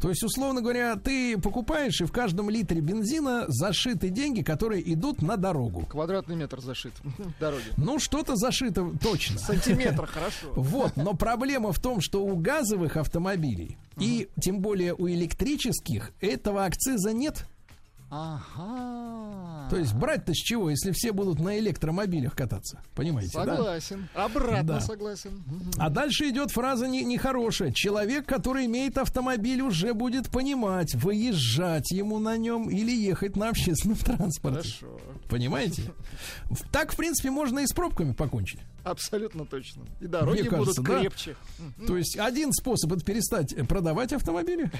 То есть, условно говоря, ты покупаешь, и в каждом литре бензина зашиты деньги, которые идут на дорогу.
Квадратный метр зашит [laughs] дороги.
Ну, что-то зашито точно.
Сантиметр, [laughs] хорошо.
Вот, но проблема в том, что у газовых автомобилей и тем более у электрических этого акциза нет.
Ага.
То есть брать-то с чего, если все будут на электромобилях кататься? Понимаете, да?
Согласен. Обратно
Да.
согласен.
А дальше идет фраза не- нехорошая. Человек, который имеет автомобиль, уже будет понимать, выезжать ему на нем или ехать на общественном транспорте.
Хорошо.
Понимаете? Так, в принципе, можно и с пробками покончить.
Абсолютно точно. И дороги
Мне кажется,
будут
да.
крепче.
То есть один способ это перестать продавать автомобили.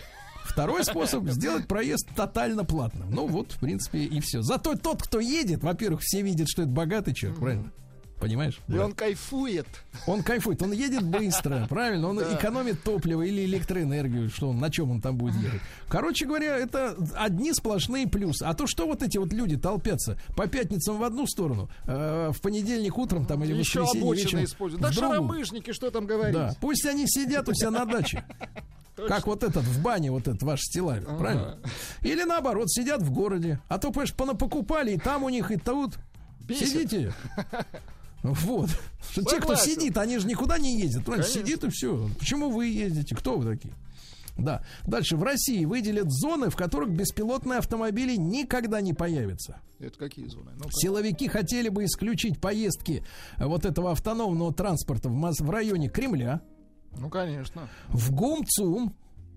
Второй способ сделать проезд тотально платным. Ну вот, в принципе, и все. Зато тот, кто едет, во-первых, все видят, что это богатый человек, правильно? Понимаешь?
И он кайфует.
Он кайфует, он едет быстро, правильно? Он
Да.
экономит топливо или электроэнергию, что он, на чем он там будет ехать. Короче говоря, это одни сплошные плюсы. А то что вот эти вот люди толпятся по пятницам в одну сторону, э, в понедельник утром там или в
Еще
воскресенье вечером
используют. Да шаромыжники, что там говорить.
Да, пусть они сидят у себя на даче. Как вот этот в бане, вот этот ваш стилавин,
Ага.
правильно? Или наоборот, сидят в городе. А то, понимаешь, понапокупали, и там у них, и тут.
Бесит.
Сидите. [laughs] Вот. Что Те, кто
Согласен.
сидит, они же никуда не ездят. Правильно? Сидит и все. Почему вы ездите? Кто вы такие? Да. Дальше. В России выделят зоны, в которых беспилотные автомобили никогда не появятся.
Это какие зоны? Ну,
Силовики хотели бы исключить поездки э, вот этого автономного транспорта в, в районе Кремля,
ну, конечно.
в Гумцум,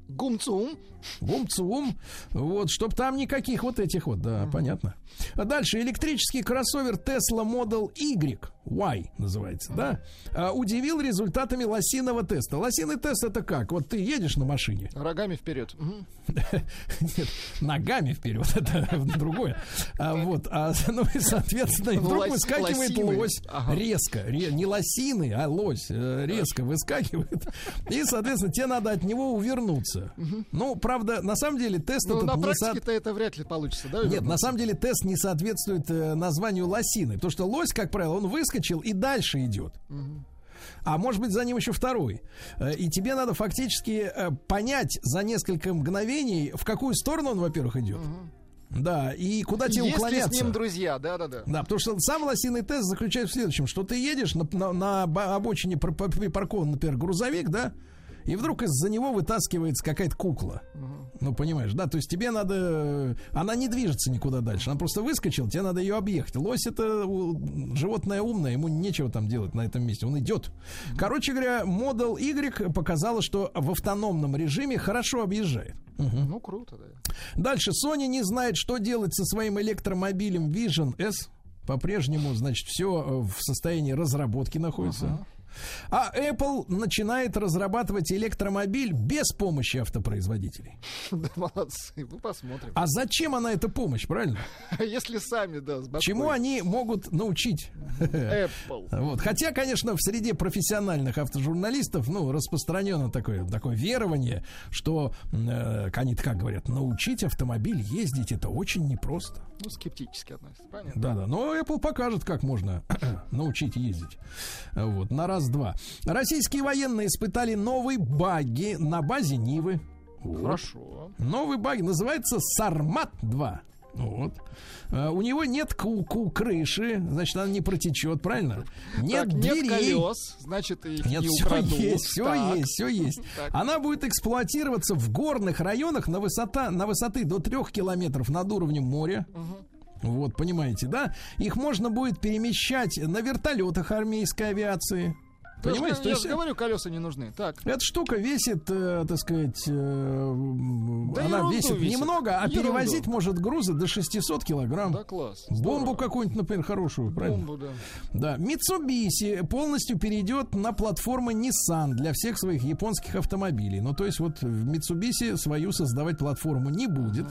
Гумцум.
Гумцум, вот, чтоб там никаких вот этих вот, да, понятно. А дальше электрический кроссовер Tesla Model Y, Y называется, да, а, удивил результатами лосиного теста. Лосиный тест это как? Вот ты едешь на машине,
Рогами вперед. [laughs]
Нет, ногами вперед, [laughs] это другое. А, вот, а, ну и соответственно, и вдруг выскакивает лось резко, ре- не лосиный, а лось э, резко выскакивает, и соответственно тебе надо от него увернуться. Ну, правда, на самом деле тест
Ну, на
не со-
практике-то это вряд ли получится, да?
Нет, на самом деле тест не соответствует э, названию лосины. Потому что лось, как правило, он выскочил и дальше идет. А может быть, за ним еще второй. Э, И тебе надо фактически э, понять за несколько мгновений, в какую сторону он, во-первых, идет. Да, и куда тебе
Есть ли
уклоняться?
с ним друзья? Да-да-да.
Да, потому что сам лосиный тест заключается в следующем, что ты едешь на, на- на бо- обочине припаркован, например, грузовик, да, и вдруг из-за него вытаскивается какая-то кукла. Ну, понимаешь, да, то есть тебе надо... э, Она не движется никуда дальше, она просто выскочила, тебе надо ее объехать. Лось это животное умное, ему нечего там делать на этом месте, он идет. Короче говоря, Model Y показала, что в автономном режиме хорошо объезжает. Мгм.
Ну, круто, да.
Дальше. Sony не знает, что делать со своим электромобилем Vision S. По-прежнему, значит, все в состоянии разработки находится. А Apple начинает разрабатывать электромобиль без помощи автопроизводителей. [laughs]
Да, молодцы. Ну, посмотрим.
А зачем она эта помощь, правильно? [laughs]
Если сами, да, с.
Чему они могут научить? [laughs]
Apple.
Вот. Хотя, конечно, в среде профессиональных автожурналистов, ну, распространено такое, такое верование, что э, они как говорят, научить автомобиль ездить это очень непросто.
Ну, скептически относится, понятно.
Да, да. Но Apple покажет, как можно [clears throat] научить ездить. Вот, на раз-два. Российские военные испытали новые баги на базе Нивы. Вот.
Хорошо.
Новый баг называется Сармат-2. Вот. А, у него нет ку- ку- крыши, значит, она не протечет, правильно? Нет
Так,
дверей.
нет колес, значит, их
Нет,
не
все
украдут.
есть, все
Так.
есть, все есть. [laughs]
Так.
Она будет эксплуатироваться в горных районах на, высота, на высоты до трех километров над уровнем моря. Вот, понимаете, да? Их можно будет перемещать на вертолетах армейской авиации.
Я
Понимаете? То
Я
есть
же говорю, колеса не нужны. Так.
эта штука весит, э, так сказать, э,
Да
она весит,
весит.
немного, а
Ерунду.
перевозить может грузы до 600 килограмм.
Да, класс.
Бомбу какую-нибудь, например, хорошую, правильно?
Бомбу, да.
Да, Mitsubishi полностью перейдет на платформы Nissan для всех своих японских автомобилей. Ну, то есть вот в Mitsubishi свою создавать платформу не будет.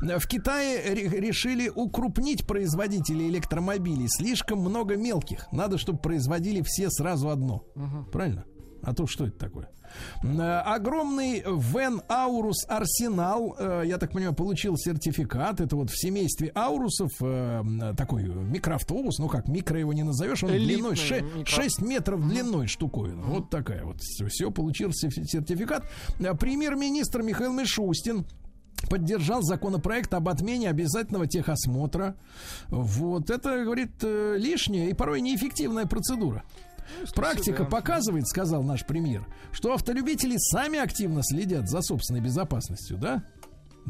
В Китае ре- решили укрупнить производителей электромобилей. Слишком много мелких. Надо, чтобы производили все сразу одно. Правильно? А то что это такое? Э, Огромный Вен Аурус Арсенал, э, я так понимаю, получил сертификат. Это вот в семействе Аурусов э, такой микроавтобус, ну как, микро его не назовешь, он
Элитный
длиной
микро-
6, метров длиной штуковина. Вот такая вот. Все, получил сер- сертификат. Премьер-министр Михаил Мишустин поддержал законопроект об отмене обязательного техосмотра. Вот это, говорит, лишняя и порой неэффективная процедура. Практика
себя.
показывает, сказал наш премьер, что автолюбители сами активно следят за собственной безопасностью, да?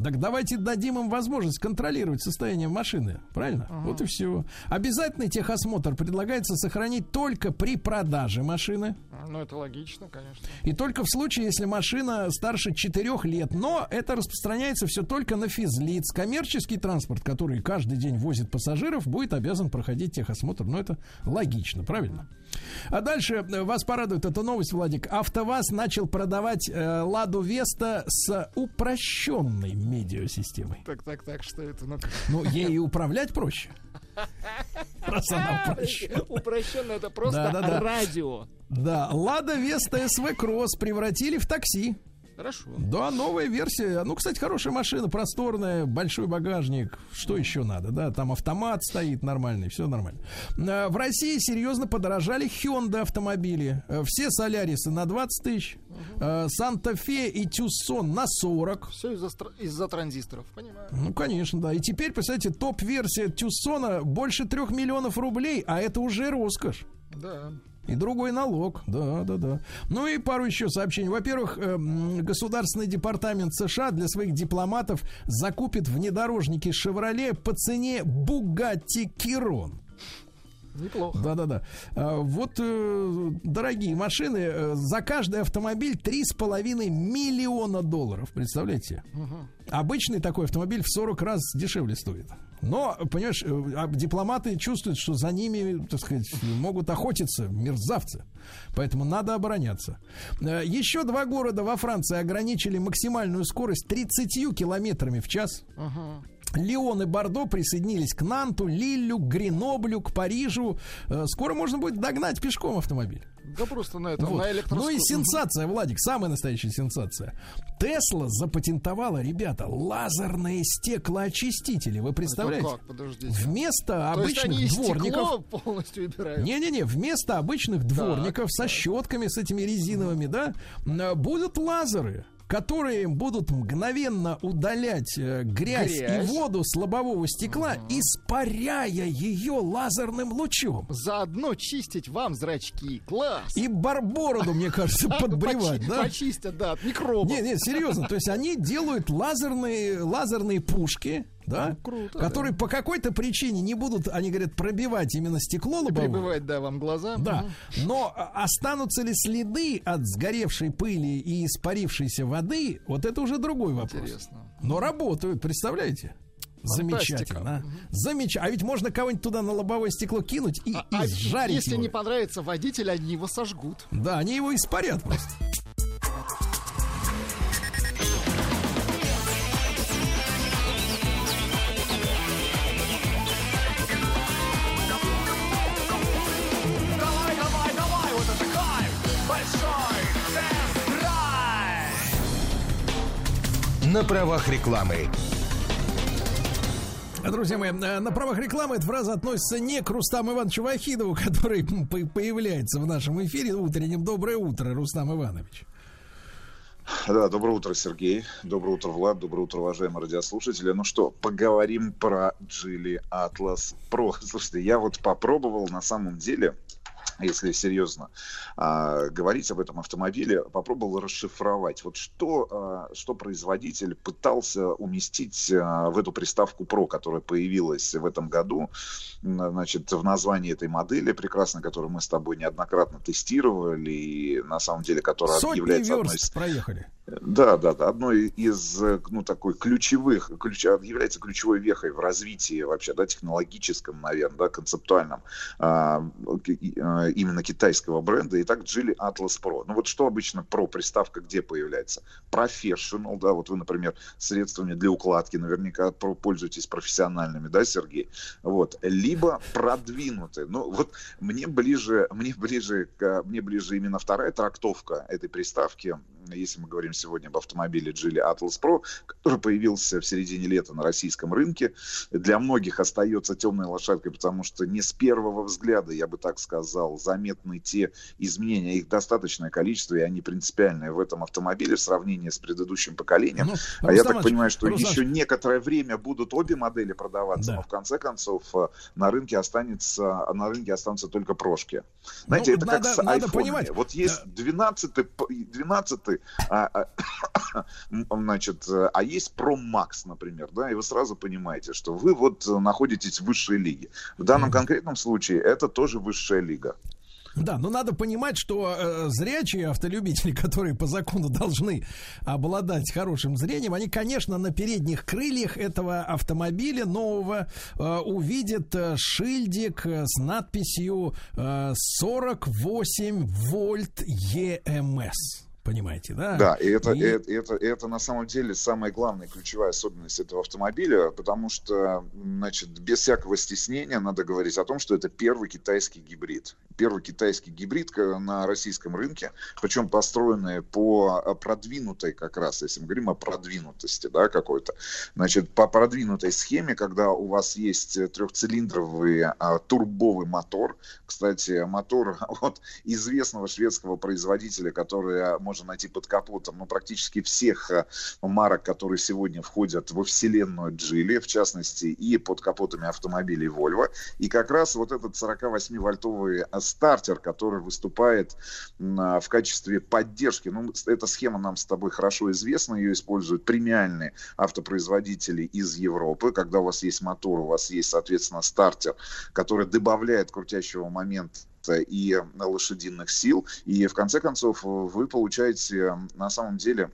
Так давайте дадим им возможность контролировать состояние машины, правильно? Вот и все. Обязательный техосмотр предлагается сохранить только при продаже машины.
Ну, это логично, конечно.
И только в случае, если машина старше 4 лет. Но это распространяется все только на физлиц. Коммерческий транспорт, который каждый день возит пассажиров, будет обязан проходить техосмотр. Но это логично, правильно? А дальше э, вас порадует эта новость, Владик. АвтоВАЗ начал продавать э, Ладу Веста с упрощенной медиасистемой.
Так, так, так, что это? Ну,
Ну, ей и управлять проще. Раз она.
Упрощенно это просто радио.
Да, Лада Веста СВ Кросс превратили в такси.
Хорошо.
Да, новая версия. Ну, кстати, хорошая машина, просторная, большой багажник. Что еще надо, да? Там автомат стоит нормальный, все нормально. А, В России серьезно подорожали Hyundai автомобили. Э, Все Солярисы на 20 тысяч, э, Санта-Фе и Тюсон на 40.
Все из-за, из-за транзисторов, понимаю.
Ну, конечно, да. И теперь, представляете, топ-версия Тюссона больше трех миллионов рублей, а это уже роскошь.
Да.
И другой налог, да, да, да. Ну и пару еще сообщений. Во-первых, эм, Государственный департамент США для своих дипломатов закупит внедорожники Chevrolet по цене Bugatti Chiron.
Неплохо.
Да-да-да. А, Вот э, дорогие машины. э, За каждый автомобиль 3,5 миллиона долларов. Представляете? Обычный такой автомобиль в 40 раз дешевле стоит. Но, понимаешь, э, а дипломаты чувствуют, что за ними, так сказать, могут охотиться мерзавцы. Поэтому надо обороняться. Э, Еще два города во Франции ограничили максимальную скорость 30 километрами в час. Лион и Бордо присоединились к Нанту, Лиллю, Греноблю, к Парижу. Э, Скоро можно будет догнать пешком автомобиль.
Да просто на этом,
Вот.
на электроскутере.
Ну и сенсация, Владик, самая настоящая сенсация. Тесла запатентовала, ребята, лазерные стеклоочистители. Вы представляете?
как? Подождите.
Вместо
То есть они
обычных дворников.
полностью убирают.
Не-не-не, вместо обычных дворников со щетками, с этими резиновыми, да, будут лазеры. Которые будут мгновенно удалять э, грязь,
Грязь.
и воду с лобового стекла, испаряя ее лазерным лучом.
Заодно чистить вам зрачки. Класс.
И барбороду, мне кажется, [laughs] подбривать, да?
Почистят, да, от микробов.
Не, не, серьезно. То есть они делают лазерные, лазерные пушки, да,
Ну, круто,
которые по какой-то причине не будут, они говорят, пробивать именно стекло лобовое.
Прибывает, да, вам глаза.
Да,
Мгм.
но а, останутся ли следы от сгоревшей пыли и испарившейся воды, вот это уже другой вопрос.
Интересно.
Но работают, представляете?
Фантастика.
Замечательно. а? Замечательно. А ведь можно кого-нибудь туда на лобовое стекло кинуть и, и
А
сжарить
если
его.
не понравится водитель, они его сожгут.
Да, они его испарят просто.
На правах рекламы.
Друзья мои, э, на правах рекламы эта фраза относится не к Рустаму Ивановичу Вахидову, [laughs] который появляется в нашем эфире утреннем. Доброе утро, Рустам Иванович.
Да, доброе утро, Сергей. Доброе утро, Влад. Доброе утро, уважаемые радиослушатели. Ну что, поговорим про Geely Atlas Pro. Слушайте, я вот попробовал на самом деле [laughs] если серьезно а, говорить об этом автомобиле, попробовал расшифровать. Вот что, а, что производитель пытался уместить а, в эту приставку Pro, которая появилась в этом году, значит, в названии этой модели прекрасно, которую мы с тобой неоднократно тестировали, и на самом деле, которая
Сотни
является одной
верст
из
проехали.
Да, да, да. Одной из, э, ну, такой ключевых, ключ, является ключевой вехой в развитии вообще, да, технологическом, наверное, да, концептуальном а, и, а, именно китайского бренда. Итак, Geely Atlas Pro. Ну, вот что обычно Pro приставка где появляется? Professional, да, вот вы, например, средствами для укладки наверняка про- пользуетесь профессиональными, да, Сергей? Вот. Либо продвинутые. Ну, вот мне ближе, мне ближе, мне ближе именно вторая трактовка этой приставки, если мы говорим сегодня об автомобиле Geely Atlas Pro, который появился в середине лета на российском рынке. Для многих остается темной лошадкой, потому что не с первого взгляда, я бы так сказал, заметны те изменения. Их достаточное количество, и они принципиальные в этом автомобиле в сравнении с предыдущим поколением.
Ну,
а я так понимаю, что
Рустам
еще некоторое время будут обе модели продаваться,
Да.
но в конце концов э, на рынке останется, на рынке останутся только прошки. Знаете,
Ну,
это
надо-
как с
надо
айфонами.
понимать,
Вот есть 12 12 а, а, [coughs] м, значит, а есть Max, например, да, и вы сразу понимаете, что вы вот находитесь в высшей лиге. В данном конкретном случае это тоже высшая лига.
Да, но надо понимать, что э, зрячие автолюбители, [laughs] которые по закону должны обладать хорошим зрением, они, конечно, на передних крыльях этого автомобиля нового э, увидят э, шильдик э, с надписью э, 48 вольт ЕМС. Понимаете, да?
Да, и это,
И-
это, это, это на самом деле самая главная ключевая особенность этого автомобиля, потому что, значит, без всякого стеснения надо говорить о том, что это первый китайский гибрид. Первый китайский гибрид к- на российском рынке, причем построенный по а, продвинутой как раз, если мы говорим о продвинутости, да, какой-то, значит, по продвинутой схеме, когда у вас есть э, трехцилиндровый а, турбовый мотор, кстати, мотор [laughs] от известного шведского производителя, который а, можно найти под капотом, ну, практически всех а, марок, которые сегодня входят во вселенную Geely, в частности, и под капотами автомобилей Volvo. И как раз вот этот 48-вольтовый а, стартер, который выступает а, в качестве поддержки. Ну, эта схема нам с тобой хорошо известна, ее используют премиальные автопроизводители из Европы. Когда у вас есть мотор, у вас есть, соответственно, стартер, который добавляет крутящего момента и лошадиных сил. И в конце концов вы получаете э, на самом деле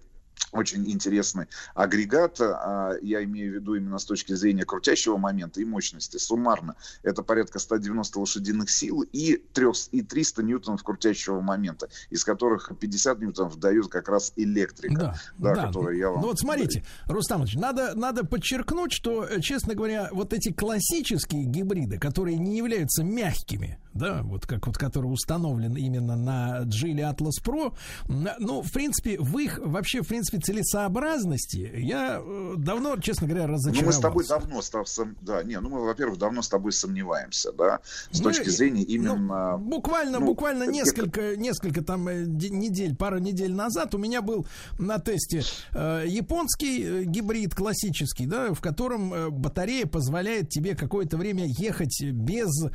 очень интересный агрегат. а, Я имею в виду именно с точки зрения крутящего момента и мощности. Суммарно это порядка 190 лошадиных сил и, 3, и 300 ньютонов крутящего момента, из которых 50 ньютонов дает как раз электрика,
Да,
да, которую я вам...
Ну вот смотрите, Рустам Ильич, надо, надо подчеркнуть, что, э, честно говоря, вот эти классические гибриды, которые не являются мягкими, да, вот как вот который установлен именно на Geely Atlas Pro, ну, в принципе, в их вообще, в принципе, целесообразности я э, давно, честно говоря,
Ну,
разочаровался.
мы с тобой давно, да, не, ну мы, во-первых, давно с тобой сомневаемся, да, с
Ну,
точки зрения
ну,
именно...
буквально,
ну,
буквально
это-
несколько, несколько там э, де- недель, пару недель назад у меня был на тесте э, японский э, гибрид классический, да, в котором батарея позволяет тебе какое-то время ехать без, э,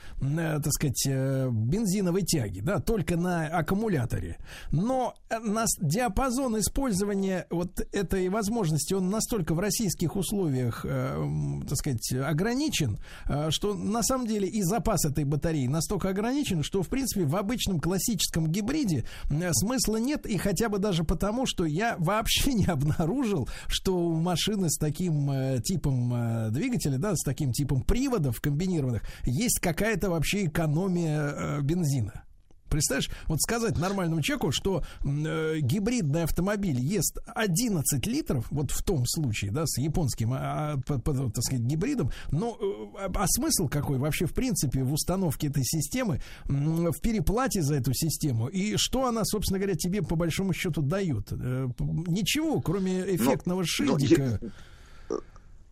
так сказать, э, бензиновой тяги, да, только на аккумуляторе. Но нас диапазон использования вот этой возможности, он настолько в российских условиях, э, так сказать, ограничен, э, что на самом деле и запас этой батареи настолько ограничен, что, в принципе, в обычном классическом гибриде э, смысла нет, и хотя бы даже потому, что я [laughs] вообще не обнаружил, что у машины с таким э, типом э, двигателя, да, с таким типом приводов комбинированных, есть какая-то вообще экономия э, бензина. Представляешь, вот сказать нормальному человеку, что э, гибридный автомобиль ест 11 литров, вот в том случае, да, с японским, а, а, по- по- так сказать, гибридом, но э, а смысл какой вообще, в принципе, в установке этой системы, м, в переплате за эту систему, и что она, собственно говоря, тебе по большому счету дает? Э, Ничего, кроме эффектного
ну,
шильдика.
е-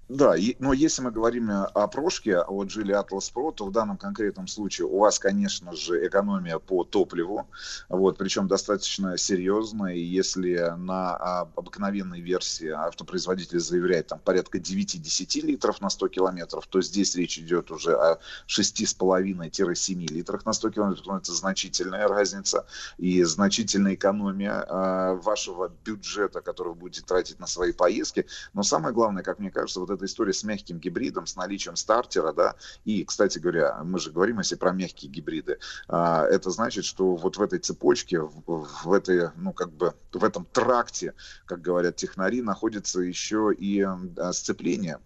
Да, но если мы говорим о прошке, о Geely Atlas Pro, то в данном конкретном случае у вас, конечно же, экономия по топливу, вот, причем достаточно серьезная, если на а, обыкновенной версии автопроизводитель заявляет там порядка 9-10 литров на 100 километров, то здесь речь идет уже о 6,5-7 литрах на 100 километров, ну, это значительная разница и значительная экономия а, вашего бюджета, который вы будете тратить на свои поездки, но самое главное, как мне кажется, вот эта история с мягким гибридом, с наличием стартера, да, и, кстати говоря, мы же говорим, если про мягкие гибриды, а, это значит, что вот в этой цепочке, в, этой, ну, как бы, в этом тракте, как говорят технари, находится еще и а, сцепление,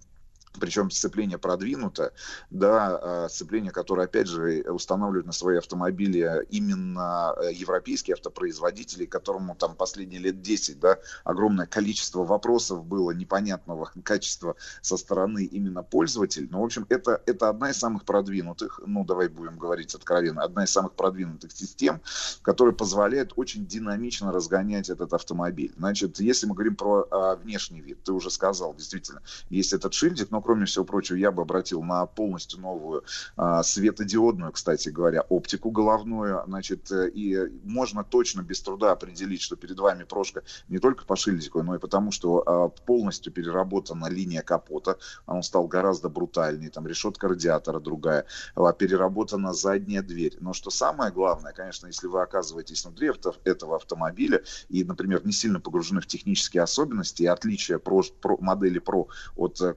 причем сцепление продвинутое, да, а, сцепление, которое, опять же, устанавливают на свои автомобили именно э, европейские автопроизводители, которому там последние лет 10, да, огромное количество вопросов было непонятного [laughs] качества со стороны именно пользователей. Но, в общем, это, это одна из самых продвинутых, ну, давай будем говорить откровенно, одна из самых продвинутых систем, которая позволяет очень динамично разгонять этот автомобиль. Значит, если мы говорим про а, внешний вид, ты уже сказал, действительно, есть этот шильдик, но, кроме всего прочего, я бы обратил на полностью новую а, светодиодную, кстати говоря, оптику головную, значит, э, и можно точно без труда определить, что перед вами прошка не только по шильдику, но и потому, что а, полностью переработана линия капота, он стал гораздо брутальнее, там решетка радиатора другая, а, переработана задняя дверь. Но что самое главное, конечно, если вы оказываетесь внутри авто- этого автомобиля и, например, не сильно погружены в технические особенности и отличия про, про- модели Pro от э,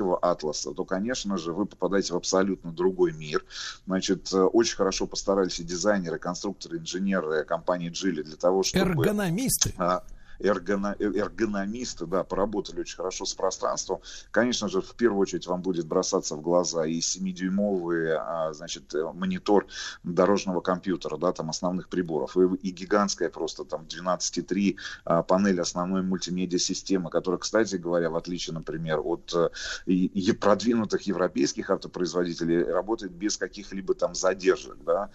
классического Атласа, то, конечно же, вы попадаете в абсолютно другой мир. Значит, э, очень хорошо постарались и дизайнеры, конструкторы, инженеры компании Geely для того, чтобы...
Эргономисты.
а, э- эргономисты, да, поработали очень хорошо с пространством. Конечно же, в первую очередь вам будет бросаться в глаза и 7-дюймовый, а, значит, э, монитор дорожного компьютера, да, там основных приборов, и, и гигантская просто там 12,3 а, панель основной мультимедиа-системы, которая, кстати говоря, в отличие, например, от э, продвинутых европейских автопроизводителей, работает без каких-либо там задержек, да.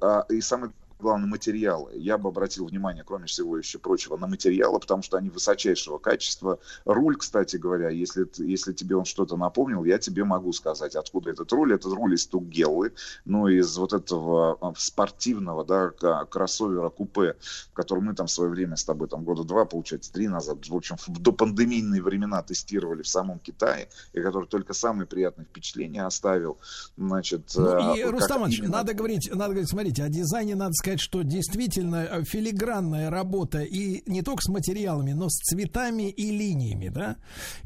А, и самое главное, материалы. Я бы обратил внимание, кроме всего еще прочего, на материалы, потому что они высочайшего качества. Руль, кстати говоря, если, если тебе он что-то напомнил, я тебе могу сказать, откуда этот руль. Этот руль из Тугеллы, ну, из вот этого а, спортивного, да, кроссовера купе, который мы там в свое время с тобой, там, года два, получается, три назад, в общем, в допандемийные времена тестировали в самом Китае, и который только самые приятные впечатления оставил. Значит,
Ну, и,
э, как
Рустам
именно-
надо говорить, надо говорить, смотрите, о дизайне надо сказать, что действительно э, филигранная работа и не только с материалами, но с цветами и линиями, да.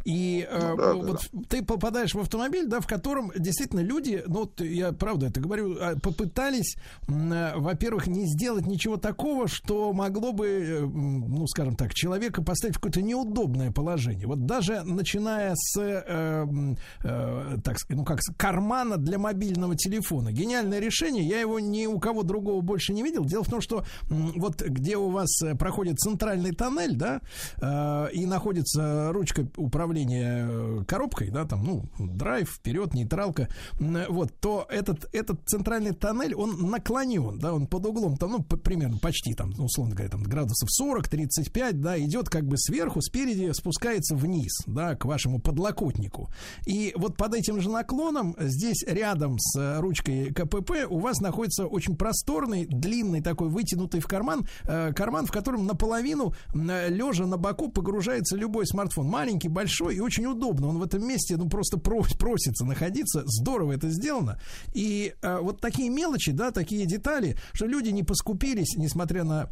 И э,
Ну да, да,
вот ты попадаешь в автомобиль, да, в котором действительно люди, ну, вот я правда это говорю, э, попытались, э, во-первых, не сделать ничего такого, что могло бы, ну, скажем так, человека поставить в какое-то неудобное положение. Вот даже начиная с, э, э, так сказать, ну как, с кармана для мобильного телефона. Гениальное решение, я его ни у кого другого больше не видел. Дело в том, что вот где у вас э, проходит центральный тоннель, да, э, и находится ручка управления э, коробкой, да, там, ну, драйв, вперед, нейтралка, вот, то этот, этот центральный тоннель, он наклонен, да, он под углом, там, ну, примерно почти там, условно говоря, там, градусов 40-35, да, идет как бы сверху, спереди спускается вниз, да, к вашему подлокотнику. И вот под этим же наклоном здесь рядом с ручкой КПП у вас находится очень просторный, длинный такой вытянутый в карман, э, карман, в котором наполовину э, лежа на боку погружается любой смартфон. Маленький, большой и очень удобно. Он в этом месте ну просто про- просится находиться. Здорово это сделано. И э, вот такие мелочи, да, такие детали, что люди не поскупились, несмотря на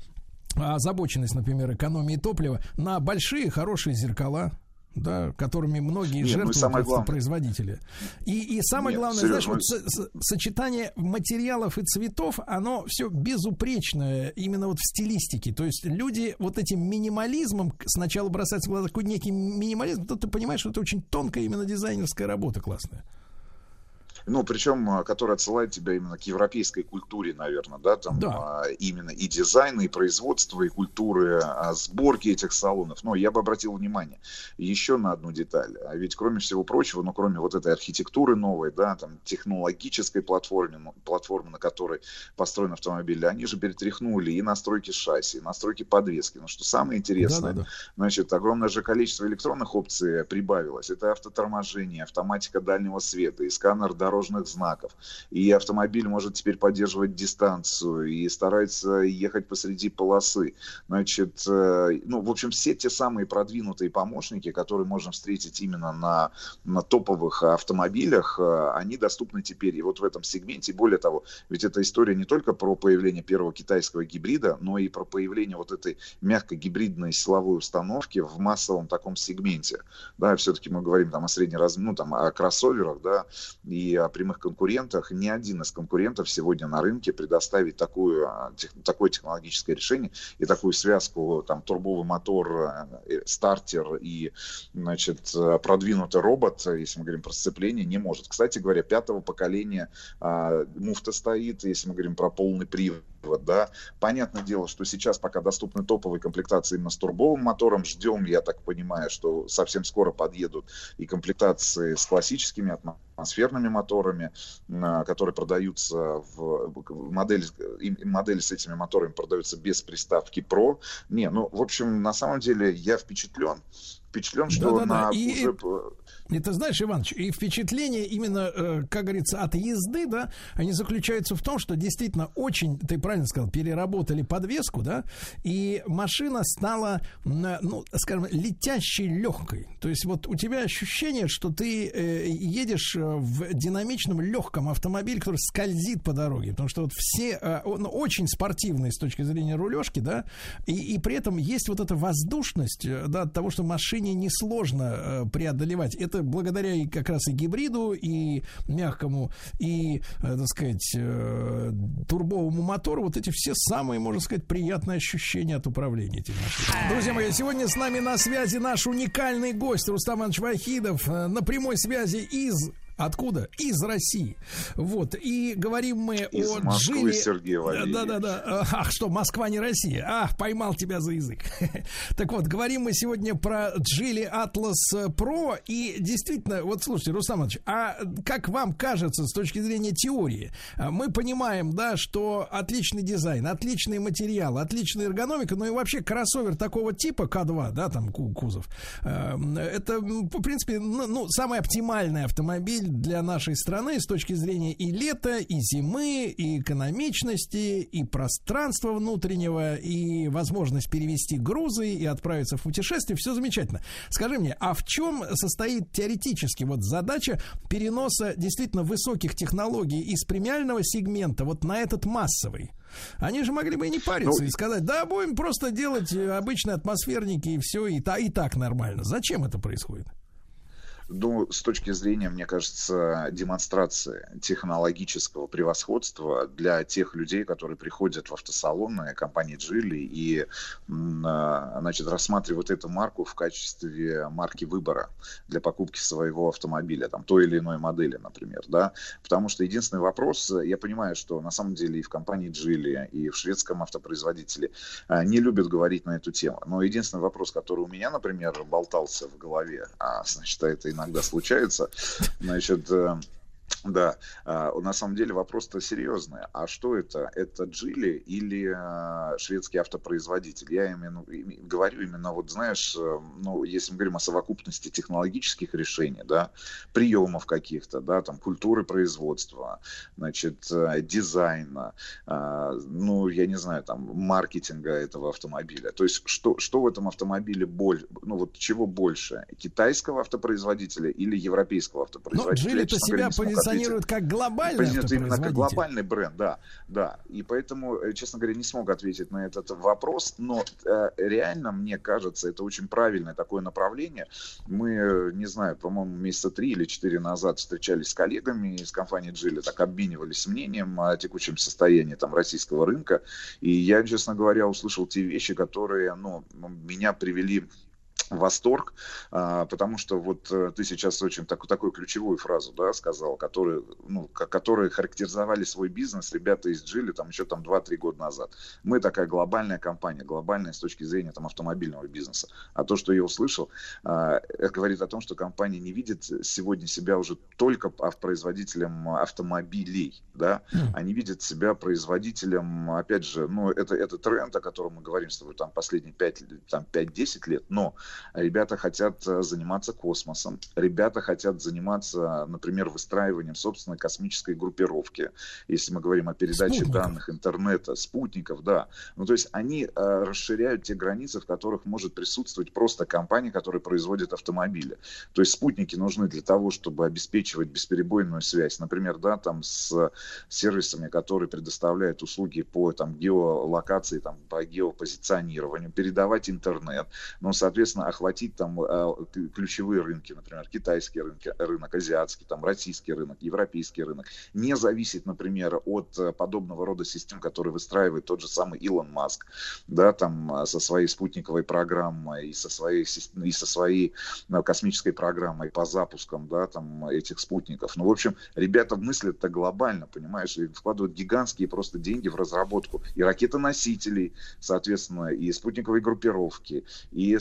озабоченность, например, экономии топлива, на большие хорошие зеркала, да, которыми многие
Не, ну
жертвуют просто
главное-
производители. И, и самое
Нет,
главное,
Серёж,
знаешь,
ну-
вот со- со- сочетание материалов и цветов, оно все безупречное именно вот в стилистике. То есть люди вот этим минимализмом сначала бросаются в глаза такой некий минимализм, то ты понимаешь, что это очень тонкая именно дизайнерская работа классная.
Ну, причем, а, который отсылает тебя именно к европейской культуре, наверное, да, там а, именно и дизайна, и производства, и культуры а, сборки этих салонов. Но я бы обратил внимание еще на одну деталь. А ведь, кроме всего прочего, ну, кроме вот этой архитектуры новой, да, там, технологической платформы, ну, платформы, на которой построен автомобиль, они же перетряхнули и настройки шасси, и настройки подвески. Но что самое интересное,
Да-да-да.
значит, огромное же количество электронных опций прибавилось. Это автоторможение, автоматика дальнего света и сканер дорожных знаков. И автомобиль может теперь поддерживать дистанцию и старается ехать посреди полосы. Значит, э, ну, в общем, все те самые продвинутые помощники, которые можно встретить именно на, на топовых автомобилях, э, они доступны теперь и вот в этом сегменте. Более того, ведь эта история не только про появление первого китайского гибрида, но и про появление вот этой мягко-гибридной силовой установки в массовом таком сегменте. Да, все-таки мы говорим там о средней раз, ну там о кроссоверах, да, и о прямых конкурентах. Ни один из конкурентов сегодня на рынке предоставить такую, а, тех- такое технологическое решение и такую связку, там, турбовый мотор, э, стартер и, значит, э, продвинутый робот, э, если мы говорим про сцепление, не может. Кстати говоря, пятого поколения а, муфта стоит, если мы говорим про полный привод, да. Понятное дело, что сейчас пока доступны топовые комплектации именно с турбовым мотором. Ждем, я так понимаю, что совсем скоро подъедут и комплектации с классическими атмосферными моторами, а, которые продаются в модели, модели с этими моторами продаются без приставки Pro. Не, ну, в общем, на самом деле я впечатлен. Впечатлен, что
Да-да-да,
на
и-
уже...
Ты знаешь, Иванович, и впечатление именно, э, как говорится, от езды, да, они заключаются в том, что действительно очень, ты правильно сказал, переработали подвеску, да, и машина стала, м, ну, скажем, летящей легкой. То есть вот у тебя ощущение, что ты э, едешь э, в динамичном легком автомобиле, который скользит по дороге, потому что вот все, э, он очень спортивный с точки зрения рулежки, да, и, и при этом есть вот эта воздушность, э, да, от того, что машине несложно э, преодолевать. Это благодаря и как раз и гибриду, и мягкому, и, э, так сказать, э, турбовому мотору. Вот эти все самые, можно сказать, приятные ощущения от управления этим машиной. Друзья мои, сегодня с нами на связи наш уникальный гость Рустам Иванович Вахидов э, на прямой связи из Откуда? Из России. Вот. И говорим мы
Из
о
Москвы,
Джиле...
Сергей Валерьевич.
Да, да, да. Ах, что, Москва не Россия. Ах, поймал тебя за язык. [laughs] Так вот, говорим мы сегодня про Джили Atlas Pro. И действительно, вот слушайте, Рустам Иванович, а как вам кажется с точки зрения теории? Мы понимаем, да, что отличный дизайн, отличный материал, отличная эргономика, ну и вообще кроссовер такого типа К2, да, там ку- кузов, э, это, в принципе, ну, самый оптимальный автомобиль для нашей страны с точки зрения и лета, и зимы, и экономичности, и пространства внутреннего, и возможность перевести грузы и отправиться в путешествие. Все замечательно. Скажи мне, а в чем состоит теоретически вот задача переноса действительно высоких технологий из премиального сегмента вот на этот массовый? Они же могли бы и не париться
Ну,
и сказать, да, будем просто делать э, обычные атмосферники и все, и, та, и так нормально. Зачем это происходит?
Ну, с точки зрения, мне кажется, демонстрации технологического превосходства для тех людей, которые приходят в автосалоны компании Джили и, а, значит, рассматривают эту марку в качестве марки выбора для покупки своего автомобиля, там, той или иной модели, например, да, потому что единственный вопрос, я понимаю, что на самом деле и в компании Джили, и в шведском автопроизводителе а, не любят говорить на эту тему, но единственный вопрос, который у меня, например, болтался в голове, а, значит, это иногда случается, значит, э, да, а, на самом деле вопрос-то серьезный. А что это? Это Джили или а, шведский автопроизводитель? Я именно говорю именно, вот знаешь, э, ну, если мы говорим о совокупности технологических решений, да, приемов каких-то, да, там, культуры производства, значит, э, дизайна, а, ну, я не знаю, там, маркетинга этого автомобиля. То есть, что, что в этом автомобиле больше, ну, вот чего больше? Китайского автопроизводителя или европейского
Но
автопроизводителя? Я,
Джили-то себя
смог ответить.
позиционирует как глобальный
Принято именно как глобальный бренд, да, да. И поэтому, э, честно говоря, не смог ответить на этот вопрос, но э, реально, мне кажется, это очень правильное такое направление. Мы, э, не знаю, по-моему, месяца три или четыре назад встречались с коллегами из компании Джили, так обменивались мнением о текущем состоянии там российского рынка, и я, честно говоря, услышал те вещи, которые, ну, меня привели восторг, а, потому что вот э, ты сейчас очень так, такую ключевую фразу, да, сказал, которые, ну, ко- которые характеризовали свой бизнес ребята из Джили там еще там 2-3 года назад. Мы такая глобальная компания, глобальная с точки зрения там автомобильного бизнеса. А то, что я услышал, а, это говорит о том, что компания не видит сегодня себя уже только а, производителем автомобилей, да, они видят себя производителем, опять же, ну, это, это тренд, о котором мы говорим с тобой там последние 5, там, 5-10 лет, но ребята хотят э, заниматься космосом, ребята хотят заниматься, например, выстраиванием собственной космической группировки, если мы говорим о передаче
Спутников.
данных интернета, спутников, да. Ну, то есть они э, расширяют те границы, в которых может присутствовать просто компания, которая производит автомобили. То есть спутники нужны для того, чтобы обеспечивать бесперебойную связь, например, да, там с сервисами, которые предоставляют услуги по там геолокации, там по геопозиционированию, передавать интернет, но, соответственно, охватить там э, ключевые рынки, например, китайский рынок, рынок азиатский, там российский рынок, европейский рынок, не зависеть, например, от э, подобного рода систем, которые выстраивает тот же самый Илон Маск, да, там э, со своей спутниковой программой и со своей, и со своей э, космической программой по запускам, да, там этих спутников. Ну, в общем, ребята мыслят-то глобально, понимаешь, и вкладывают гигантские просто деньги в разработку и ракетоносителей, соответственно, и спутниковой группировки, и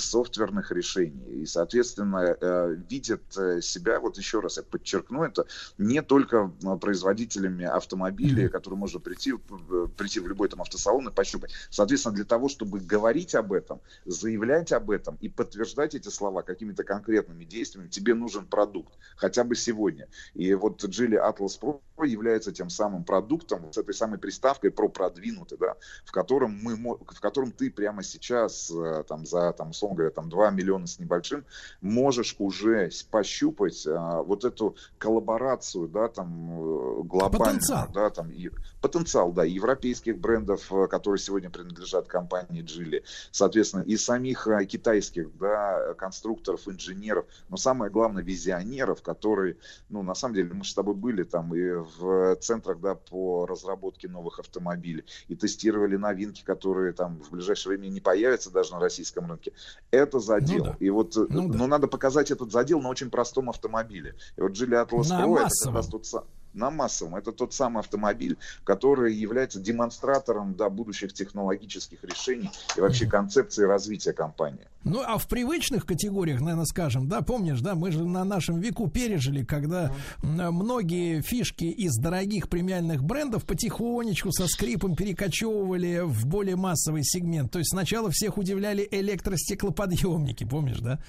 софтверных решений, и, соответственно, э, видят э, себя, вот еще раз я подчеркну это, не только производителями автомобилей, которые можно прийти, э, прийти в любой там автосалон и пощупать. Соответственно, для того, чтобы говорить об этом, заявлять об этом и подтверждать эти слова какими-то конкретными действиями, тебе нужен продукт, хотя бы сегодня. И вот Geely Atlas Pro является тем самым продуктом, с этой самой приставкой про продвинутый, да, в котором мы, в котором ты прямо сейчас, там, за, там, условно говоря, там, 2 миллиона с небольшим, можешь уже пощупать а, вот эту коллаборацию, да, там, э, глобальную,
Потенциал.
да, там, и потенциал, да, европейских брендов, э, которые сегодня принадлежат компании Geely, соответственно, и самих э, китайских, да, конструкторов, инженеров, но самое главное, визионеров, которые, ну, на самом деле, мы с тобой были там и в центрах, да, по разработке новых автомобилей, и тестировали новинки, которые там в ближайшее время не появятся даже на российском рынке. Это задел.
Ну да.
И вот, э,
Ну да.
но надо показать этот задел на очень простом автомобиле. И вот Atlas
На
Pro это как раз тот са- на массовом. Это тот самый автомобиль, который является демонстратором да, будущих технологических решений и вообще концепции развития компании.
Ну, а в привычных категориях, наверное, скажем, да, помнишь, да, мы же на нашем веку пережили, когда многие фишки из дорогих премиальных брендов потихонечку со скрипом перекочевывали в более массовый сегмент. То есть сначала всех удивляли электростеклоподъемники, помнишь, да?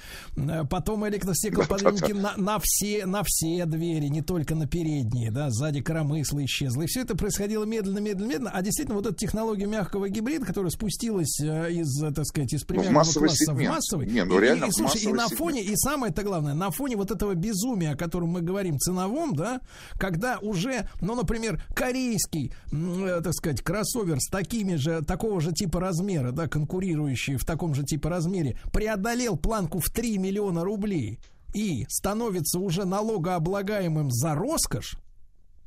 Потом [laughs] электростеклоподъемники на, на все, на все двери, не только на передние, да, сзади коромысло исчезло. И все это происходило медленно, медленно, медленно. А действительно, вот эта технология мягкого гибрида, которая спустилась э, из, э, так сказать, из премиального
массовый
класса в массовый.
Не, ну
И-
реально
и, слушай, и на
сегмент.
фоне, и самое-то главное, на фоне вот этого безумия, о котором мы говорим, ценовом, да, когда уже, ну, например, корейский, э, так сказать, кроссовер с такими же, такого же типа размера, да, конкурирующий в таком же типа размере, преодолел планку в 3 миллиона рублей. и становится уже налогооблагаемым за роскошь,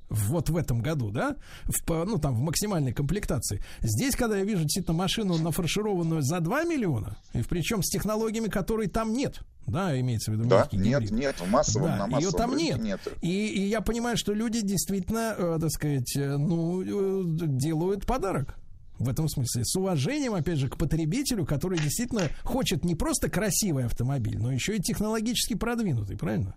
вот в этом году, да, в, ну там в максимальной комплектации. Здесь, когда я вижу действительно машину нафаршированную за 2 миллиона, и причем с технологиями, которые там нет, да, имеется в виду
Да, нет,
гибрид.
нет, в массовом,
Да,
на
ее
массовом
там
рынке
нет.
нет.
И, и я понимаю, что люди действительно, э, так сказать, э, ну, э, делают подарок. В этом смысле. С уважением, опять же, к потребителю, который действительно хочет не просто красивый автомобиль, но еще и технологически продвинутый, правильно?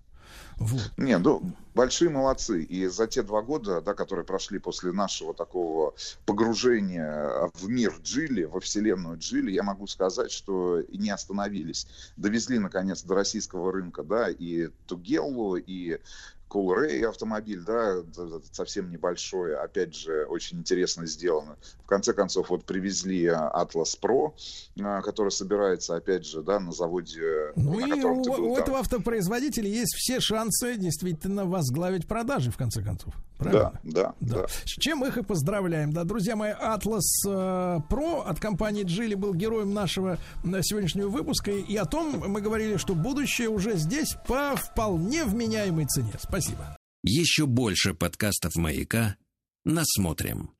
Вот.
Не, ну, большие молодцы. И за те два года, да, которые прошли после нашего такого погружения в мир Джили, во вселенную Джили, я могу сказать, что не остановились. Довезли, наконец, до российского рынка, да, и Тугеллу, и Cool автомобиль, да, совсем небольшой, опять же, очень интересно сделано. В конце концов, вот привезли Atlas Pro, а, который собирается, опять же, да, на заводе,
Ну
на
и у,
был,
у
да.
этого автопроизводителя есть все шансы действительно возглавить продажи, в конце концов. Правильно?
Да, да, да.
С чем их и поздравляем. Да, друзья мои, Atlas э, Pro от компании Geely был героем нашего э, сегодняшнего выпуска. И о том мы говорили, что будущее уже здесь по вполне вменяемой цене. Спасибо.
Еще больше подкастов «Маяка» насмотрим.